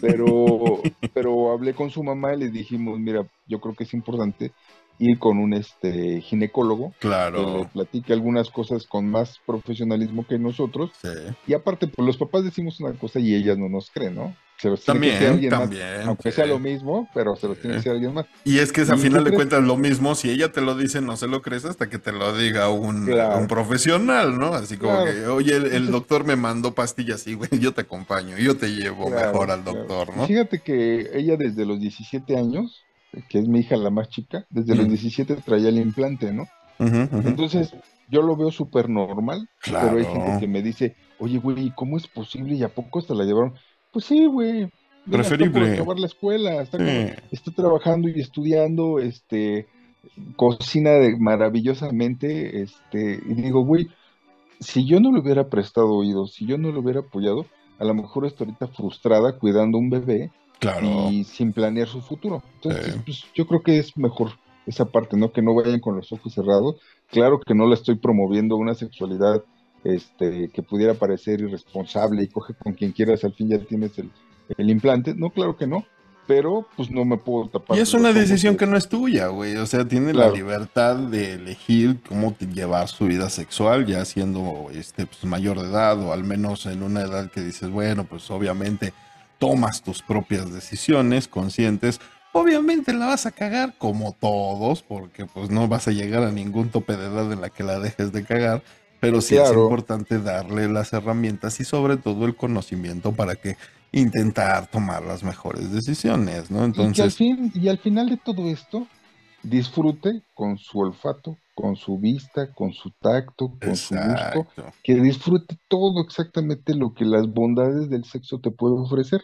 Pero, *laughs* pero hablé con su mamá y le dijimos, mira, yo creo que es importante ir con un este ginecólogo que le Claro. platique algunas cosas con más profesionalismo que nosotros. Sí. Y aparte, pues los papás decimos una cosa y ellas no nos creen, ¿no? Se los tiene que También, más, también. aunque sí. sea lo mismo, pero se los tiene que decir alguien más. Y es que es a ¿Y final de cuentas lo mismo, si ella te lo dice, no se lo crees hasta que te lo diga un, Claro. un profesional, ¿no? Así como Claro. que, oye, el, doctor me mandó pastillas, sí, güey, yo te acompaño, yo te llevo Claro, mejor al claro. doctor, ¿no? Fíjate que ella desde los 17 años, que es mi hija la más chica, desde los Mm. 17 traía el implante, ¿no? Entonces, yo lo veo súper normal, pero hay gente que me dice, oye, güey, ¿y ¿cómo es posible? ¿Y a poco se la llevaron? Pues sí, güey. Preferible. acabar la escuela, está, como- está trabajando y estudiando, este, cocina de- maravillosamente, este, y digo, güey, si yo no le hubiera prestado oído, si yo no le hubiera apoyado, a lo mejor está ahorita frustrada cuidando un bebé Claro. y sin planear su futuro. Entonces, Sí. pues, yo creo que es mejor esa parte, ¿no? Que no vayan con los ojos cerrados. Claro que no le estoy promoviendo una sexualidad este, que pudiera parecer irresponsable y coge con quien quieras, al fin ya tienes el, el implante. No, claro que no, pero pues no me puedo tapar. Y es una decisión de- que no es tuya, güey. O sea, tiene Claro. la libertad de elegir cómo llevar su vida sexual, ya siendo este, pues, mayor de edad o al menos en una edad que dices, bueno, pues obviamente tomas tus propias decisiones conscientes. Obviamente la vas a cagar como todos, porque pues no vas a llegar a ningún tope de edad en la que la dejes de cagar. Pero sí es importante darle las herramientas y sobre todo el conocimiento para que intentar tomar las mejores decisiones, ¿no? Y que al Entonces, fin, y al final de todo esto, disfrute con su olfato, con su vista, con su tacto, con su gusto, que disfrute todo exactamente lo que las bondades del sexo te puede ofrecer.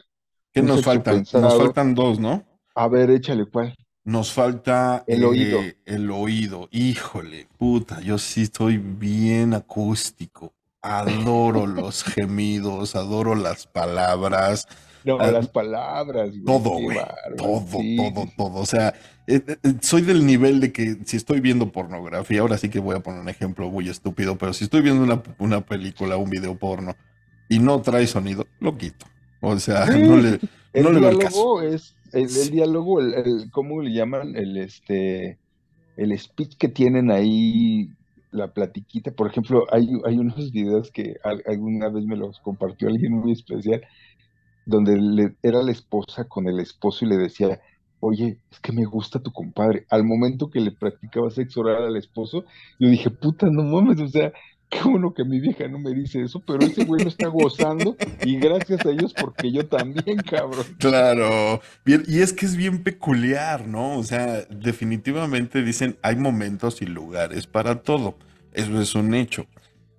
¿Qué Un nos faltan? pensado. Nos faltan dos, ¿no? A ver, échale cuál. Nos falta El oído. El oído. Híjole, puta, yo sí estoy bien acústico. Adoro los *laughs* gemidos, adoro las palabras, No, Ah, las palabras, güey, todo, güey. Todo, sí, todo, todo. O sea, eh, eh, eh, soy del nivel de que si estoy viendo pornografía, ahora sí que voy a poner un ejemplo muy estúpido, pero si estoy viendo una, una película, un video porno y no trae sonido, lo quito. O sea, Sí, no le, El no le veo el caso. diálogo es, el, el Sí. diálogo, el, el- ¿cómo le llaman? El este, el speech que tienen ahí, la platiquita. Por ejemplo, hay, hay unos videos que al- alguna vez me los compartió alguien muy especial, donde le- era la esposa con el esposo y le decía, oye, es que me gusta tu compadre. Al momento que le practicaba sexo oral al esposo, yo dije, puta, no mames, o sea, qué bueno que mi vieja no me dice eso, pero ese güey lo está gozando y gracias a ellos porque yo también, cabrón. Claro, bien, y es que es bien peculiar, ¿no? O sea, definitivamente dicen, hay momentos y lugares para todo, eso es un hecho,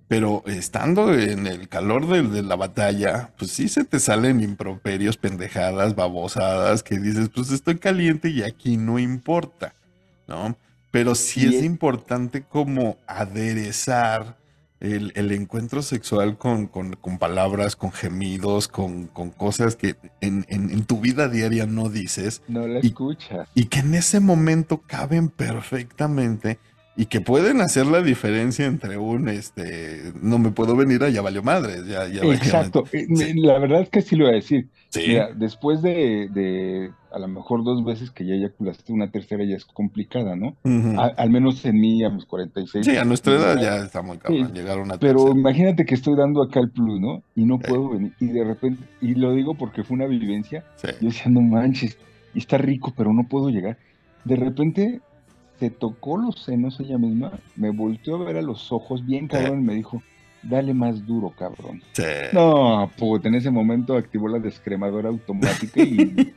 pero estando en el calor de, de la batalla, pues sí se te salen improperios, pendejadas, babosadas, que dices, pues estoy caliente y aquí no importa, ¿no? Pero sí Y es importante como aderezar el, el encuentro sexual con, con- con palabras, con gemidos, con, con cosas que en, en- en tu vida diaria no dices No la Y- escuchas. y que en ese momento caben perfectamente y que pueden hacer la diferencia entre un, este, no me puedo venir, a ya valió madres, ya, ya Exacto. Eh, Sí. La verdad es que sí lo voy a decir. Sí, Mira, después de, de a lo mejor dos veces que ya eyaculaste, una tercera ya es complicada, ¿no? Ujú. A- al menos en mí, a mis 46. Sí, a nuestra edad ya está muy cabrón Sí, llegar a una Pero tercera. imagínate que estoy dando acá el plus, ¿no? Y no puedo venir. Y de repente, y lo digo porque fue una vivencia, yo decía, no manches, y está rico, pero no puedo llegar. De repente se tocó los senos ella misma, me volteó a ver a los ojos bien cabrón y me dijo, dale más duro, cabrón. Sí. No, puta, en ese momento activó la descremadora automática y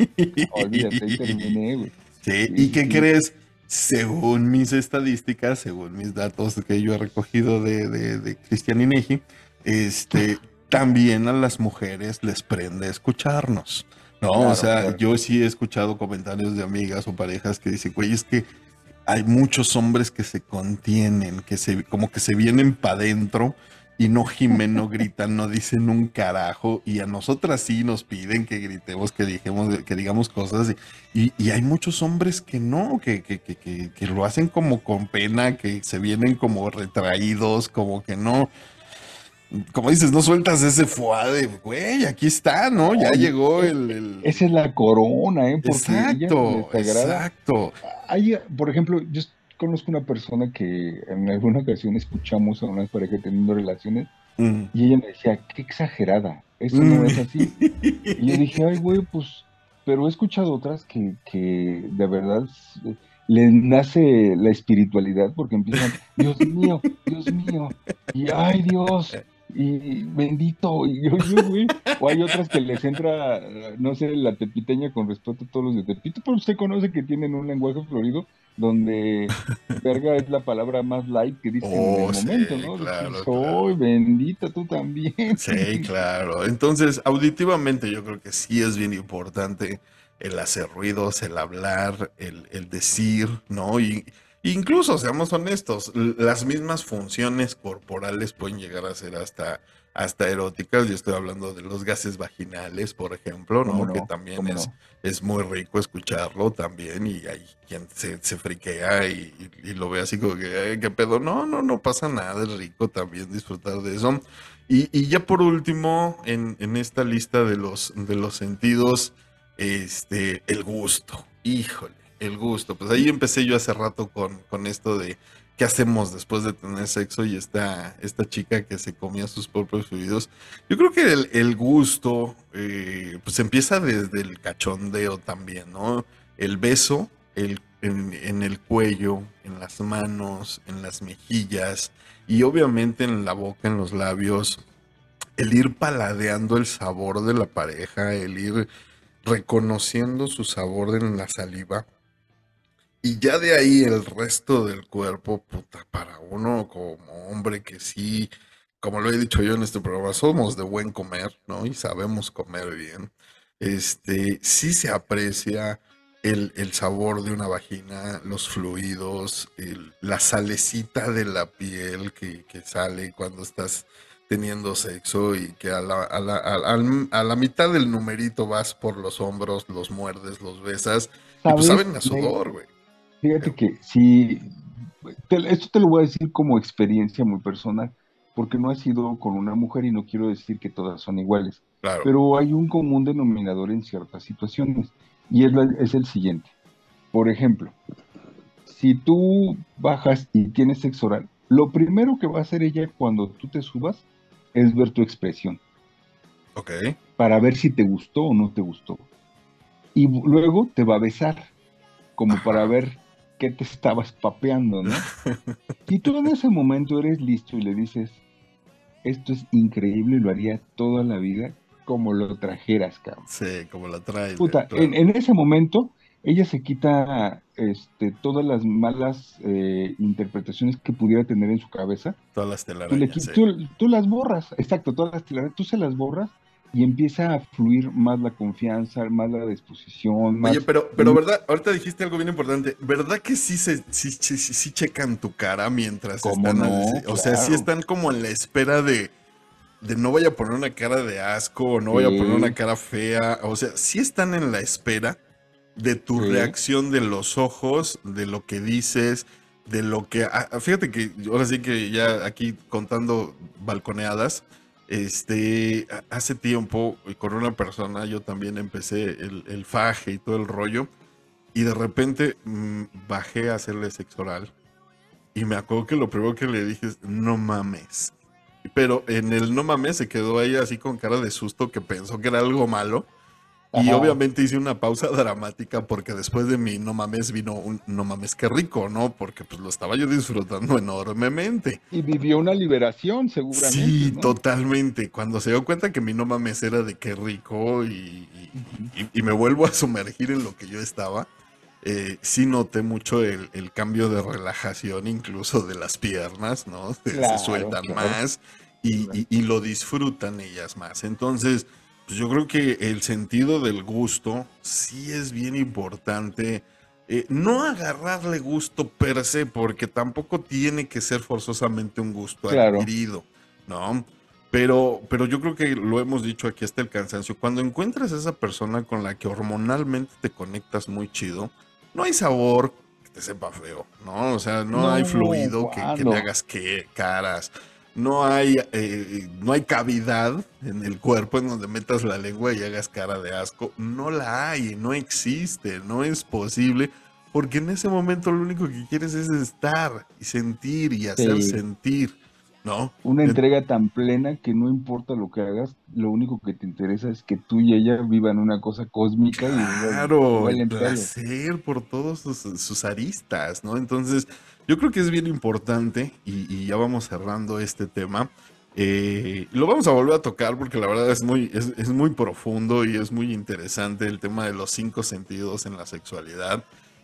*laughs* olvídate, ahí terminé, güey. Sí, ¿y qué crees? Según mis estadísticas, según mis datos que yo he recogido de, de, de Cristian Inegi, este, *laughs* también a las mujeres les prende escucharnos. No, Claro, o sea, claro. yo sí he escuchado comentarios de amigas o parejas que dicen, güey, es que hay muchos hombres que se contienen, que se, como que se vienen para adentro y no gimen, no gritan, no dicen un carajo, y a nosotras sí nos piden que gritemos, que dijemos, que digamos cosas, y, y- hay muchos hombres que no, que, que, que lo hacen como con pena, que se vienen como retraídos, como que no. Como dices, no sueltas ese fuade, güey, aquí está, ¿no? Ya llegó el, el... Esa es la corona, ¿eh? Porque exacto, exacto. Hay, por ejemplo, yo conozco una persona que en alguna ocasión escuchamos a una pareja teniendo relaciones mm. y ella me decía, qué exagerada, eso no es así. y yo dije, ay, güey, pues, pero he escuchado otras que, que de verdad les nace la espiritualidad porque empiezan, Dios mío, Dios mío, y ay Dios, y bendito, y yo, yo, güey. O hay otras que les entra, no sé, la tepiteña con respeto a todos los de Tepito, pero usted conoce que tienen un lenguaje florido donde verga es la palabra más light que dicen en el oh, momento, ¿no? Claro, Soy bendita, tú también. Sí, claro. Entonces, auditivamente yo creo que sí es bien importante el hacer ruidos, el hablar, el, el decir, ¿no? Y Incluso, seamos honestos, las mismas funciones corporales pueden llegar a ser hasta, hasta eróticas. Yo estoy hablando de los gases vaginales, por ejemplo, ¿no? que también es, es muy rico escucharlo también y hay quien se, se friquea y, lo ve así como que, ¿qué pedo? No, no, no pasa nada, es rico también disfrutar de eso. Y, y ya por último, en, en esta lista de los, de los sentidos, este, el gusto. Híjole el gusto. Pues ahí empecé yo hace rato con, con esto de qué hacemos después de tener sexo y esta, esta chica que se comía sus propios fluidos. Yo creo que el, gusto eh, pues empieza desde el cachondeo también, ¿no? El beso el, en, el cuello, en las manos, en las mejillas y obviamente en la boca, en los labios. El ir paladeando el sabor de la pareja, el ir reconociendo su sabor en la saliva y ya de ahí el resto del cuerpo, puta, para uno como hombre que sí, como lo he dicho yo en este programa, somos de buen comer, ¿no? Y sabemos comer bien. Este, sí se aprecia el, sabor de una vagina, los fluidos, la salecita de la piel que, sale cuando estás teniendo sexo y que a la, a, la, a la, mitad del numerito vas por los hombros, los muerdes, los besas, y pues saben a sudor, güey. Fíjate que si, esto te lo voy a decir como experiencia muy personal, porque no ha sido con una mujer y no quiero decir que todas son iguales, pero hay un común denominador en ciertas situaciones y es, es el siguiente. Por ejemplo, si tú bajas y tienes sexo oral, lo primero que va a hacer ella cuando tú te subas es ver tu expresión. Ok. Para ver si te gustó o no te gustó. Y luego te va a besar, como para *laughs* ver qué te estabas papeando, ¿no? Y tú en ese momento eres listo y le dices, esto es increíble y lo haría toda la vida como lo trajeras, cabrón. Sí, como lo traes. Puta, en, ese momento ella se quita este, todas las malas eh, interpretaciones que pudiera tener en su cabeza. Todas las telarañas. Tú, tú, las borras, exacto, todas las telarañas, tú se las borras y empieza a fluir más la confianza, más la disposición. Más... Oye, pero, pero verdad, ahorita dijiste algo bien importante. ¿Verdad que sí se sí, sí, sí checan tu cara mientras están? No? O sea, sí están como en la espera de, de no vaya a poner una cara de asco o no vaya a poner una cara fea. O sea, sí están en la espera de tu reacción de los ojos, de lo que dices, de lo que. Ah, fíjate que ahora sí que ya aquí contando balconeadas este, hace tiempo, con una persona, yo también empecé el, faje y todo el rollo, y de repente mm, bajé a hacerle sexo oral. Y me acuerdo que lo primero que le dije es, no mames. Pero en el no mames se quedó ahí así con cara de susto que pensó que era algo malo. Y obviamente hice una pausa *laughs* dramática porque después de mi no mames vino un no mames qué rico, ¿no? Porque pues lo estaba yo disfrutando *laughs* enormemente. Y vivió una liberación seguramente. Sí, totalmente. Cuando se dio cuenta que mi no mames era de qué rico y, me vuelvo a sumergir en lo que yo estaba, eh, sí noté mucho el, cambio de relajación incluso de las piernas, ¿no? se sueltan más y lo disfrutan ellas más. Entonces pues yo creo que el sentido del gusto sí es bien importante. Eh, no agarrarle gusto per se, porque tampoco tiene que ser forzosamente un gusto adquirido, ¿no? Pero, pero yo creo que lo hemos dicho aquí hasta el cansancio. Cuando encuentras a esa persona con la que hormonalmente te conectas muy chido, no hay sabor que te sepa feo, ¿no? O sea, no, hay fluido que, que, le hagas que, caras no hay, eh, no hay cavidad en el cuerpo en donde metas la lengua y hagas cara de asco. No la hay, no existe, no es posible. Porque en ese momento lo único que quieres es estar y sentir y hacer sentir, ¿no? Una entrega tan plena que no importa lo que hagas, lo único que te interesa es que tú y ella vivan una cosa cósmica. Claro, y el placer por todos sus, aristas, ¿no? Entonces, yo creo que es bien importante y, ya vamos cerrando este tema. Eh, lo vamos a volver a tocar porque la verdad es muy, es, es muy profundo y es muy interesante el tema de los cinco sentidos en la sexualidad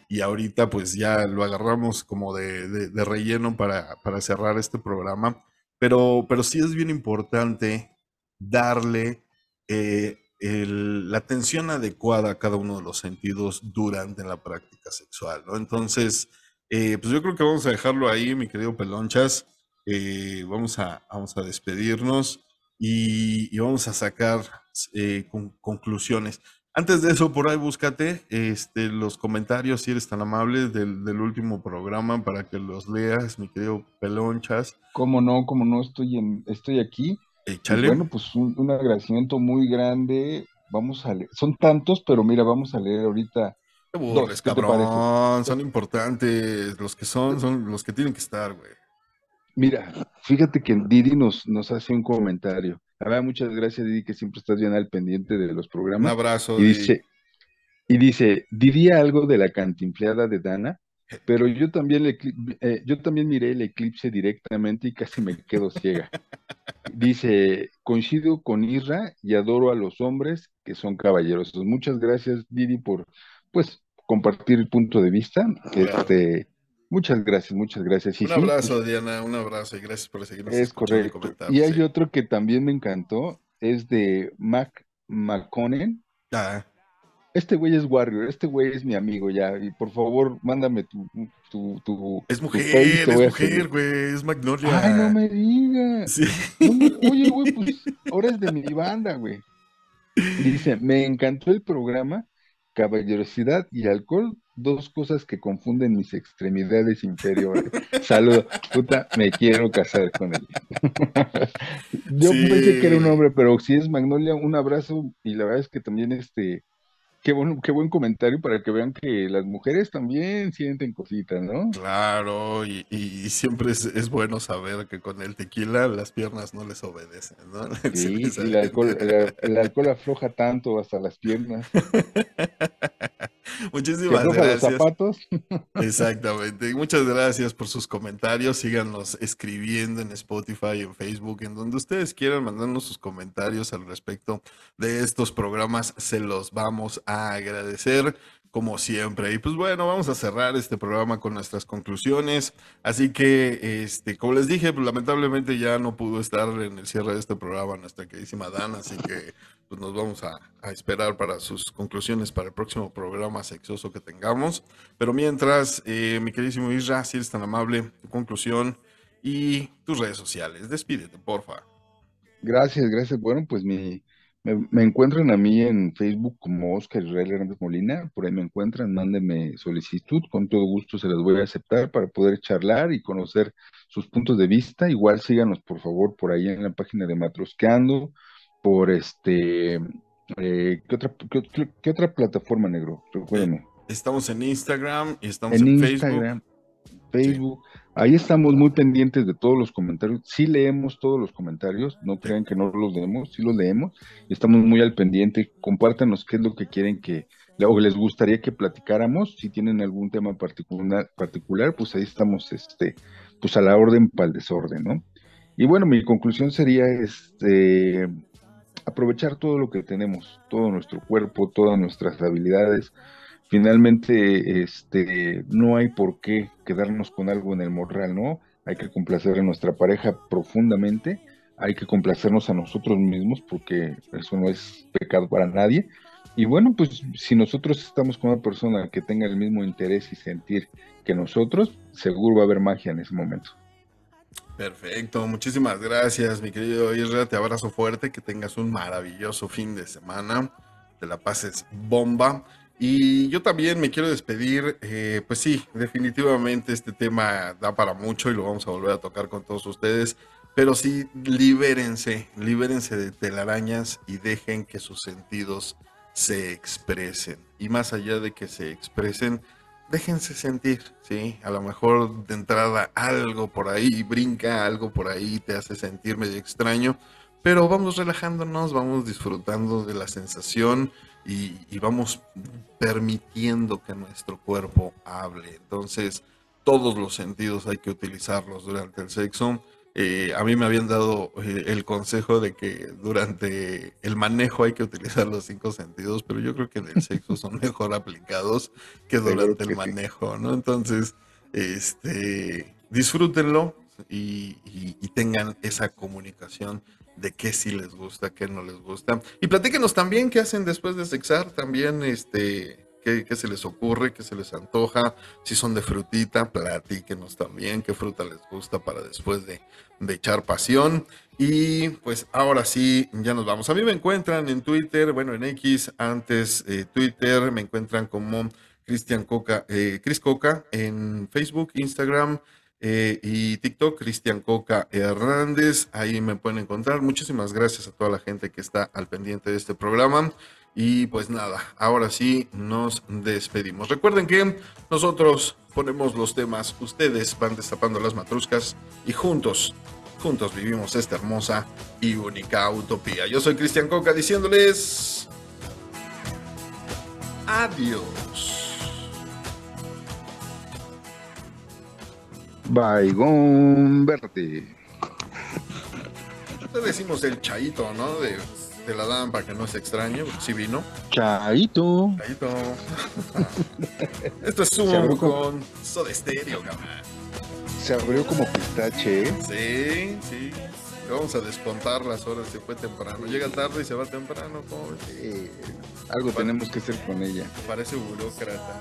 y ahorita pues ya lo agarramos como de, relleno para, cerrar este programa, pero, pero sí es bien importante darle eh, la atención adecuada a cada uno de los sentidos durante la práctica sexual, ¿no? Entonces, eh, pues yo creo que vamos a dejarlo ahí, mi querido Pelonchas. Eh, vamos, a, vamos a despedirnos y, vamos a sacar conclusiones. Antes de eso, por ahí búscate este, los comentarios, si eres tan amable, del, último programa para que los leas, mi querido Pelonchas. Cómo no, cómo no, estoy, en, estoy aquí. Échale. bueno, pues un, agradecimiento muy grande. Vamos a leer, son tantos, pero mira, vamos a leer ahorita. Qué cabrón, son importantes. Los que son, son los que tienen que estar, güey. Mira, fíjate que Didi nos, nos hace un comentario. Ver, muchas gracias, Didi, que siempre estás bien al pendiente de los programas. Un abrazo. Y dice, y dice, diría algo de la cantinfleada de Dana, pero yo también, le, eh, yo también miré el eclipse directamente y casi me quedo ciega. *laughs* Dice, coincido con Isra y adoro a los hombres que son caballeros. Muchas gracias, Didi, por pues compartir el punto de vista. Este, Muchas gracias, muchas gracias. un abrazo, Diana, un abrazo y gracias por seguirnos. Es correcto. Y, hay otro que también me encantó, es de Mac McConen. Ah. Este güey es Warrior, este güey es mi amigo ya, y por favor, mándame tu... tu, tu es mujer, es mujer, güey, es Magnolia. Ay, no me digas. oye, güey, pues ahora es de mi banda, güey. Dice, me encantó el programa, caballerosidad y alcohol dos cosas que confunden mis extremidades inferiores. *laughs* Saludo, puta, me quiero casar con él. *laughs* Yo pensé que era un hombre, pero si es Magnolia, un abrazo y la verdad es que también este, qué buen, qué buen comentario para que vean que las mujeres también sienten cositas, ¿no? Claro, y, siempre es, bueno saber que con el tequila las piernas no les obedecen, ¿no? *laughs* Sí, el, alcohol, el alcohol afloja tanto hasta las piernas. *laughs* Muchísimas gracias. zapatos. Exactamente. Muchas gracias por sus comentarios. Síganos escribiendo en Spotify, en Facebook, en donde ustedes quieran mandarnos sus comentarios al respecto de estos programas. Se los vamos a agradecer como siempre. Y pues bueno, vamos a cerrar este programa con nuestras conclusiones. Así que, este, como les dije, pues lamentablemente ya no pudo estar en el cierre de este programa nuestra queridísima Dan, así que pues nos vamos a, esperar para sus conclusiones para el próximo programa sexoso que tengamos. Pero mientras, eh, mi queridísimo Isra, si eres tan amable, tu conclusión y tus redes sociales. Despídete, porfa. Gracias, gracias. Bueno, pues mi me, encuentran a mí en Facebook como Oscar Israel Hernández Molina, por ahí me encuentran, mándenme solicitud, con todo gusto se las voy a aceptar para poder charlar y conocer sus puntos de vista. Igual síganos por favor por ahí en la página de Matrosqueando, por este, eh, ¿qué, otra, qué, otra plataforma, negro? Recuérdenme. Estamos en Instagram y estamos en, Instagram, Facebook. Ahí estamos muy pendientes de todos los comentarios. Sí leemos todos los comentarios, no crean que no los leemos, sí los leemos. Y estamos muy al pendiente. Compártanos qué es lo que quieren que, o les gustaría que platicáramos. Si tienen algún tema particular, particular pues ahí estamos, este, pues a la orden para el desorden, ¿no? Y bueno, mi conclusión sería este, aprovechar todo lo que tenemos, todo nuestro cuerpo, todas nuestras habilidades, finalmente este, no hay por qué quedarnos con algo en el morral, ¿no? Hay que complacer a nuestra pareja profundamente, hay que complacernos a nosotros mismos porque eso no es pecado para nadie. Y bueno, pues si nosotros estamos con una persona que tenga el mismo interés y sentir que nosotros, seguro va a haber magia en ese momento. Perfecto, muchísimas gracias, mi querido Isra. Te abrazo fuerte, que tengas un maravilloso fin de semana, te la pases bomba. Y yo también me quiero despedir, eh, pues sí, definitivamente este tema da para mucho y lo vamos a volver a tocar con todos ustedes. Pero sí, libérense, libérense de telarañas y dejen que sus sentidos se expresen. Y más allá de que se expresen, déjense sentir, ¿sí? A lo mejor de entrada algo por ahí brinca, algo por ahí te hace sentir medio extraño, pero vamos relajándonos, vamos disfrutando de la sensación y, y vamos permitiendo que nuestro cuerpo hable. Entonces, todos los sentidos hay que utilizarlos durante el sexo eh, a mí me habían dado eh, el consejo de que durante el manejo hay que utilizar los cinco sentidos, pero yo creo que en el sexo son *laughs* mejor aplicados que durante el manejo, ¿no? Entonces, este, disfrútenlo y, y, tengan esa comunicación de qué sí les gusta, qué no les gusta. Y platíquenos también qué hacen después de sexar, también, este, qué, se les ocurre, qué se les antoja, si son de frutita, platíquenos también qué fruta les gusta para después de, echar pasión. Y pues ahora sí, ya nos vamos. A mí me encuentran en Twitter, bueno, en X, antes eh, Twitter, me encuentran como Cristian Coca, eh, Chris Coca en Facebook, Instagram. Eh, y TikTok, Cristian Coca Hernández, ahí me pueden encontrar. Muchísimas gracias a toda la gente que está al pendiente de este programa. Y pues nada, ahora sí nos despedimos. Recuerden que nosotros ponemos los temas, ustedes van destapando las matruscas y juntos, juntos vivimos esta hermosa y única utopía. Yo soy Cristian Coca diciéndoles adiós. Baigón verde. Te decimos el chaito, ¿no? De la dan para que no se extrañe, si vino. Chaito. Chaito. Esto es Zoom con Soda Stereo, cabrón. Se abrió como pistache, ¿eh? Sí, sí. Vamos a descontar las horas, se fue temprano. Llega tarde y se va temprano, algo tenemos que hacer con ella. Parece burócrata.